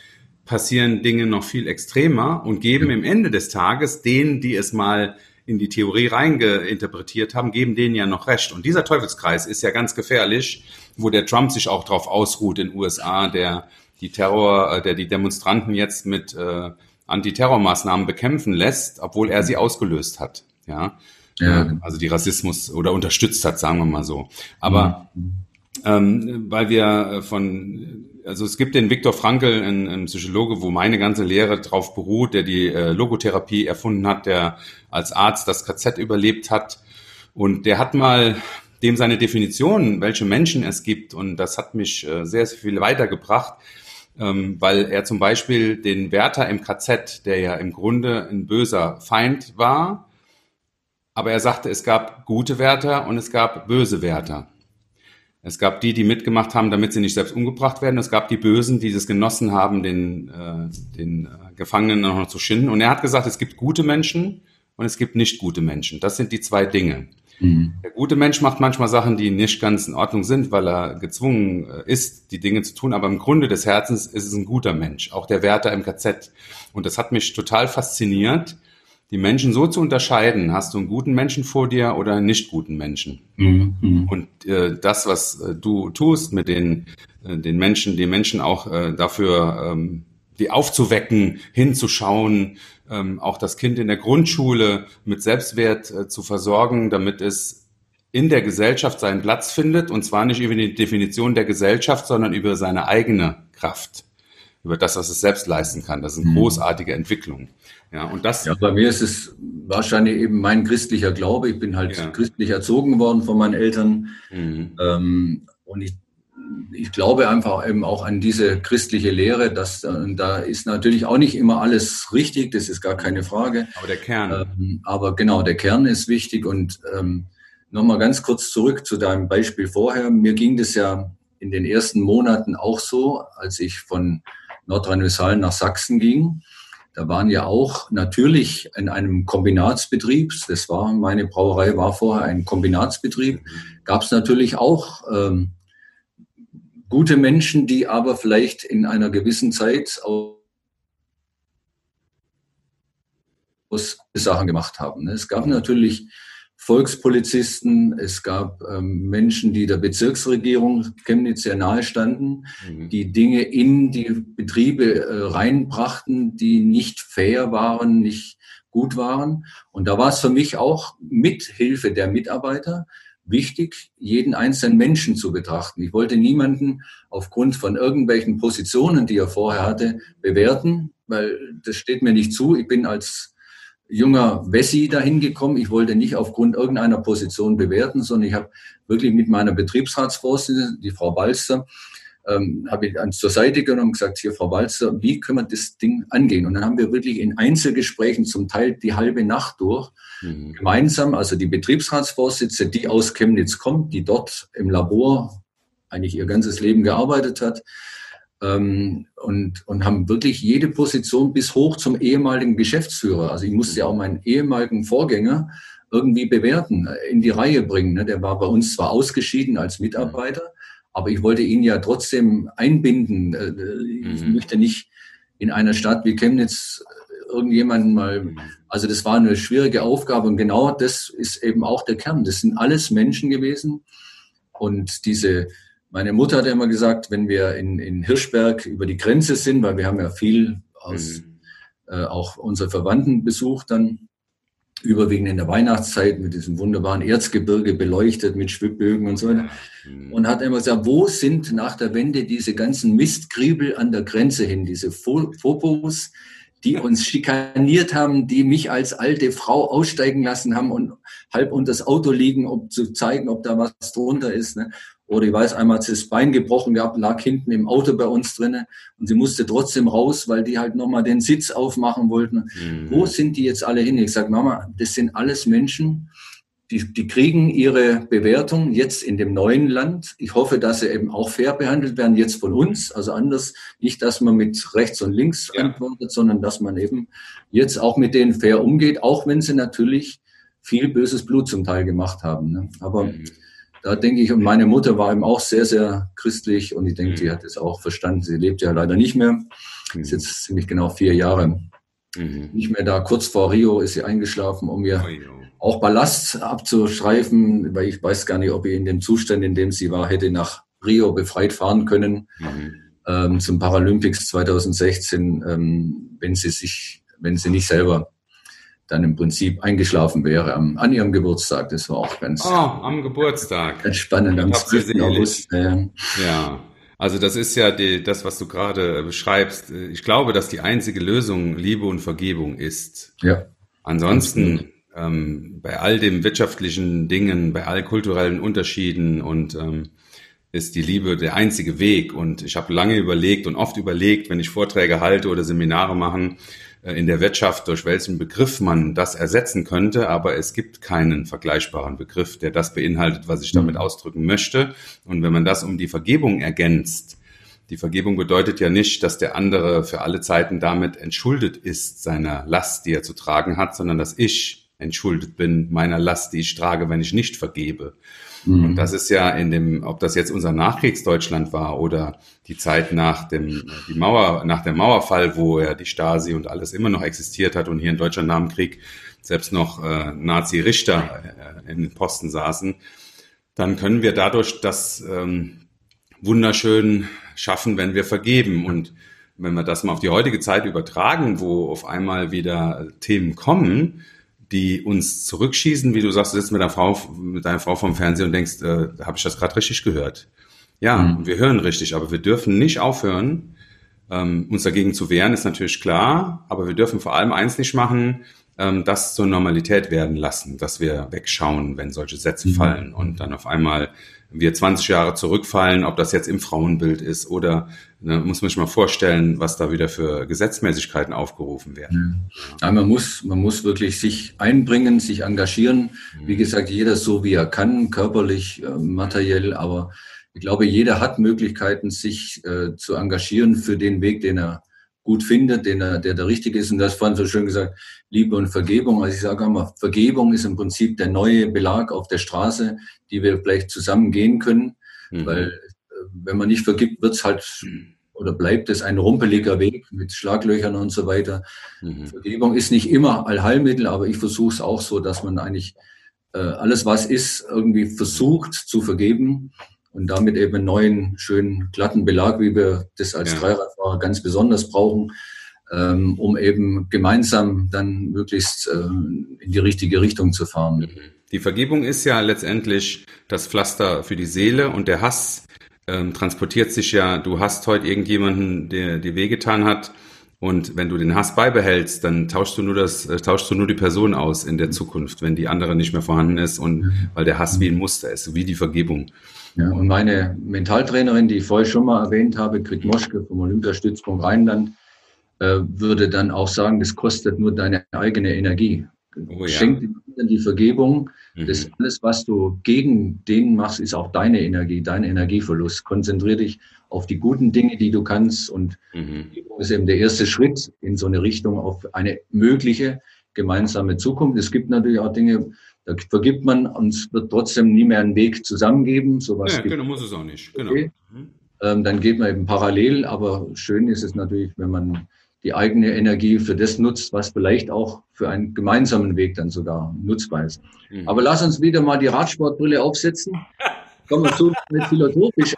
Speaker 2: passieren Dinge noch viel extremer und geben im Ende des Tages denen, die es mal in die Theorie reingeinterpretiert haben, geben denen ja noch recht. Und dieser Teufelskreis ist ja ganz gefährlich, wo der Trump sich auch drauf ausruht in den USA, der die Terror, äh, der die Demonstranten jetzt mit äh, Antiterrormaßnahmen bekämpfen lässt, obwohl er sie ausgelöst hat. Ja, ja. Ähm, also die Rassismus oder unterstützt hat, sagen wir mal so. Aber mhm. ähm, weil wir von also es gibt den Viktor Frankl, einen, einen Psychologe, wo meine ganze Lehre drauf beruht, der die äh, Logotherapie erfunden hat, der als Arzt das KZ überlebt hat. Und der hat mal dem seine Definition, welche Menschen es gibt, und das hat mich äh, sehr, sehr viel weitergebracht, ähm, weil er zum Beispiel den Wärter im KZ, der ja im Grunde ein böser Feind war, aber er sagte, es gab gute Wärter und es gab böse Wärter. Es gab die, die mitgemacht haben, damit sie nicht selbst umgebracht werden. Es gab die Bösen, die es genossen haben, den, äh, den äh, Gefangenen noch zu schinden. Und er hat gesagt, es gibt gute Menschen und es gibt nicht gute Menschen. Das sind die zwei Dinge. Mhm. Der gute Mensch macht manchmal Sachen, die nicht ganz in Ordnung sind, weil er gezwungen äh, ist, die Dinge zu tun. Aber im Grunde des Herzens ist es ein guter Mensch. Auch der Wärter im KZ. Und das hat mich total fasziniert, die Menschen so zu unterscheiden. Hast du einen guten Menschen vor dir oder einen nicht guten Menschen? Mhm. mhm. Und äh, das, was äh, du tust mit den, äh, den Menschen, die Menschen auch äh, dafür, ähm, die aufzuwecken, hinzuschauen, ähm, auch das Kind in der Grundschule mit Selbstwert äh, zu versorgen, damit es in der Gesellschaft seinen Platz findet und zwar nicht über die Definition der Gesellschaft, sondern über seine eigene Kraft, über das, was es selbst leisten kann. Das ist eine mhm. großartige Entwicklung.
Speaker 1: Ja, und das. Ja, bei mir ist es wahrscheinlich eben mein christlicher Glaube. Ich bin halt ja. christlich erzogen worden von meinen Eltern. Mhm. Ähm, und ich ich glaube einfach eben auch an diese christliche Lehre, dass äh, da ist natürlich auch nicht immer alles richtig, das ist gar keine Frage.
Speaker 2: Aber der Kern.
Speaker 1: Ähm, aber genau, der Kern ist wichtig. Und ähm, nochmal ganz kurz zurück zu deinem Beispiel vorher. Mir ging das ja in den ersten Monaten auch so, als ich von Nordrhein-Westfalen nach Sachsen ging. Da waren ja auch natürlich in einem Kombinatsbetrieb, das war meine Brauerei war vorher ein Kombinatsbetrieb, gab es natürlich auch ähm, gute Menschen, die aber vielleicht in einer gewissen Zeit aus Sachen gemacht haben. Es gab natürlich Volkspolizisten, es gab ähm, Menschen, die der Bezirksregierung Chemnitz sehr nahe standen, mhm. die Dinge in die Betriebe äh, reinbrachten, die nicht fair waren, nicht gut waren. Und da war es für mich auch mit Hilfe der Mitarbeiter wichtig, jeden einzelnen Menschen zu betrachten. Ich wollte niemanden aufgrund von irgendwelchen Positionen, die er vorher hatte, bewerten, weil das steht mir nicht zu. Ich bin als junger Wessi dahin gekommen. Ich wollte nicht aufgrund irgendeiner Position bewerten, sondern ich habe wirklich mit meiner Betriebsratsvorsitzenden, die Frau Balster, ähm, habe ich an zur Seite genommen und gesagt, hier Frau Walzer, wie können wir das Ding angehen? Und dann haben wir wirklich in Einzelgesprächen zum Teil die halbe Nacht durch mhm. gemeinsam, also die Betriebsratsvorsitzende, die aus Chemnitz kommt, die dort im Labor eigentlich ihr ganzes Leben gearbeitet hat, ähm, und, und haben wirklich jede Position bis hoch zum ehemaligen Geschäftsführer. Also ich musste ja auch meinen ehemaligen Vorgänger irgendwie bewerten, in die Reihe bringen. Ne? Der war bei uns zwar ausgeschieden als Mitarbeiter, aber ich wollte ihn ja trotzdem einbinden. Äh, ich mhm. möchte nicht in einer Stadt wie Chemnitz äh, irgendjemanden mal, mhm. also das war eine schwierige Aufgabe und genau das ist eben auch der Kern. Das sind alles Menschen gewesen und diese, meine Mutter hat immer gesagt, wenn wir in, in Hirschberg über die Grenze sind, weil wir haben ja viel aus, mhm. äh, auch unsere Verwandten besucht dann, überwiegend in der Weihnachtszeit mit diesem wunderbaren Erzgebirge beleuchtet mit Schwibbögen und so weiter. Und hat immer gesagt, wo sind nach der Wende diese ganzen Mistkriebel an der Grenze hin, diese Phobos, die uns schikaniert haben, die mich als alte Frau aussteigen lassen haben und halb unter das Auto liegen, um zu zeigen, ob da was drunter ist. Ne? Oder ich weiß, einmal hat sie das Bein gebrochen gehabt, lag hinten im Auto bei uns drinnen und sie musste trotzdem raus, weil die halt nochmal den Sitz aufmachen wollten. Mhm. Wo sind die jetzt alle hin? Ich sage, Mama, das sind alles Menschen, die, die kriegen ihre Bewertung jetzt in dem neuen Land. Ich hoffe, dass sie eben auch fair behandelt werden, jetzt von uns. Also anders, nicht, dass man mit rechts und links ja. antwortet, sondern dass man eben jetzt auch mit denen fair umgeht, auch wenn sie natürlich viel böses Blut zum Teil gemacht haben. Ne? Aber mhm da denke ich, und meine Mutter war eben auch sehr, sehr christlich und ich denke, sie mhm. hat es auch verstanden. Sie lebt ja leider nicht mehr. Mhm. Ist jetzt ziemlich genau vier Jahre mhm. nicht mehr da. Kurz vor Rio ist sie eingeschlafen, um mir auch Ballast abzustreifen, weil ich weiß gar nicht, ob ich in dem Zustand, in dem sie war, hätte nach Rio befreit fahren können. Mhm. Ähm, zum Paralympics 2016, ähm, wenn sie sich wenn sie nicht selber dann im Prinzip eingeschlafen wäre am, an ihrem Geburtstag. Das war auch ganz,
Speaker 2: oh, am Geburtstag.
Speaker 1: ganz spannend am 12. August.
Speaker 2: Ja. Also das ist ja die, das, was du gerade beschreibst. Ich glaube, dass die einzige Lösung Liebe und Vergebung ist.
Speaker 1: Ja.
Speaker 2: Ansonsten ähm, bei all den wirtschaftlichen Dingen, bei all kulturellen Unterschieden und ähm, ist die Liebe der einzige Weg. Und ich habe lange überlegt und oft überlegt, wenn ich Vorträge halte oder Seminare machen äh, in der Wirtschaft, durch welchen Begriff man das ersetzen könnte. Aber es gibt keinen vergleichbaren Begriff, der das beinhaltet, was ich damit mhm. ausdrücken möchte. Und wenn man das um die Vergebung ergänzt, die Vergebung bedeutet ja nicht, dass der andere für alle Zeiten damit entschuldet ist, seiner Last, die er zu tragen hat, sondern dass ich entschuldet bin meiner Last, die ich trage, wenn ich nicht vergebe. Mhm. Und das ist ja in dem, ob das jetzt unser Nachkriegsdeutschland war oder die Zeit nach dem, die Mauer, nach dem Mauerfall, wo ja die Stasi und alles immer noch existiert hat und hier in Deutschland nach dem Krieg selbst noch äh, Nazi-Richter äh, in den Posten saßen, dann können wir dadurch das ähm, wunderschön schaffen, wenn wir vergeben. Und wenn wir das mal auf die heutige Zeit übertragen, wo auf einmal wieder Themen kommen, die uns zurückschießen, wie du sagst, du sitzt mit deiner Frau, mit deiner Frau vom Fernseher und denkst, äh, habe ich das gerade richtig gehört? Ja, mhm. wir hören richtig, aber wir dürfen nicht aufhören, ähm, uns dagegen zu wehren, ist natürlich klar, aber wir dürfen vor allem eins nicht machen, ähm, das zur Normalität werden lassen, dass wir wegschauen, wenn solche Sätze mhm. fallen und dann auf einmal wir 20 Jahre zurückfallen, ob das jetzt im Frauenbild ist oder ne, muss man sich mal vorstellen, was da wieder für Gesetzmäßigkeiten aufgerufen werden.
Speaker 1: Ja, man muss, man muss wirklich sich einbringen, sich engagieren. Mhm. Wie gesagt, jeder so wie er kann, körperlich, äh, materiell, aber ich glaube, jeder hat Möglichkeiten, sich äh, zu engagieren für den Weg, den er gut findet, den er, der der richtige ist. Und das fand so schön gesagt, Liebe und Vergebung. Also ich sage immer, Vergebung ist im Prinzip der neue Belag auf der Straße, die wir vielleicht zusammen gehen können. Mhm. Weil äh, wenn man nicht vergibt, wird's halt oder bleibt es ein rumpeliger Weg mit Schlaglöchern und so weiter. Mhm. Vergebung ist nicht immer Allheilmittel, aber ich versuche es auch so, dass man eigentlich äh, alles, was ist, irgendwie versucht zu vergeben und damit eben einen neuen, schönen, glatten Belag, wie wir das als ja. Dreiradfahrer ganz besonders brauchen, ähm, um eben gemeinsam dann möglichst äh, in die richtige Richtung zu fahren. Mhm.
Speaker 2: Die Vergebung ist ja letztendlich das Pflaster für die Seele und der Hass ähm, transportiert sich ja, du hast heute irgendjemanden, der dir wehgetan hat, und wenn du den Hass beibehältst, dann tauschst du nur das, äh, tauschst du nur die Person aus in der Zukunft, wenn die andere nicht mehr vorhanden ist und mhm. weil der Hass wie ein Muster ist, wie die Vergebung.
Speaker 1: Ja, und meine Mentaltrainerin, die ich vorher schon mal erwähnt habe, Grit Moschke vom Olympiastützpunkt Rheinland, äh, würde dann auch sagen, das kostet nur deine eigene Energie. Oh, ja. Schenk anderen die Vergebung. Mhm. Das alles, was du gegen den machst, ist auch deine Energie, dein Energieverlust. Konzentrier dich auf die guten Dinge, die du kannst. Und mhm. ist eben der erste Schritt in so eine Richtung auf eine mögliche gemeinsame Zukunft. Es gibt natürlich auch Dinge, da vergibt man und es wird trotzdem nie mehr einen Weg zusammengeben.
Speaker 2: Sowas ja, genau, muss es auch nicht. Genau. Okay.
Speaker 1: Mhm. Ähm, dann geht man eben parallel, aber schön ist es natürlich, wenn man die eigene Energie für das nutzt, was vielleicht auch für einen gemeinsamen Weg dann sogar nutzbar ist. Mhm. Aber lass uns wieder mal die Radsportbrille aufsetzen. Kommen wir zu mit philosophisch.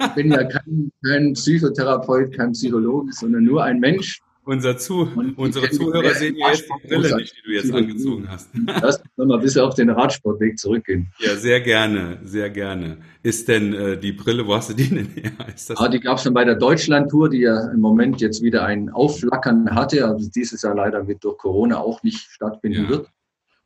Speaker 1: Ich bin ja kein, kein Psychotherapeut, kein Psychologe, sondern nur ein Mensch,
Speaker 2: unser Zu unsere Zuhörer sehen ja jetzt die Brille nicht, die du jetzt angezogen hast.
Speaker 1: Lass uns nochmal ein bisschen auf den Radsportweg zurückgehen.
Speaker 2: Ja, sehr gerne, sehr gerne. Ist denn äh, die Brille, wo hast du die denn her?
Speaker 1: Ist das ah, die gab es dann bei der Deutschland-Tour, die ja im Moment jetzt wieder ein Aufflackern hatte, also dieses Jahr leider mit durch Corona auch nicht stattfinden ja. wird.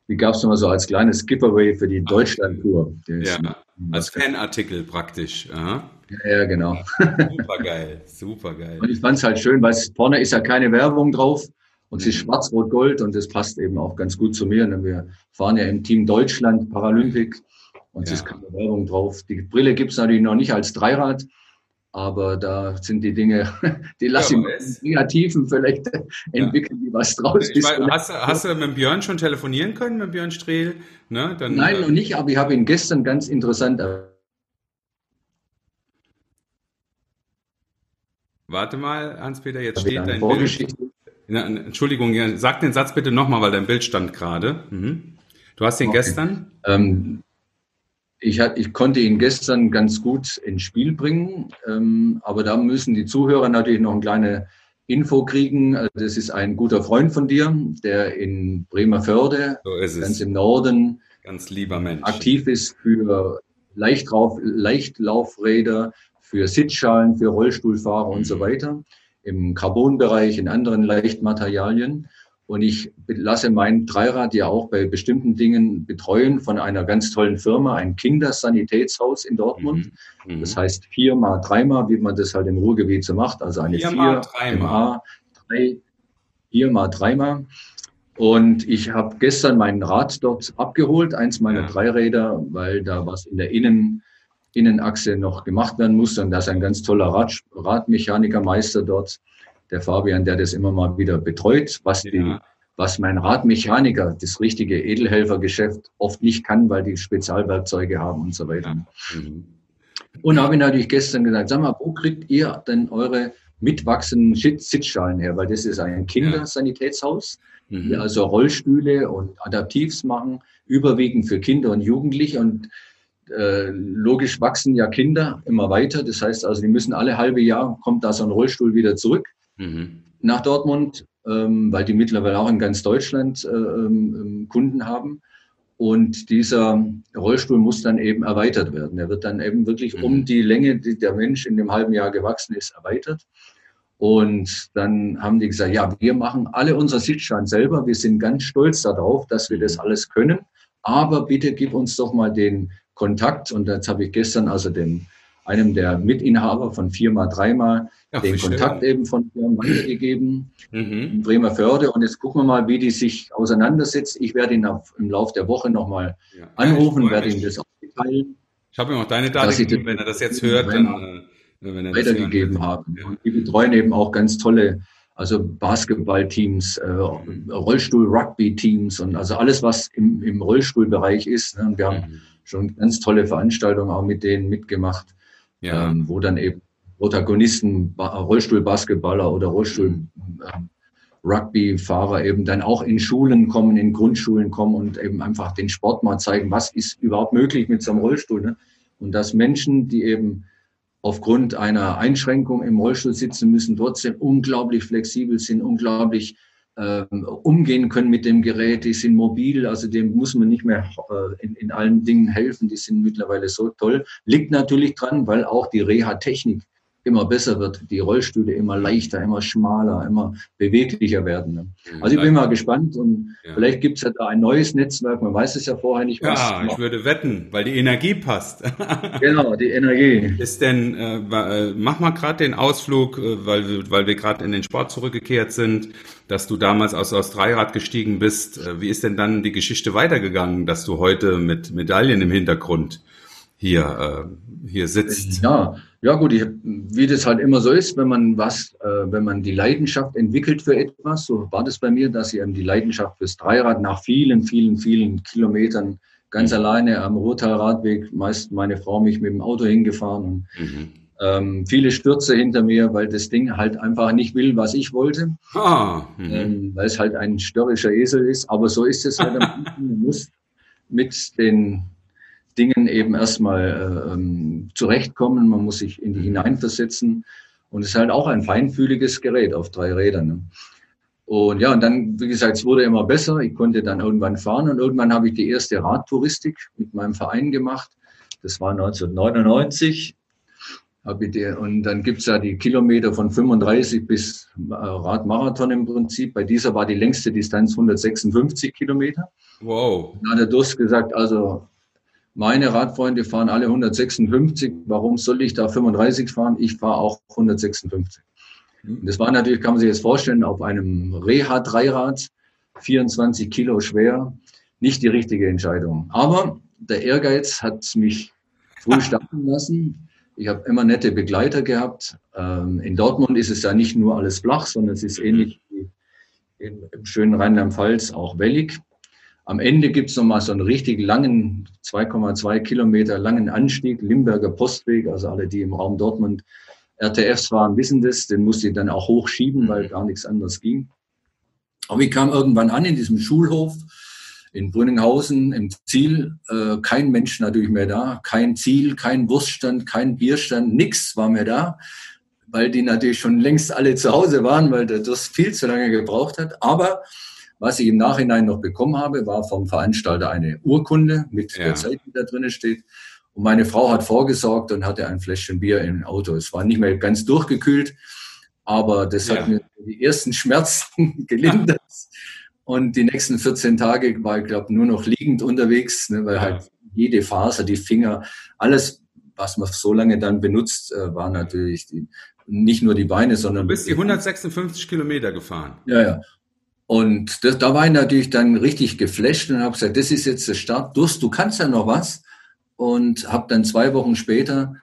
Speaker 1: Die gab es nochmal so als kleines Giveaway für die Deutschland-Tour.
Speaker 2: Ja, als Fanartikel praktisch. Aha.
Speaker 1: Ja, ja, genau.
Speaker 2: Super geil, super geil.
Speaker 1: Und ich fand es halt schön, weil vorne ist ja keine Werbung drauf und sie ist mhm. schwarz-rot-gold und das passt eben auch ganz gut zu mir. Wir fahren ja im Team Deutschland Paralympic und es ja. ist keine Werbung drauf. Die Brille gibt es natürlich noch nicht als Dreirad, aber da sind die Dinge, die lassen ja, im Negativen vielleicht ja. entwickeln, die was draus
Speaker 2: ist. Hast, hast, du mit Björn schon telefonieren können, mit Björn Strehl?
Speaker 1: Ne? Dann, Nein, äh, noch nicht, aber ich habe ihn gestern ganz interessant
Speaker 2: Warte mal, Hans-Peter, jetzt steht dein Bild. Na, Entschuldigung, sag den Satz bitte nochmal, weil dein Bild stand gerade. Mhm. Du hast ihn okay. gestern?
Speaker 1: Ähm, ich, hat, ich konnte ihn gestern ganz gut ins Spiel bringen, ähm, aber da müssen die Zuhörer natürlich noch eine kleine Info kriegen, äh, das ist ein guter Freund von dir, der in Bremerförde, so ganz im Norden,
Speaker 2: ganz lieber Mensch.
Speaker 1: aktiv ist für Leichtrauf, Leichtlaufräder, für Sitzschalen, für Rollstuhlfahrer und so mhm. weiter, im Carbonbereich, in anderen Leichtmaterialien. Und ich lasse mein Dreirad ja auch bei bestimmten Dingen betreuen von einer ganz tollen Firma, ein Kindersanitätshaus in Dortmund. Mhm. Mhm. Das heißt viermal, dreimal, wie man das halt im Ruhrgebiet so macht. Also eine viermal, vier, dreimal. drei, viermal, dreimal. Und ich habe gestern mein Rad dort abgeholt, eins meiner ja. Dreiräder, weil da was in der Innen, Innenachse noch gemacht werden muss. Und da ist ein ganz toller Rad, Radmechanikermeister dort der Fabian, der das immer mal wieder betreut, was die, ja. was mein Radmechaniker, das richtige Edelhelfergeschäft oft nicht kann, weil die Spezialwerkzeuge haben und so weiter. Ja. Mhm. Und habe ich natürlich gestern gesagt, sag mal, wo kriegt ihr denn eure mitwachsenden Sitzschalen her? Weil das ist ein Kindersanitätshaus, mhm. die also Rollstühle und Adaptivs machen, überwiegend für Kinder und Jugendliche und äh, logisch wachsen ja Kinder immer weiter. Das heißt also, die müssen alle halbe Jahr, kommt da so ein Rollstuhl wieder zurück mhm. nach Dortmund, ähm, weil die mittlerweile auch in ganz Deutschland äh, ähm, Kunden haben. Und dieser Rollstuhl muss dann eben erweitert werden. Er wird dann eben wirklich mhm. um die Länge, die der Mensch in dem halben Jahr gewachsen ist, erweitert. Und dann haben die gesagt, ja, wir machen alle unser Sitzstand selber. Wir sind ganz stolz darauf, dass wir das mhm. alles können. Aber bitte gib uns doch mal den Kontakt. Und jetzt habe ich gestern also den einem der Mitinhaber von viermal, dreimal Ach, den Kontakt schön. eben von Firmen weitergegeben mhm. in Bremerförde. Und jetzt gucken wir mal, wie die sich auseinandersetzt. Ich werde ihn auf, im Laufe der Woche nochmal ja, anrufen, werde ihm das auch mitteilen.
Speaker 2: Ich habe ihm auch deine Daten gegeben, wenn er das jetzt hört, dann äh,
Speaker 1: wenn er weitergegeben haben. Ja. Und die betreuen eben auch ganz tolle, also Basketballteams, äh. Rollstuhl-Rugby-Teams und also alles, was im, im Rollstuhlbereich ist. Ne? Und wir haben mhm. Schon ganz tolle Veranstaltungen auch mit denen mitgemacht ja. ähm, wo dann eben Protagonisten, Rollstuhlbasketballer oder Rollstuhl-Rugby-Fahrer eben dann auch in Schulen kommen, in Grundschulen kommen und eben einfach den Sport mal zeigen, was ist überhaupt möglich mit so einem Rollstuhl. Ne? Und dass Menschen, die eben aufgrund einer Einschränkung im Rollstuhl sitzen müssen, trotzdem unglaublich flexibel sind, unglaublich äh, umgehen können mit dem Gerät, die sind mobil, also dem muss man nicht mehr äh, in, in allen Dingen helfen, die sind mittlerweile so toll. Liegt natürlich dran, weil auch die Reha-Technik immer besser wird, die Rollstühle immer leichter, immer schmaler, immer beweglicher werden. Ne? Mhm. Also ich bin mal gespannt und ja. vielleicht gibt es ja da ein neues Netzwerk, man weiß es ja vorher nicht.
Speaker 2: Was ja, ich würde wetten, weil die Energie passt.
Speaker 1: genau, die Energie.
Speaker 2: Ist denn, äh, äh mach mal gerade den Ausflug, äh, weil, weil wir gerade in den Sport zurückgekehrt sind, dass du damals aus, aus Dreirad gestiegen bist. Äh, wie ist denn dann die Geschichte weitergegangen, dass du heute mit Medaillen im Hintergrund hier, äh, hier sitzt?
Speaker 1: Ja, ja gut, ich, wie das halt immer so ist, wenn man was, äh, wenn man die Leidenschaft entwickelt für etwas, so war das bei mir, dass ich eben die Leidenschaft fürs Dreirad nach vielen, vielen, vielen Kilometern ganz mhm. alleine am Ruhrtal-Radweg, meist meine Frau mich mit dem Auto hingefahren und mhm. Ähm, viele Stürze hinter mir, weil das Ding halt einfach nicht will, was ich wollte, ah, mhm. ähm, weil es halt ein störrischer Esel ist, aber so ist es halt. man muss mit den Dingen eben erstmal äh, ähm, zurechtkommen. Man muss sich in die hineinversetzen. Und es ist halt auch ein feinfühliges Gerät auf drei Rädern. Ne? Und ja, und dann, wie gesagt, es wurde immer besser. Ich konnte dann irgendwann fahren und irgendwann habe ich die erste Radtouristik mit meinem Verein gemacht. Das war 1999. Und dann gibt's ja die Kilometer von 35 bis äh, Radmarathon im Prinzip. Bei dieser war die längste Distanz 156 Kilometer. Wow. Dann hat der Durst gesagt, also meine Radfreunde fahren alle 156. Warum soll ich da 35 fahren? Ich fahre auch 156. Und das war natürlich, kann man sich jetzt vorstellen, auf einem Reha-Dreirad, 24 Kilo schwer, nicht die richtige Entscheidung. Aber der Ehrgeiz hat mich früh starten lassen. Ich habe immer nette Begleiter gehabt. Ähm, in Dortmund ist es ja nicht nur alles flach, sondern es ist ähnlich wie im schönen Rheinland-Pfalz auch wellig. Am Ende gibt es nochmal so einen richtig langen, 2,2 Kilometer langen Anstieg, Limberger Postweg. Also alle, die im Raum Dortmund RTFs waren, wissen das. Den musste ich dann auch hochschieben, weil gar nichts anderes ging. Aber ich kam irgendwann an in diesem Schulhof in Brünninghausen im Ziel. Äh, kein Mensch natürlich mehr da, kein Ziel, kein Wurststand, kein Bierstand, nix war mehr da. weil die natürlich schon längst alle zu Hause waren, weil der Durst viel zu lange gebraucht hat. Aber was ich im Nachhinein noch bekommen habe, war vom Veranstalter eine Urkunde mit ja. der Zeit, die da drinnen steht. Und meine Frau hat vorgesorgt und hatte ein Fläschchen Bier im Auto. Es war nicht mehr ganz durchgekühlt, aber das ja. hat mir die ersten Schmerzen gelindert. Und die nächsten 14 Tage war ich, glaube nur noch liegend unterwegs, ne, weil ja. halt jede Faser, die Finger, alles, was man so lange dann benutzt, äh, war natürlich die, nicht nur die Beine, sondern.
Speaker 2: Du bist die 156 Kilometer gefahren.
Speaker 1: Ja, ja. Und das, da war ich natürlich dann richtig geflasht und habe gesagt, das ist jetzt der Start. Durst, du kannst ja noch was. Und habe dann zwei Wochen später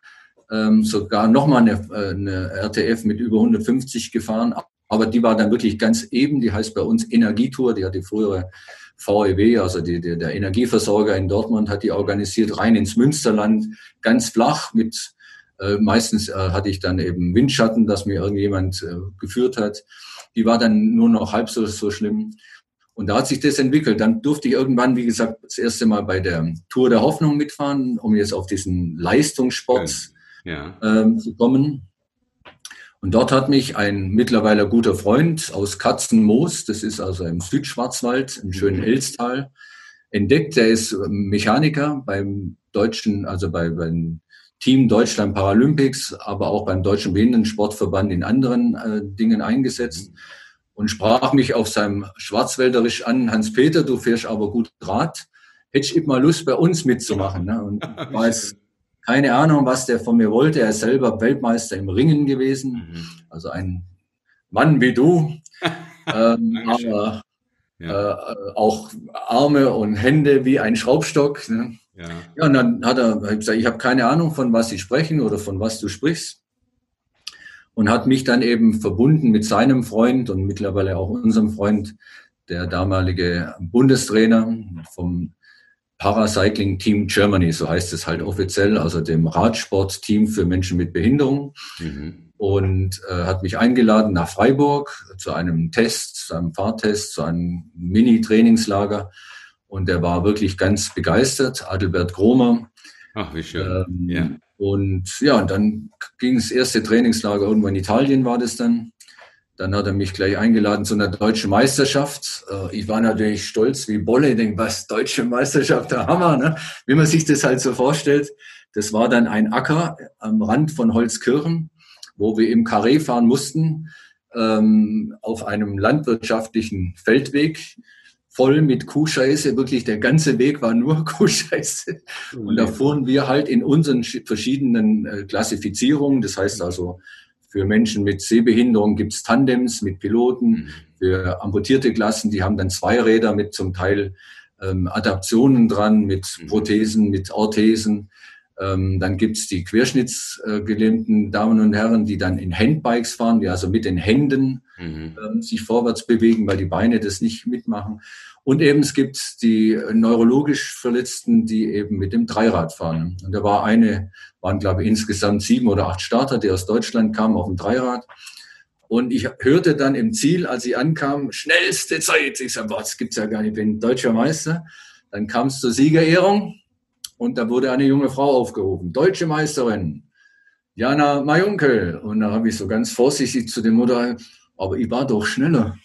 Speaker 1: ähm, sogar nochmal eine, äh, eine RTF mit über 150 gefahren. Aber die war dann wirklich ganz eben. Die heißt bei uns Energietour. Die hat die frühere VEW, also die, die, der Energieversorger in Dortmund, hat die organisiert, rein ins Münsterland, ganz flach mit äh, meistens äh, hatte ich dann eben Windschatten, dass mir irgendjemand äh, geführt hat. Die war dann nur noch halb so, so schlimm. Und da hat sich das entwickelt. Dann durfte ich irgendwann, wie gesagt, das erste Mal bei der Tour der Hoffnung mitfahren, um jetzt auf diesen Leistungssport ja. ähm, zu kommen. Und dort hat mich ein mittlerweile guter Freund aus Katzenmoos, das ist also im Südschwarzwald, im schönen mhm. Elstal, entdeckt. Der ist Mechaniker beim deutschen, also bei, beim Team Deutschland Paralympics, aber auch beim Deutschen Behindertensportverband in anderen äh, Dingen eingesetzt mhm. und sprach mich auf seinem Schwarzwälderisch an, Hans-Peter, du fährst aber gut Rad, hätte ich mal Lust, bei uns mitzumachen. Ne? Und weiß keine Ahnung, was der von mir wollte. Er ist selber Weltmeister im Ringen gewesen, mhm. also ein Mann wie du, ähm, aber ja. äh, auch Arme und Hände wie ein Schraubstock. Ne? Ja. ja, und dann hat er gesagt, ich habe keine Ahnung, von was Sie sprechen oder von was du sprichst. Und hat mich dann eben verbunden mit seinem Freund und mittlerweile auch unserem Freund, der damalige Bundestrainer vom Paracycling Team Germany, so heißt es halt offiziell, also dem Radsportteam für Menschen mit Behinderung. Mhm. Und äh, hat mich eingeladen nach Freiburg zu einem Test, zu einem Fahrtest, zu einem Mini-Trainingslager. Und er war wirklich ganz begeistert, Adelbert Gromer.
Speaker 2: Ach, wie schön. Ähm,
Speaker 1: ja. Und ja, und dann ging das erste Trainingslager irgendwo in Italien war das dann. Dann hat er mich gleich eingeladen zu einer deutschen Meisterschaft. Äh, ich war natürlich stolz wie Bolle, ich denke, was, deutsche Meisterschaft, der Hammer, ne? Wie man sich das halt so vorstellt. Das war dann ein Acker am Rand von Holzkirchen, wo wir im Karree fahren mussten, ähm, auf einem landwirtschaftlichen Feldweg voll mit Kuhscheiße. Wirklich der ganze Weg war nur Kuhscheiße. Und da fuhren wir halt in unseren verschiedenen äh, Klassifizierungen. Das heißt also, für Menschen mit Sehbehinderung gibt's Tandems mit Piloten. Mhm. Für amputierte Klassen, die haben dann zwei Räder mit zum Teil ähm, Adaptionen dran, mit mhm. Prothesen, mit Orthesen. Ähm, dann gibt's die querschnittsgelähmten Damen und Herren, die dann in Handbikes fahren, die also mit den Händen mhm. ähm, sich vorwärts bewegen, weil die Beine das nicht mitmachen. Und eben es gibt die neurologisch Verletzten, die eben mit dem Dreirad fahren. Und da war eine, waren glaube ich insgesamt sieben oder acht Starter, die aus Deutschland kamen auf dem Dreirad. Und ich hörte dann im Ziel, als ich ankam, schnellste Zeit. Ich sage, was gibt's ja gar nicht, ich bin deutscher Meister. Dann kam es zur Siegerehrung und da wurde eine junge Frau aufgerufen, deutsche Meisterin, Jana Majunkel. Und da habe ich so ganz vorsichtig zu dem Mutter, aber ich war doch schneller.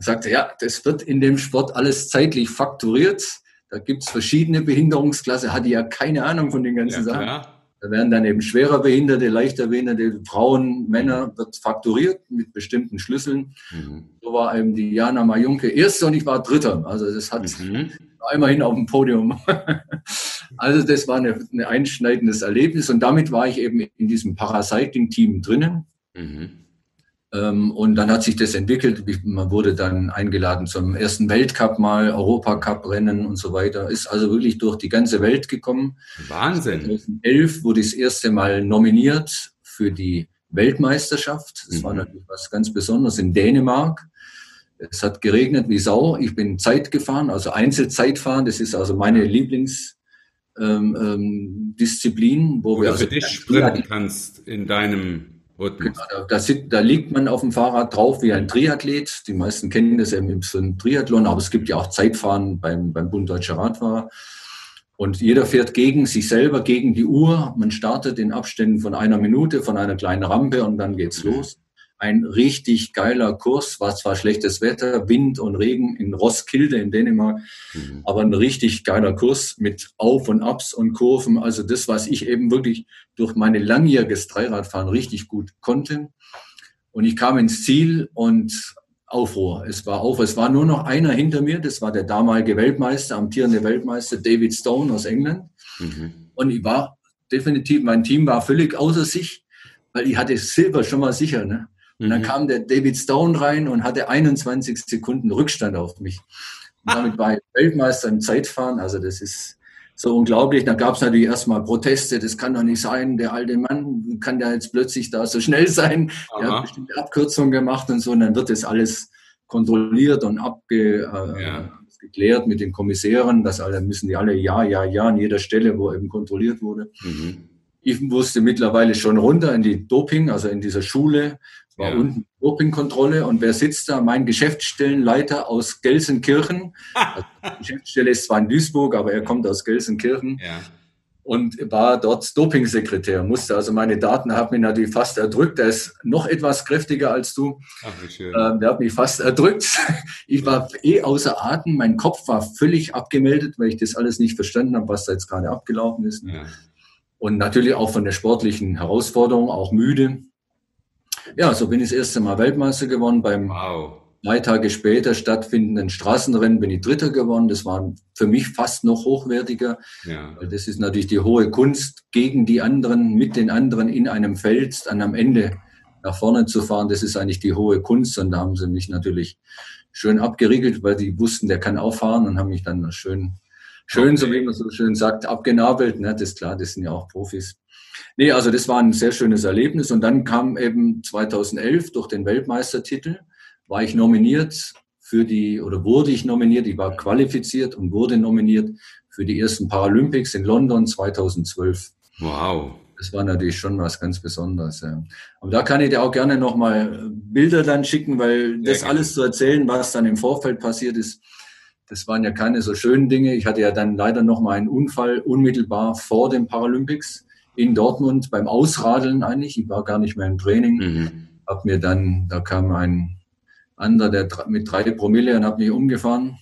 Speaker 1: Er sagte, ja, das wird in dem Sport alles zeitlich fakturiert. Da gibt's verschiedene Behinderungsklasse, hatte ja keine Ahnung von den ganzen ja, Sachen. Klar. Da werden dann eben schwerer Behinderte, leichter Behinderte, Frauen, Männer, wird fakturiert mit bestimmten Schlüsseln. Mhm. So war eben die Jana Majunke erste und ich war Dritter. Also das hat mhm. immerhin auf dem Podium. also das war ein einschneidendes Erlebnis und damit war ich eben in diesem Paracycling-Team drinnen. Mhm. Ähm, und dann hat sich das entwickelt. Man wurde dann eingeladen zum ersten Weltcup mal, Europacup-Rennen und so weiter. Ist also wirklich durch die ganze Welt gekommen.
Speaker 2: Wahnsinn.
Speaker 1: 2011 wurde ich das erste Mal nominiert für die Weltmeisterschaft. Das mhm. war natürlich was ganz Besonderes in Dänemark. Es hat geregnet wie Sau. Ich bin Zeit gefahren, also Einzelzeitfahren. Das ist also meine Lieblingsdisziplin, ähm, ähm,
Speaker 2: wo Oder wir also für dich sprinten kannst in deinem
Speaker 1: Rhythmus. Genau, da, da, liegt man auf dem Fahrrad drauf wie ein Triathlet. Die meisten kennen das eben für ein Triathlon, aber es gibt ja auch Zeitfahren beim, beim Bund Deutscher Radfahrer. Und jeder fährt gegen sich selber, gegen die Uhr. Man startet in Abständen von einer Minute, von einer kleinen Rampe und dann geht's mhm. los. Ein richtig geiler Kurs, war zwar schlechtes Wetter, Wind und Regen in Roskilde in Dänemark, mhm. aber ein richtig geiler Kurs mit Auf und Abs und Kurven. Also das, was ich eben wirklich durch meine langjähriges Dreiradfahren richtig gut konnte. Und ich kam ins Ziel und Aufruhr. Es war auf. Es war nur noch einer hinter mir. Das war der damalige Weltmeister, amtierende Weltmeister David Stone aus England. Mhm. Und ich war definitiv, mein Team war völlig außer sich, weil ich hatte Silber schon mal sicher. Ne? Und mhm. dann kam der David Stone rein und hatte 21 Sekunden Rückstand auf mich. Und damit war ich Weltmeister im Zeitfahren. Also das ist so unglaublich. Da gab es natürlich erstmal Proteste, das kann doch nicht sein, der alte Mann kann ja jetzt plötzlich da so schnell sein, Aha. der hat bestimmte Abkürzungen gemacht und so, und dann wird das alles kontrolliert und abgeklärt äh, mit den Kommissären, das alle müssen die alle ja, ja, ja an jeder Stelle, wo eben kontrolliert wurde. Mhm. Ich musste mittlerweile schon runter in die Doping, also in dieser Schule, war ja. unten Dopingkontrolle und wer sitzt da? Mein Geschäftsstellenleiter aus Gelsenkirchen. Also die Geschäftsstelle ist zwar in Duisburg, aber er kommt aus Gelsenkirchen. Ja. Und war dort Dopingsekretär, musste also meine Daten, hat mich natürlich fast erdrückt. Er ist noch etwas kräftiger als du. Ach, wie schön. Ähm, der hat mich fast erdrückt. Ich war eh außer Atem. Mein Kopf war völlig abgemeldet, weil ich das alles nicht verstanden habe, was da jetzt gerade abgelaufen ist. Ja. Und natürlich auch von der sportlichen Herausforderung, auch müde. Ja, so bin ich das erste Mal Weltmeister geworden. Beim wow. drei Tage später stattfindenden Straßenrennen bin ich Dritter geworden. Das war für mich fast noch hochwertiger. Ja. Weil das ist natürlich die hohe Kunst, gegen die anderen, mit den anderen in einem Feld dann am Ende nach vorne zu fahren. Das ist eigentlich die hohe Kunst. Und da haben sie mich natürlich schön abgeriegelt, weil die wussten, der kann auch fahren und haben mich dann schön, schön, okay. so wie man so schön sagt, abgenabelt. Ne, das ist klar, das sind ja auch Profis. Nee, also das war ein sehr schönes Erlebnis. Und dann kam eben 2011 durch den Weltmeistertitel, war ich nominiert für die, oder wurde ich nominiert, ich war qualifiziert und wurde nominiert für die ersten Paralympics in London 2012. Wow. Das war natürlich schon was ganz Besonderes. Ja. Und da kann ich dir auch gerne nochmal Bilder dann schicken, weil das alles zu erzählen, was dann im Vorfeld passiert ist, das waren ja keine so schönen Dinge. Ich hatte ja dann leider nochmal einen Unfall unmittelbar vor den Paralympics in Dortmund beim Ausradeln eigentlich. Ich war gar nicht mehr im Training. Mhm. Hab mir dann, da kam ein anderer, der mit drei Promille und hat mich umgefahren.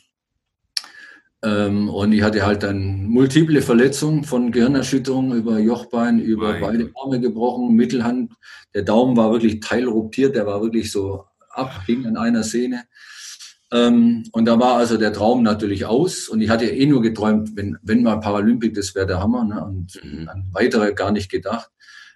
Speaker 1: Ähm, und ich hatte halt dann multiple Verletzungen von Gehirnerschütterung über Jochbein, über Nein. beide Arme gebrochen, Mittelhand. Der Daumen war wirklich teilruptiert, der war wirklich so ab, hing an einer Sehne. Ähm, und da war also der Traum natürlich aus. Und ich hatte eh nur geträumt, wenn, wenn mal Paralympik, das wäre der Hammer. Ne? Und mhm. an weitere gar nicht gedacht.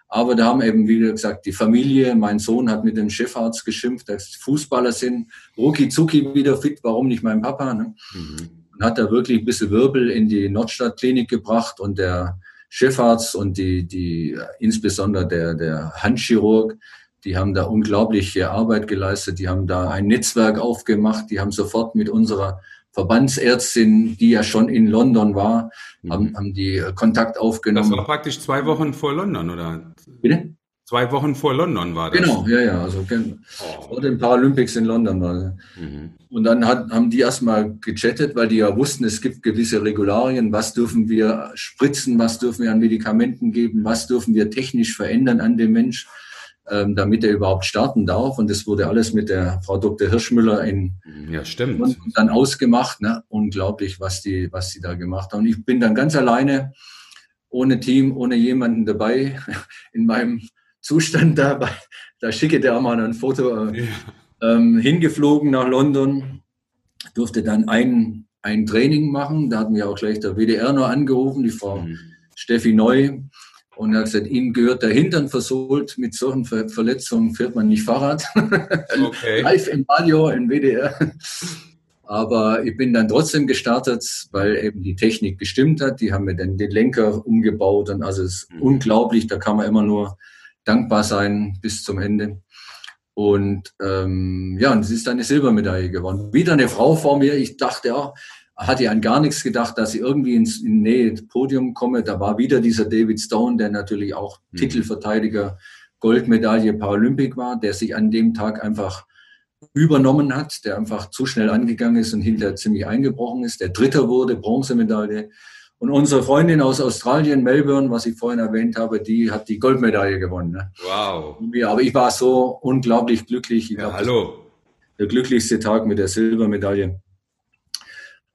Speaker 1: Aber da haben eben, wie gesagt, die Familie, mein Sohn hat mit dem Chefarzt geschimpft, dass Fußballer sind, rucki zucki wieder fit, warum nicht mein Papa? Ne? Mhm. Und hat da wirklich ein bisschen Wirbel in die Nordstadtklinik gebracht und der Chefarzt und die, die insbesondere der, der Handchirurg, die haben da unglaubliche Arbeit geleistet. Die haben da ein Netzwerk aufgemacht. Die haben sofort mit unserer Verbandsärztin, die ja schon in London war, mhm. haben, haben die äh, Kontakt aufgenommen. Das
Speaker 2: war praktisch zwei Wochen vor London, oder? Bitte? Zwei Wochen vor London war
Speaker 1: das. Genau, ja, ja. Also oh. vor den Paralympics in London war das. Mhm. Und dann hat, haben die erstmal gechattet, weil die ja wussten, es gibt gewisse Regularien. Was dürfen wir spritzen? Was dürfen wir an Medikamenten geben? Was dürfen wir technisch verändern an dem Mensch? Ähm, damit er überhaupt starten darf. Und das wurde alles mit der Frau Dr. Hirschmüller in
Speaker 2: ja, stimmt.
Speaker 1: Und dann ausgemacht. Ne? Unglaublich, was die, was die da gemacht haben. Und ich bin dann ganz alleine, ohne Team, ohne jemanden dabei, in meinem Zustand da. Da schicke der mal ein Foto äh, ja. ähm, hingeflogen nach London, durfte dann ein, ein Training machen. Da hat mir auch gleich der WDR noch angerufen, die Frau mhm. Steffi Neu und er hat gesagt, ihm gehört der Hintern versohlt. Mit solchen Ver Verletzungen fährt man nicht Fahrrad. Okay. Live im Radio, im WDR. Aber ich bin dann trotzdem gestartet, weil eben die Technik gestimmt hat. Die haben mir dann den Lenker umgebaut und also es ist mhm. unglaublich. Da kann man immer nur dankbar sein bis zum Ende. Und ähm, ja, und es ist eine Silbermedaille geworden. Wieder eine Frau vor mir. Ich dachte auch, hatte an gar nichts gedacht, dass ich irgendwie ins in Nähe Podium komme. Da war wieder dieser David Stone, der natürlich auch mhm. Titelverteidiger Goldmedaille Paralympic war, der sich an dem Tag einfach übernommen hat, der einfach zu schnell angegangen ist und hinterher ziemlich eingebrochen ist, der Dritter wurde, Bronzemedaille. Und unsere Freundin aus Australien, Melbourne, was ich vorhin erwähnt habe, die hat die Goldmedaille gewonnen. Ne?
Speaker 2: Wow.
Speaker 1: aber ich war so unglaublich glücklich.
Speaker 2: Ich ja, glaub, hallo.
Speaker 1: Der glücklichste Tag mit der Silbermedaille.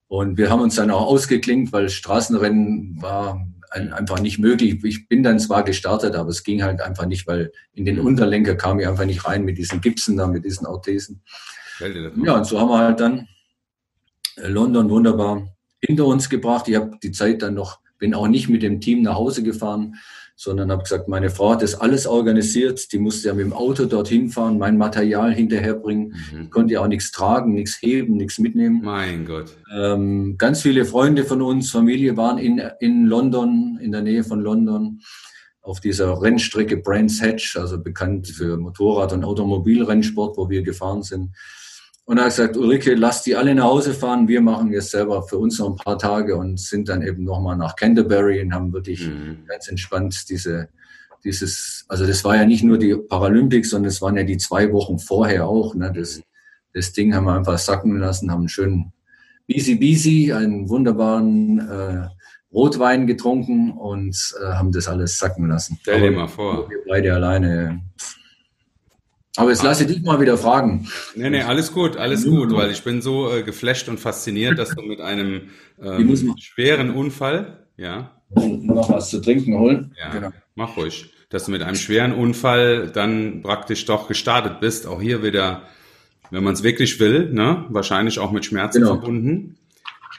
Speaker 1: Und wir haben uns dann auch ausgeklingt, weil Straßenrennen war einfach nicht möglich. Ich bin dann zwar gestartet, aber es ging halt einfach nicht, weil in den Unterlenker kam ich einfach nicht rein mit diesen Gipsen da, mit diesen Orthesen. Ja, und so haben wir halt dann London wunderbar hinter uns gebracht. Ich habe die Zeit dann noch, bin auch nicht mit dem Team nach Hause gefahren, sondern habe gesagt, meine Frau hat das alles organisiert. Die musste ja mit dem Auto dorthin fahren, mein Material hinterherbringen. Mhm. Ich konnte ja auch nichts tragen, nichts heben, nichts mitnehmen.
Speaker 2: Mein Gott.
Speaker 1: Ähm, ganz viele Freunde von uns, Familie waren in, in London, in der Nähe von London, auf dieser Rennstrecke Brands Hatch, also bekannt für Motorrad- und Automobilrennsport, wo wir gefahren sind. Und er hat gesagt, Ulrike, lass die alle nach Hause fahren. Wir machen jetzt selber für uns noch ein paar Tage und sind dann eben nochmal nach Canterbury und haben wirklich mhm. ganz entspannt diese, dieses, also das war ja nicht nur die Paralympics, sondern es waren ja die zwei Wochen vorher auch. Ne? Das, das Ding haben wir einfach sacken lassen, haben einen schönen Beasy Beasy, einen wunderbaren äh, Rotwein getrunken und äh, haben das alles sacken lassen.
Speaker 2: Stell dir mal vor.
Speaker 1: Wir beide alleine. Aber jetzt lasse ich dich mal wieder fragen.
Speaker 2: Nee, nee, alles gut, alles gut, weil ich bin so äh, geflasht und fasziniert, dass du mit einem ähm, schweren Unfall, ja.
Speaker 1: Noch was zu trinken holen.
Speaker 2: Ja, genau. mach ruhig. Dass du mit einem schweren Unfall dann praktisch doch gestartet bist. Auch hier wieder, wenn man es wirklich will, ne, wahrscheinlich auch mit Schmerzen genau. verbunden.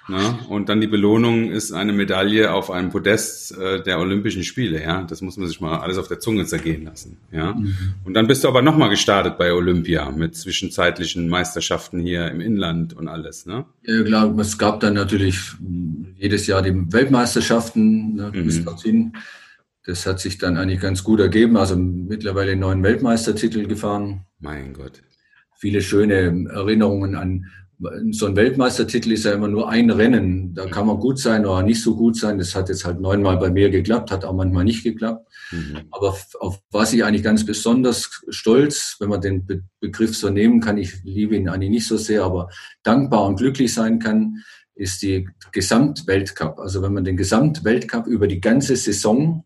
Speaker 2: Ne? Und dann die Belohnung ist eine Medaille auf einem Podest äh, der Olympischen Spiele. Ja, das muss man sich mal alles auf der Zunge zergehen lassen. Ja, mhm. und dann bist du aber nochmal gestartet bei Olympia mit zwischenzeitlichen Meisterschaften hier im Inland und alles. Ne?
Speaker 1: Ja klar, es gab dann natürlich jedes Jahr die Weltmeisterschaften ne, mhm. bis dorthin. Das hat sich dann eigentlich ganz gut ergeben. Also mittlerweile neun Weltmeistertitel gefahren.
Speaker 2: Mein Gott.
Speaker 1: Viele schöne Erinnerungen an so ein Weltmeistertitel ist ja immer nur ein Rennen. Da kann man gut sein oder nicht so gut sein. Das hat jetzt halt neunmal bei mir geklappt, hat auch manchmal nicht geklappt. Mhm. Aber auf was ich eigentlich ganz besonders stolz, wenn man den Be Begriff so nehmen kann, ich liebe ihn eigentlich nicht so sehr, aber dankbar und glücklich sein kann, ist die Gesamtweltcup. Also wenn man den Gesamtweltcup über die ganze Saison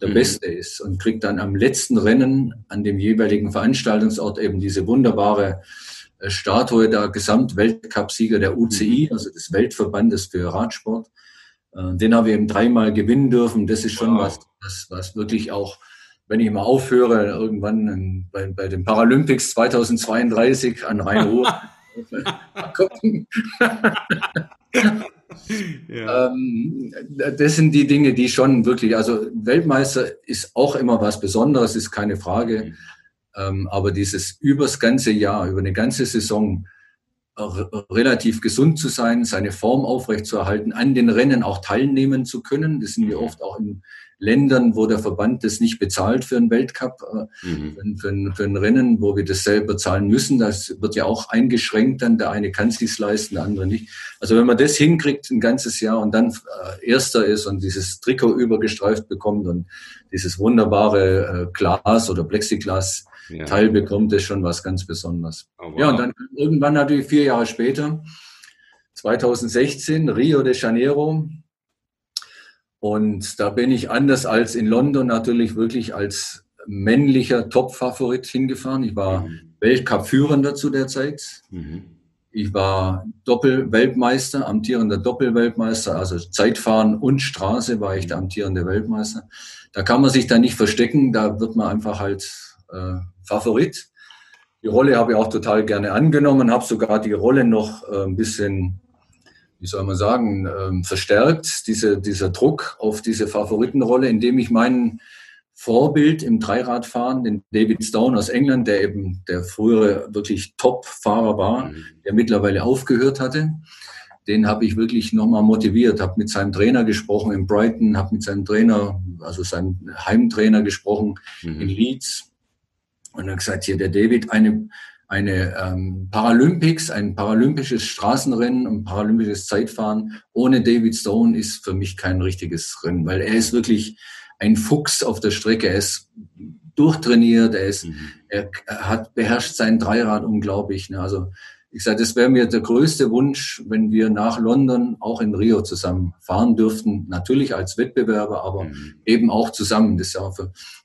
Speaker 1: der mhm. Beste ist und kriegt dann am letzten Rennen an dem jeweiligen Veranstaltungsort eben diese wunderbare Statue der Gesamtweltcupsieger der UCI, mhm. also des Weltverbandes für Radsport. Äh, den haben wir eben dreimal gewinnen dürfen. Das ist schon wow. was, was, was wirklich auch, wenn ich mal aufhöre, irgendwann bei, bei den Paralympics 2032 an Rhein-Ruhr. ja. ähm, das sind die Dinge, die schon wirklich, also Weltmeister ist auch immer was Besonderes, ist keine Frage. Ähm, aber dieses übers ganze Jahr, über eine ganze Saison relativ gesund zu sein, seine Form aufrechtzuerhalten, an den Rennen auch teilnehmen zu können. Das sind wir mhm. oft auch in Ländern, wo der Verband das nicht bezahlt für einen Weltcup, äh, mhm. für, ein, für, ein, Rennen, wo wir das selber zahlen müssen. Das wird ja auch eingeschränkt dann. Der eine kann es sich leisten, der andere nicht. Also wenn man das hinkriegt ein ganzes Jahr und dann äh, Erster ist und dieses Trikot übergestreift bekommt und dieses wunderbare äh, Glas oder Plexiglas ja. Teil bekommt, ist schon was ganz Besonderes. Oh, wow. Ja, und dann irgendwann natürlich vier Jahre später, 2016, Rio de Janeiro. Und da bin ich anders als in London natürlich wirklich als männlicher Top-Favorit hingefahren. Ich war mhm. Weltcup-Führender zu der Zeit. Mhm. Ich war Doppel-Weltmeister, amtierender Doppel-Weltmeister, also Zeitfahren und Straße war ich der amtierende Weltmeister. Da kann man sich dann nicht verstecken, da wird man einfach halt äh, Favorit. Die Rolle habe ich auch total gerne angenommen, habe sogar die Rolle noch äh, ein bisschen, wie soll man sagen, äh, verstärkt, diese, dieser Druck auf diese Favoritenrolle, indem ich meinen Vorbild im Dreiradfahren, den David Stone aus England, der eben der frühere wirklich Top-Fahrer war, mhm. der mittlerweile aufgehört hatte, den habe ich wirklich nochmal motiviert, habe mit seinem Trainer gesprochen in Brighton, habe mit seinem Trainer, also seinem Heimtrainer gesprochen mhm. in Leeds und dann gesagt, hier der David, eine, eine ähm, Paralympics, ein paralympisches Straßenrennen und paralympisches Zeitfahren ohne David Stone ist für mich kein richtiges Rennen, weil er ist wirklich ein Fuchs auf der Strecke. Er ist durchtrainiert, er ist, mhm. er hat beherrscht sein Dreirad unglaublich. Ne? Also ich sage, das wäre mir der größte Wunsch, wenn wir nach London auch in Rio zusammen fahren dürften. Natürlich als Wettbewerber, aber mhm. eben auch zusammen. Das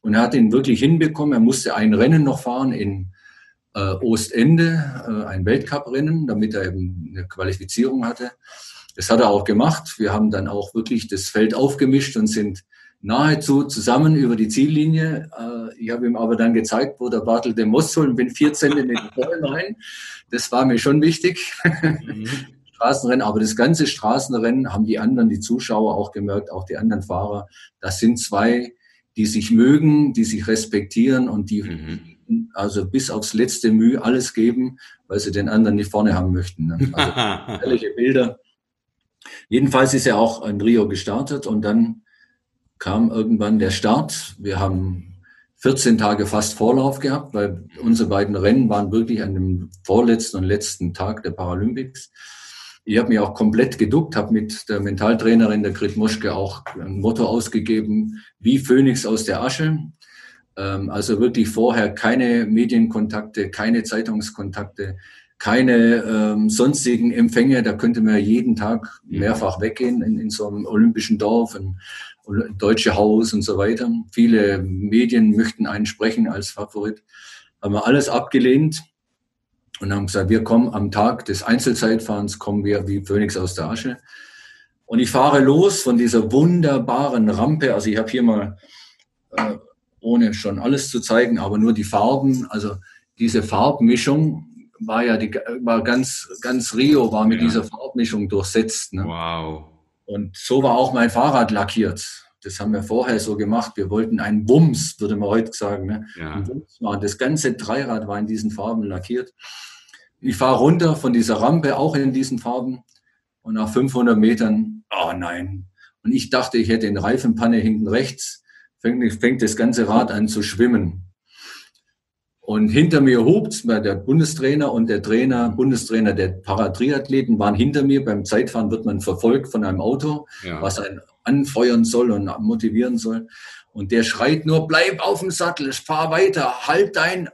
Speaker 1: und er hat ihn wirklich hinbekommen. Er musste ein Rennen noch fahren in äh, Ostende, äh, ein Weltcuprennen, damit er eben eine Qualifizierung hatte. Das hat er auch gemacht. Wir haben dann auch wirklich das Feld aufgemischt und sind nahezu zusammen über die Ziellinie. Äh, ich habe ihm aber dann gezeigt, wo der Bartel den Most holen, bin vier Zentimeter vorhin rein. Das war mir schon wichtig. Mhm. Straßenrennen, aber das ganze Straßenrennen haben die anderen, die Zuschauer auch gemerkt, auch die anderen Fahrer. Das sind zwei, die sich mögen, die sich respektieren und die mhm. also bis aufs letzte Mühe alles geben, weil sie den anderen nicht vorne haben möchten. Ne? Also ehrliche Bilder. Jedenfalls ist er auch in Rio gestartet und dann kam irgendwann der Start. Wir haben 14 Tage fast Vorlauf gehabt, weil unsere beiden Rennen waren wirklich an dem vorletzten und letzten Tag der Paralympics. Ich habe mich auch komplett geduckt, habe mit der Mentaltrainerin der Grit Moschke auch ein Motto ausgegeben, wie Phönix aus der Asche. Ähm, also wirklich vorher keine Medienkontakte, keine Zeitungskontakte, keine ähm, sonstigen Empfänge. Da könnte man jeden Tag mehrfach weggehen in, in so einem olympischen Dorf. In, Deutsche Haus und so weiter. Viele Medien möchten einen sprechen als Favorit. Haben wir alles abgelehnt und haben gesagt, wir kommen am Tag des Einzelzeitfahrens, kommen wir wie Phönix aus der Asche. Und ich fahre los von dieser wunderbaren Rampe. Also ich habe hier mal, äh, ohne schon alles zu zeigen, aber nur die Farben. Also diese Farbmischung war ja die, war ganz, ganz Rio war mit ja. dieser Farbmischung durchsetzt. Ne? Wow. Und so war auch mein Fahrrad lackiert. Das haben wir vorher so gemacht. Wir wollten einen Wumms, würde man heute sagen. Ne? Ja. Das ganze Dreirad war in diesen Farben lackiert. Ich fahre runter von dieser Rampe, auch in diesen Farben. Und nach 500 Metern, oh nein. Und ich dachte, ich hätte eine Reifenpanne hinten rechts. Fängt, fängt das ganze Rad an zu schwimmen. Und hinter mir hupt's, weil der Bundestrainer und der Trainer, Bundestrainer der Paratriathleten waren hinter mir. Beim Zeitfahren wird man verfolgt von einem Auto, ja. was einen anfeuern soll und motivieren soll. Und der schreit nur, bleib auf dem Sattel, fahr weiter, halt dein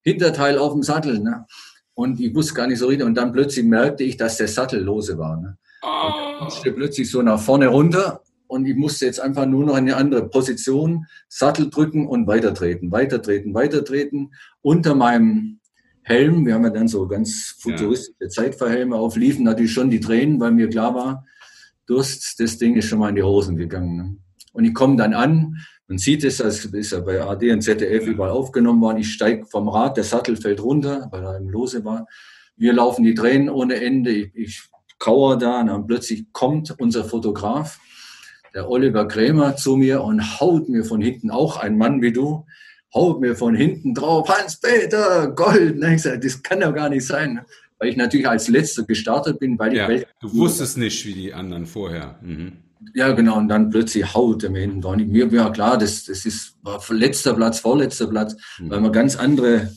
Speaker 1: Hinterteil auf dem Sattel. Ne? Und ich wusste gar nicht so richtig. Und dann plötzlich merkte ich, dass der Sattel lose war. Ne? Oh. Und plötzlich so nach vorne runter und ich musste jetzt einfach nur noch in eine andere Position, Sattel drücken und weitertreten, weitertreten, weitertreten. Unter meinem Helm, wir haben ja dann so ganz futuristische ja. Zeitverhelme auf, liefen natürlich schon die Tränen, weil mir klar war, Durst, das Ding ist schon mal in die Hosen gegangen. Ne? Und ich komme dann an, man sieht es, das ist ja bei AD und ZDF überall aufgenommen worden, ich steige vom Rad, der Sattel fällt runter, weil er im Lose war. Wir laufen die Tränen ohne Ende, ich, ich kauere da und dann plötzlich kommt unser Fotograf der Oliver Krämer zu mir und haut mir von hinten, auch ein Mann wie du, haut mir von hinten drauf, Hans-Peter, Gold. Ne? Ich sag, das kann doch gar nicht sein. Weil ich natürlich als Letzter gestartet bin, weil
Speaker 2: ja, ich... Du wusstest nicht, wie die anderen vorher. Mhm.
Speaker 1: Ja, genau. Und dann plötzlich haut er mir hinten drauf. Mir war klar, das, das ist war letzter Platz, vorletzter Platz, mhm. weil man ganz andere,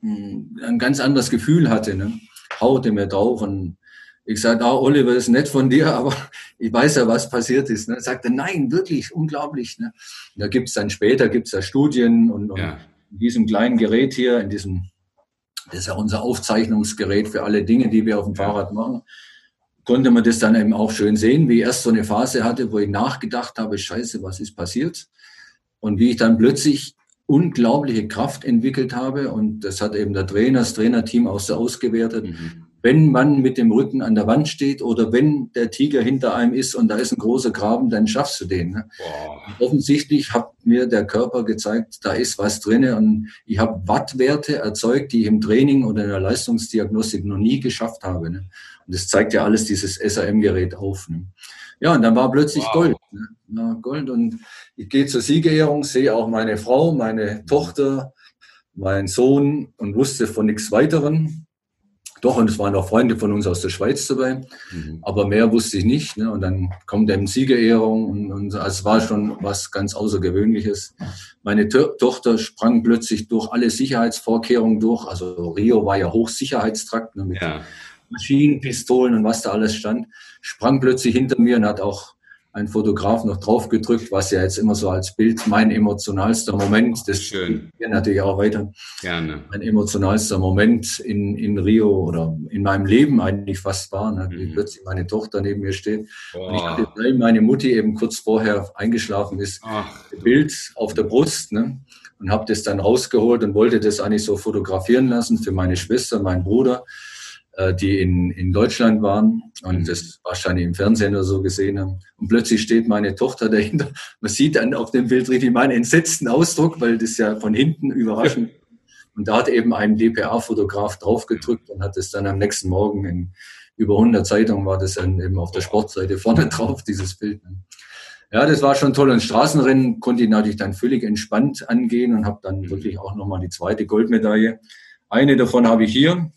Speaker 1: hm, ein ganz anderes Gefühl hatte. Ne? Haut er mir drauf und ich sage, ah, Oliver, das ist nett von dir, aber ich weiß ja, was passiert ist. Ne? Er, nein, wirklich, unglaublich. Ne? Da gibt's dann später gibt's da Studien und, und ja. in diesem kleinen Gerät hier, in diesem, das ist ja unser Aufzeichnungsgerät für alle Dinge, die wir auf dem Fahrrad machen, konnte man das dann eben auch schön sehen, wie ich erst so eine Phase hatte, wo ich nachgedacht habe, scheiße, was ist passiert? Und wie ich dann plötzlich unglaubliche Kraft entwickelt habe und das hat eben der Trainer, das Trainerteam auch so ausgewertet. Mhm wenn man mit dem Rücken an der Wand steht oder wenn der Tiger hinter einem ist und da ist ein großer Graben, dann schaffst du den. Ne? Offensichtlich hat mir der Körper gezeigt, da ist was drinne und ich habe Wattwerte erzeugt, die ich im Training oder in der Leistungsdiagnostik noch nie geschafft habe. Ne? Und das zeigt ja alles dieses SAM-Gerät auf. Ne? Ja, und dann war plötzlich wow. Gold. Ne? Ja, Gold und ich gehe zur Siegerehrung, sehe auch meine Frau, meine Tochter, meinen Sohn und wusste von nichts weiteren. Doch, und es waren auch Freunde von uns aus der Schweiz dabei, mhm. aber mehr wusste ich nicht. Ne? Und dann kommt eben Siegerehrung und, und also es war schon was ganz Außergewöhnliches. Meine to Tochter sprang plötzlich durch alle Sicherheitsvorkehrungen durch. Also Rio war ja Hochsicherheitstrakt ne, mit ja. Maschinenpistolen und was da alles stand. Sprang plötzlich hinter mir und hat auch ein Fotograf noch draufgedrückt, was ja jetzt immer so als Bild mein emotionalster Moment, das
Speaker 2: schön.
Speaker 1: Hier natürlich auch weiter.
Speaker 2: Gerne.
Speaker 1: Mein emotionalster Moment in, in Rio oder in meinem Leben eigentlich fast war, ne, wie mhm. plötzlich meine Tochter neben mir steht. Boah. Und ich hatte, weil meine Mutti eben kurz vorher eingeschlafen ist, Ach, Bild auf der Brust, ne, und habe das dann rausgeholt und wollte das eigentlich so fotografieren lassen für meine Schwester, meinen Bruder. Äh, die in, in Deutschland waren und mhm. das wahrscheinlich im Fernsehen oder so gesehen haben. Und plötzlich steht meine Tochter dahinter. Man sieht dann auf dem Bild richtig meinen entsetzten Ausdruck, weil das ja von hinten überraschend. Und da hat eben ein DPA-Fotograf draufgedrückt und hat es dann am nächsten Morgen in über 100 Zeitungen war das dann eben auf der Sportseite vorne drauf, dieses Bild. Ja, das war schon toll. Und Straßenrennen konnte ich natürlich dann völlig entspannt angehen und habe dann mhm. wirklich auch nochmal die zweite Goldmedaille. Eine davon habe ich hier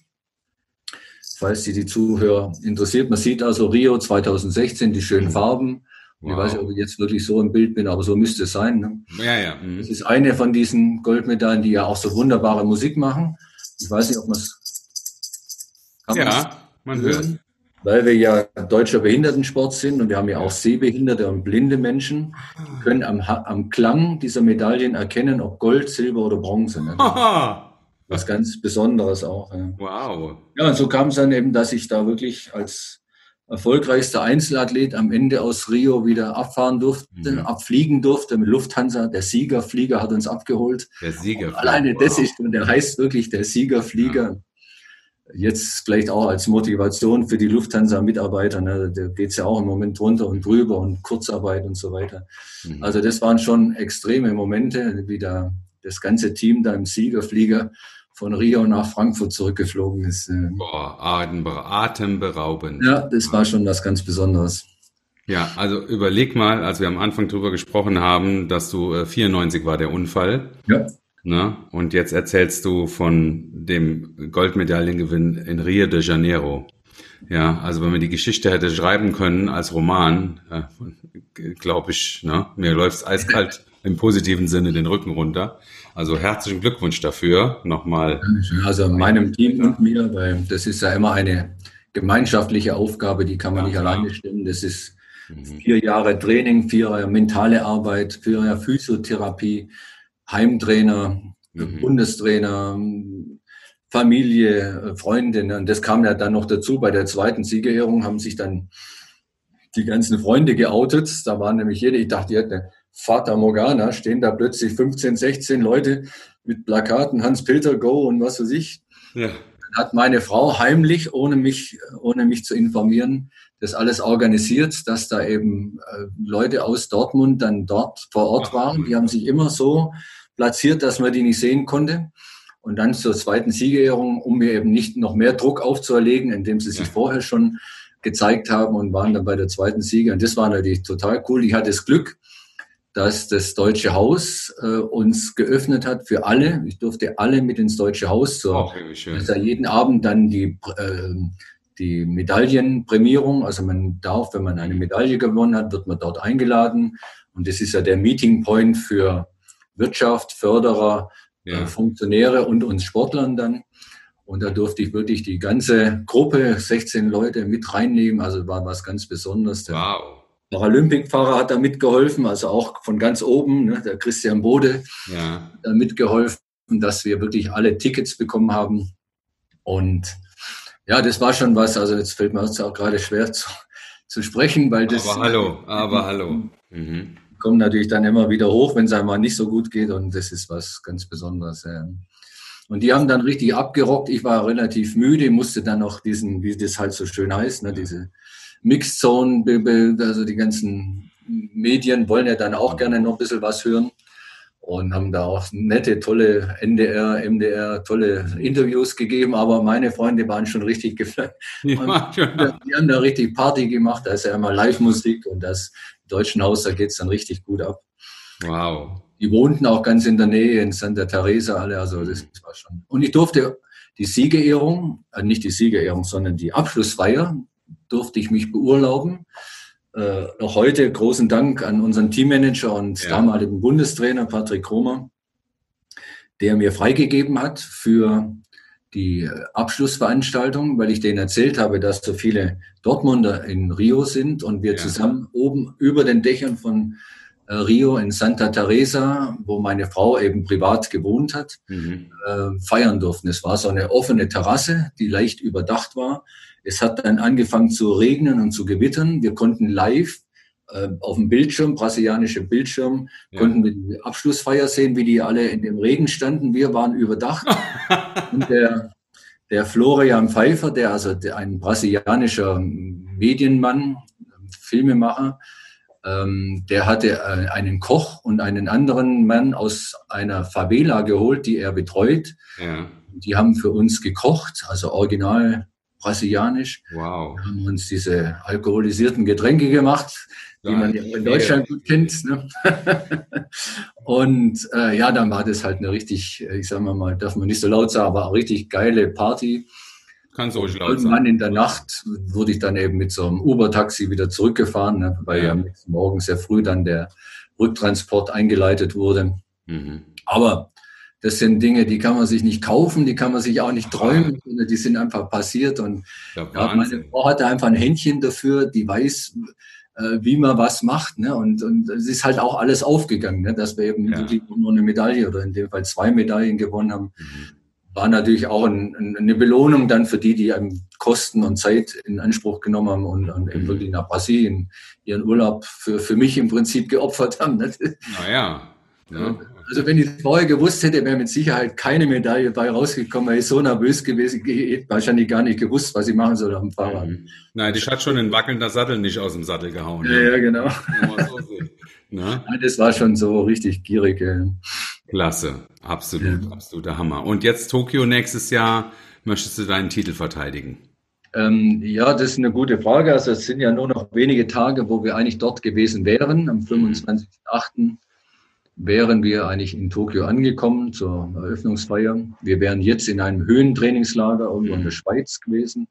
Speaker 1: falls die, die Zuhörer interessiert. Man sieht also Rio 2016, die schönen mhm. Farben. Wow. Ich weiß nicht, ob ich jetzt wirklich so im Bild bin, aber so müsste es sein. Ne?
Speaker 2: Ja, ja.
Speaker 1: Mhm. Das ist eine von diesen Goldmedaillen, die ja auch so wunderbare Musik machen. Ich weiß nicht, ob man es.
Speaker 2: Ja, man hört.
Speaker 1: Weil wir ja deutscher Behindertensport sind und wir haben ja auch sehbehinderte und blinde Menschen, die können am, am Klang dieser Medaillen erkennen, ob Gold, Silber oder Bronze. Ne? Was ganz Besonderes auch. Ja.
Speaker 2: Wow.
Speaker 1: Ja, und so kam es dann eben, dass ich da wirklich als erfolgreichster Einzelathlet am Ende aus Rio wieder abfahren durfte, mhm. abfliegen durfte mit Lufthansa. Der Siegerflieger hat uns abgeholt.
Speaker 2: Der Siegerflieger.
Speaker 1: Alleine wow. das ist, und der heißt wirklich der Siegerflieger. Ja. Jetzt vielleicht auch als Motivation für die Lufthansa-Mitarbeiter. Ne? Da geht's ja auch im Moment drunter und drüber und Kurzarbeit und so weiter. Mhm. Also das waren schon extreme Momente, wie da das ganze Team da im Siegerflieger von Rio nach Frankfurt zurückgeflogen ist. Äh.
Speaker 2: Boah, atemberaubend.
Speaker 1: Ja, das war schon was ganz Besonderes.
Speaker 2: Ja, also überleg mal, als wir am Anfang drüber gesprochen haben, dass du äh, 94 war der Unfall.
Speaker 1: Ja.
Speaker 2: Ne? Und jetzt erzählst du von dem Goldmedaillengewinn in Rio de Janeiro. Ja, also wenn man die Geschichte hätte schreiben können als Roman, äh, glaube ich, ne, mir läuft's eiskalt im positiven Sinne den Rücken runter. Also herzlichen Glückwunsch dafür nochmal.
Speaker 1: Also meinem Team und mir, weil das ist ja immer eine gemeinschaftliche Aufgabe, die kann man ja, nicht klar. alleine stemmen. Das ist mhm. vier Jahre Training, vier Jahre mentale Arbeit, vier Jahre Physiotherapie, Heimtrainer, mhm. Bundestrainer, Familie, Freunde. Und das kam ja dann noch dazu. Bei der zweiten Siegerehrung haben sich dann die ganzen Freunde geoutet. Da waren nämlich jede, ich dachte, die hätten Fata Morgana stehen da plötzlich 15, 16 Leute mit Plakaten, Hans-Peter Go und was weiß ich. Ja. Hat meine Frau heimlich, ohne mich, ohne mich zu informieren, das alles organisiert, dass da eben äh, Leute aus Dortmund dann dort vor Ort waren. Die haben sich immer so platziert, dass man die nicht sehen konnte. Und dann zur zweiten Siegerehrung, um mir eben nicht noch mehr Druck aufzuerlegen, indem sie sich ja. vorher schon gezeigt haben und waren dann bei der zweiten Siege. Und das war natürlich total cool. Ich hatte das Glück, dass das Deutsche Haus äh, uns geöffnet hat für alle. Ich durfte alle mit ins Deutsche Haus zur, also jeden Abend dann die, äh, die Medaillenprämierung. Also man darf, wenn man eine Medaille gewonnen hat, wird man dort eingeladen. Und das ist ja der Meeting Point für Wirtschaft, Förderer, äh, ja. äh, Funktionäre und uns Sportlern dann. Und da durfte ich wirklich die ganze Gruppe, 16 Leute, mit reinnehmen. Also war was ganz Besonderes.
Speaker 2: Wow.
Speaker 1: Paralympicfahrer hat da mitgeholfen, also auch von ganz oben, ne, der Christian Bode ja. da mitgeholfen, dass wir wirklich alle Tickets bekommen haben. Und ja, das war schon was. Also jetzt fällt mir jetzt auch gerade schwer zu, zu sprechen, weil das.
Speaker 2: Aber hallo, aber hallo. Mhm.
Speaker 1: Kommt natürlich dann immer wieder hoch, wenn es einmal nicht so gut geht und das ist was ganz Besonderes. Ja. Und die haben dann richtig abgerockt. Ich war relativ müde, musste dann noch diesen, wie das halt so schön heißt, ne, diese Mixzone, also die ganzen Medien wollen ja dann auch gerne noch ein bisschen was hören und haben da auch nette, tolle NDR, MDR, tolle Interviews gegeben, aber meine Freunde waren schon richtig geflasht. Ja, die haben da richtig Party gemacht, da ist ja immer Live-Musik und das Deutschen Haus, da geht's dann richtig gut ab.
Speaker 2: Wow.
Speaker 1: Die wohnten auch ganz in der Nähe in Santa Teresa alle, also das war schon. Und ich durfte die Siegerehrung, äh, nicht die Siegerehrung, sondern die Abschlussfeier, durfte ich mich beurlauben. Äh, noch heute großen Dank an unseren Teammanager und ja. damaligen Bundestrainer Patrick Kromer, der mir freigegeben hat für die Abschlussveranstaltung, weil ich denen erzählt habe, dass so viele Dortmunder in Rio sind und wir ja. zusammen oben über den Dächern von äh, Rio in Santa Teresa, wo meine Frau eben privat gewohnt hat, mhm. äh, feiern durften. Es war so eine offene Terrasse, die leicht überdacht war. Es hat dann angefangen zu regnen und zu gewittern. Wir konnten live äh, auf dem Bildschirm, brasilianische Bildschirm, ja. konnten wir die Abschlussfeier sehen, wie die alle in dem Regen standen. Wir waren überdacht. und der, der Florian Pfeiffer, der also der, ein brasilianischer Medienmann, Filmemacher, ähm, der hatte äh, einen Koch und einen anderen Mann aus einer Favela geholt, die er betreut. Ja. Die haben für uns gekocht, also original brasilianisch. Wow. Wir haben uns diese alkoholisierten Getränke gemacht die man ja in Deutschland gut kennt. Ne? und äh, ja, dann war das halt eine richtig, äh, ich sag mal, darf man nicht so laut sagen, aber eine richtig geile Party.
Speaker 2: Kann so laut
Speaker 1: Irgendwann in der Nacht wurde ich dann eben mit so einem Uber-Taxi wieder zurückgefahren, ne, weil ja. ja morgens sehr früh dann der Rücktransport eingeleitet wurde. Mhm. Aber das sind Dinge, die kann man sich nicht kaufen, die kann man sich auch nicht träumen, die sind einfach passiert. Und ja, meine Frau hatte einfach ein Händchen dafür, die weiß, äh, wie man was macht. Ne? Und, und es ist halt auch alles aufgegangen, ne? dass wir eben ja. wirklich nur eine Medaille oder in dem Fall zwei Medaillen gewonnen haben. Mhm. War natürlich auch ein, ein, eine Belohnung dann für die, die einem Kosten und Zeit in Anspruch genommen haben und, und mhm. wirklich nach Brasilien ihren Urlaub für, für mich im Prinzip geopfert haben. Ne?
Speaker 2: Naja. Ja.
Speaker 1: Also wenn ich vorher gewusst hätte, wäre mit Sicherheit keine Medaille bei rausgekommen, weil ich so nervös gewesen, ich hätte wahrscheinlich gar nicht gewusst, was ich machen soll am Fahrrad. Mhm.
Speaker 2: Nein, dich hat schon ein wackelnder Sattel nicht aus dem Sattel gehauen.
Speaker 1: Ja, ja, genau. So Nein, das war schon so richtig gierig.
Speaker 2: Klasse, absolut, ja. absoluter Hammer. Und jetzt Tokio nächstes Jahr, möchtest du deinen Titel verteidigen?
Speaker 1: Ähm, ja, das ist eine gute Frage. Also es sind ja nur noch wenige Tage, wo wir eigentlich dort gewesen wären, am 25.08 wären wir eigentlich in Tokio angekommen zur Eröffnungsfeier. Wir wären jetzt in einem Höhentrainingslager irgendwo in der Schweiz gewesen.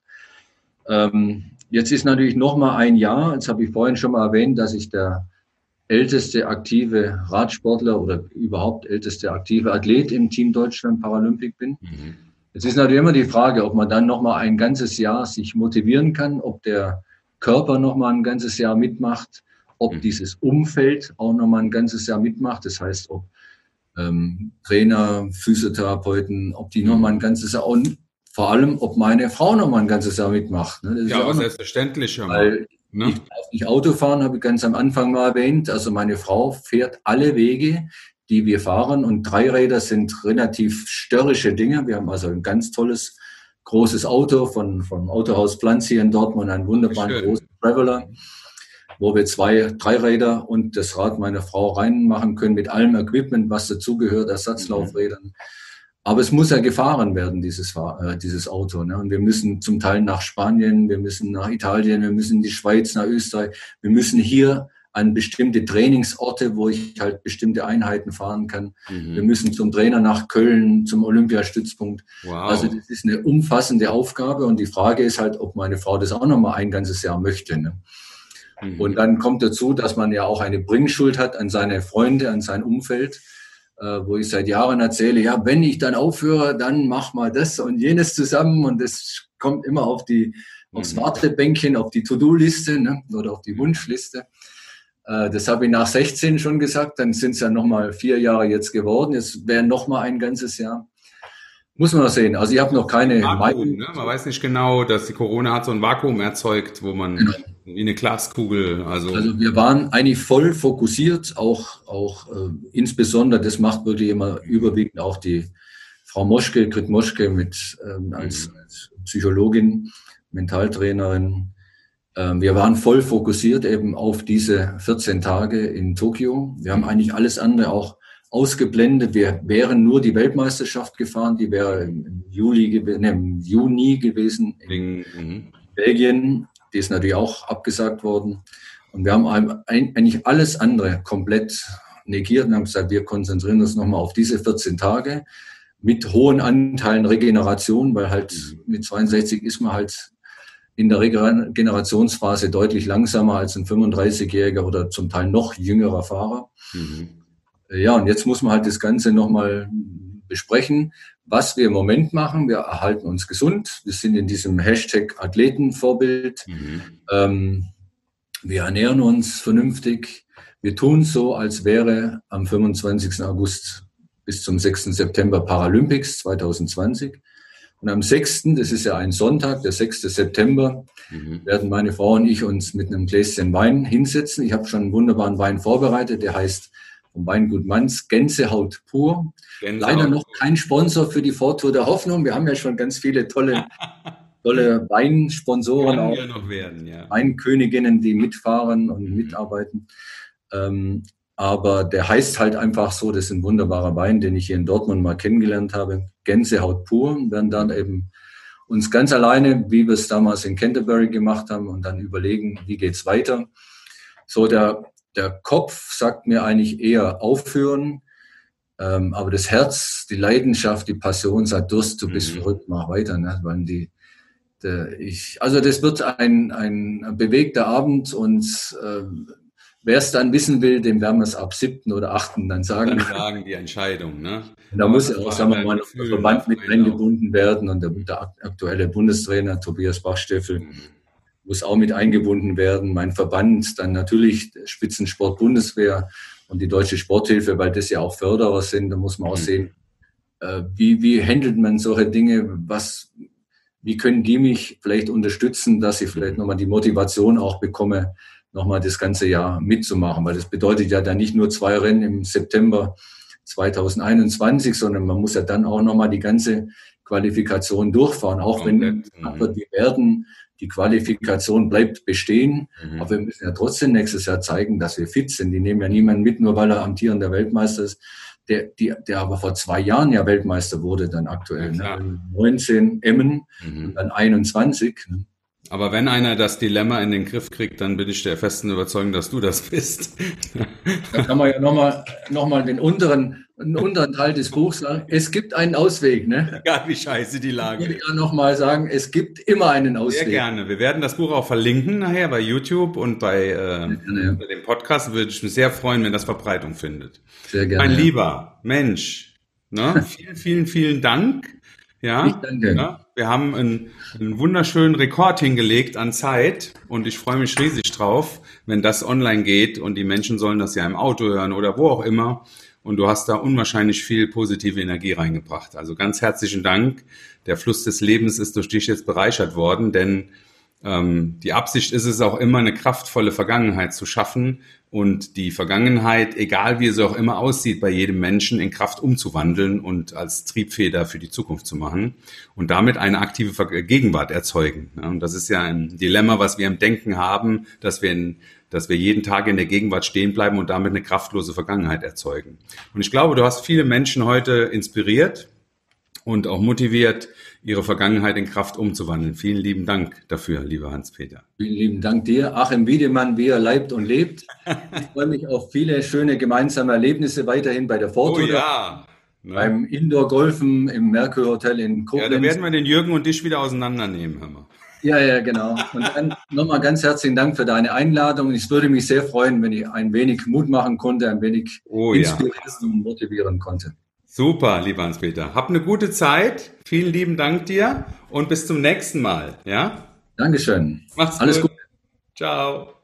Speaker 1: Ähm, jetzt ist natürlich noch mal ein Jahr. Jetzt habe ich vorhin schon mal erwähnt, dass ich der älteste aktive Radsportler oder überhaupt älteste aktive Athlet im Team Deutschland Paralympic bin. Mhm. Jetzt ist natürlich immer die Frage, ob man dann noch mal ein ganzes Jahr sich motivieren kann, ob der Körper noch mal ein ganzes Jahr mitmacht ob mhm. dieses Umfeld auch nochmal ein ganzes Jahr mitmacht. Das heißt, ob ähm, Trainer, Physiotherapeuten, ob die nochmal ein ganzes Jahr und vor allem, ob meine Frau nochmal ein ganzes Jahr mitmacht.
Speaker 2: Ne? ja, aber selbstverständlich.
Speaker 1: Weil ne? ich darf nicht Auto fahren, habe ich ganz am Anfang mal erwähnt. Also meine Frau fährt alle Wege, die wir fahren und Dreiräder sind relativ störrische Dinge. Wir haben also ein ganz tolles großes Auto von, von Autohaus Pflanz hier in Dortmund, einen wunderbaren großen Traveler wo wir zwei Dreiräder und das Rad meiner Frau reinmachen können mit allem Equipment, was dazugehört, Ersatzlaufrädern. Mhm. Aber es muss ja gefahren werden, dieses, äh, dieses Auto. Ne? Und wir müssen zum Teil nach Spanien, wir müssen nach Italien, wir müssen in die Schweiz, nach Österreich. Wir müssen hier an bestimmte Trainingsorte, wo ich halt bestimmte Einheiten fahren kann. Mhm. Wir müssen zum Trainer nach Köln, zum Olympiastützpunkt. Wow. Also das ist eine umfassende Aufgabe und die Frage ist halt, ob meine Frau das auch noch mal ein ganzes Jahr möchte. Ne? Mhm. Und dann kommt dazu, dass man ja auch eine Bringschuld hat an seine Freunde, an sein Umfeld, äh, wo ich seit Jahren erzähle, ja, wenn ich dann aufhöre, dann mach mal das und jenes zusammen und das kommt immer auf die, aufs mhm. Wartebänkchen, auf die To-Do-Liste ne, oder auf die mhm. Wunschliste. Äh, das habe ich nach 16 schon gesagt, dann sind es ja nochmal vier Jahre jetzt geworden. Jetzt wäre nochmal ein ganzes Jahr. Muss man noch sehen. Also ich habe noch keine
Speaker 2: Vakuum, ne? Man weiß nicht genau, dass die Corona hat so ein Vakuum erzeugt, wo man genau. Wie eine Glaskugel. Also,
Speaker 1: also wir waren eigentlich voll fokussiert, auch, auch äh, insbesondere, das macht wirklich immer überwiegend auch die Frau Moschke, Grit Moschke mit ähm, als, mhm. als Psychologin, Mentaltrainerin. Ähm, wir waren voll fokussiert eben auf diese 14 Tage in Tokio. Wir haben eigentlich alles andere auch ausgeblendet. Wir wären nur die Weltmeisterschaft gefahren, die wäre im Juli, ne, im Juni gewesen in mhm. Belgien. Die ist natürlich auch abgesagt worden. Und wir haben eigentlich alles andere komplett negiert und haben gesagt, wir konzentrieren uns nochmal auf diese 14 Tage mit hohen Anteilen Regeneration, weil halt mhm. mit 62 ist man halt in der Regenerationsphase deutlich langsamer als ein 35-jähriger oder zum Teil noch jüngerer Fahrer. Mhm. Ja, und jetzt muss man halt das Ganze nochmal besprechen, was wir im Moment machen. Wir erhalten uns gesund. Wir sind in diesem Hashtag Athletenvorbild. Mhm. Ähm, wir ernähren uns vernünftig. Wir tun so, als wäre am 25. August bis zum 6. September Paralympics 2020. Und am 6., das ist ja ein Sonntag, der 6. September, mhm. werden meine Frau und ich uns mit einem Gläschen Wein hinsetzen. Ich habe schon einen wunderbaren Wein vorbereitet, der heißt vom Weingut Manns Gänsehaut pur. Gänsehaut. Leider noch kein Sponsor für die Vortour der Hoffnung. Wir haben ja schon ganz viele tolle, tolle Weinsponsoren, auch ja noch werden, ja. Weinköniginnen, die mitfahren und mhm. mitarbeiten. Ähm, aber der heißt halt einfach so, das ist ein wunderbarer Wein, den ich hier in Dortmund mal kennengelernt habe. Gänsehaut pur. Und werden dann eben uns ganz alleine, wie wir es damals in Canterbury gemacht haben, und dann überlegen, wie geht's weiter. So, der, der Kopf sagt mir eigentlich eher aufhören, ähm, aber das Herz, die Leidenschaft, die Passion sagt, Durst, du bist mhm. verrückt, mach weiter. Ne? Weil die, der, ich, also das wird ein, ein bewegter Abend und äh, Wer es dann wissen will, dem werden wir es ab 7. oder 8. dann sagen.
Speaker 2: Dann sagen die Entscheidung, ne?
Speaker 1: Da muss ja auch, sagen wir mal, der Verband mit eingebunden werden und der, der, aktuelle Bundestrainer Tobias Bachsteffel mhm. Muss auch mit eingebunden werden. Mein Verband, dann natürlich Spitzensport Bundeswehr und die Deutsche Sporthilfe, weil das ja auch Förderer sind. Da muss man auch mhm. sehen, äh, wie, wie handelt man solche Dinge? Was, wie können die mich vielleicht unterstützen, dass ich vielleicht nochmal die Motivation auch bekomme, nochmal das ganze Jahr mitzumachen, weil das bedeutet ja dann nicht nur zwei Rennen im September 2021, sondern man muss ja dann auch nochmal die ganze Qualifikation durchfahren, auch wenn mhm. die werden, die Qualifikation bleibt bestehen, mhm. aber wir müssen ja trotzdem nächstes Jahr zeigen, dass wir fit sind. Die nehmen ja niemanden mit, nur weil er amtierender Weltmeister ist, der, die, der aber vor zwei Jahren ja Weltmeister wurde, dann aktuell. Ne? 19 Emmen mhm. und dann 21. Ne?
Speaker 2: Aber wenn einer das Dilemma in den Griff kriegt, dann bin ich der festen Überzeugung, dass du das bist.
Speaker 1: Da kann man ja nochmal noch mal den unteren, den unteren Teil des Buchs sagen. Es gibt einen Ausweg. Ne?
Speaker 2: Egal wie scheiße die Lage.
Speaker 1: Ich würde ja nochmal sagen, es gibt immer einen Ausweg.
Speaker 2: Sehr gerne. Wir werden das Buch auch verlinken nachher bei YouTube und bei, äh, ja, bei dem Podcast. Würde ich mich sehr freuen, wenn das Verbreitung findet. Sehr gerne. Mein lieber Mensch, ne? vielen, vielen, vielen Dank. Ja, ich danke. Ja, wir haben einen, einen, wunderschönen Rekord hingelegt an Zeit und ich freue mich riesig drauf, wenn das online geht und die Menschen sollen das ja im Auto hören oder wo auch immer. Und du hast da unwahrscheinlich viel positive Energie reingebracht. Also ganz herzlichen Dank. Der Fluss des Lebens ist durch dich jetzt bereichert worden, denn ähm, die Absicht ist es auch immer, eine kraftvolle Vergangenheit zu schaffen und die Vergangenheit, egal wie sie auch immer aussieht, bei jedem Menschen in Kraft umzuwandeln und als Triebfeder für die Zukunft zu machen und damit eine aktive Gegenwart erzeugen. Und das ist ja ein Dilemma, was wir im Denken haben, dass wir, in, dass wir jeden Tag in der Gegenwart stehen bleiben und damit eine kraftlose Vergangenheit erzeugen. Und ich glaube, du hast viele Menschen heute inspiriert und auch motiviert, ihre Vergangenheit in Kraft umzuwandeln. Vielen lieben Dank dafür, lieber Hans-Peter.
Speaker 1: Vielen lieben Dank dir, Achim Wiedemann, wie er leibt und lebt. Ich freue mich auf viele schöne gemeinsame Erlebnisse weiterhin bei der Fortuna. Oh ja. Ne? Beim Indoor-Golfen im Merkur Hotel in Koblenz.
Speaker 2: Ja, da werden wir den Jürgen und dich wieder auseinandernehmen, hör mal.
Speaker 1: Ja, ja, genau. Und dann nochmal ganz herzlichen Dank für deine Einladung. Ich würde mich sehr freuen, wenn ich ein wenig Mut machen konnte, ein wenig oh, inspirieren ja. und motivieren konnte.
Speaker 2: Super, lieber Hans-Peter. Hab eine gute Zeit. Vielen lieben Dank dir und bis zum nächsten Mal. Ja?
Speaker 1: Dankeschön.
Speaker 2: Macht's Alles gut. Ciao.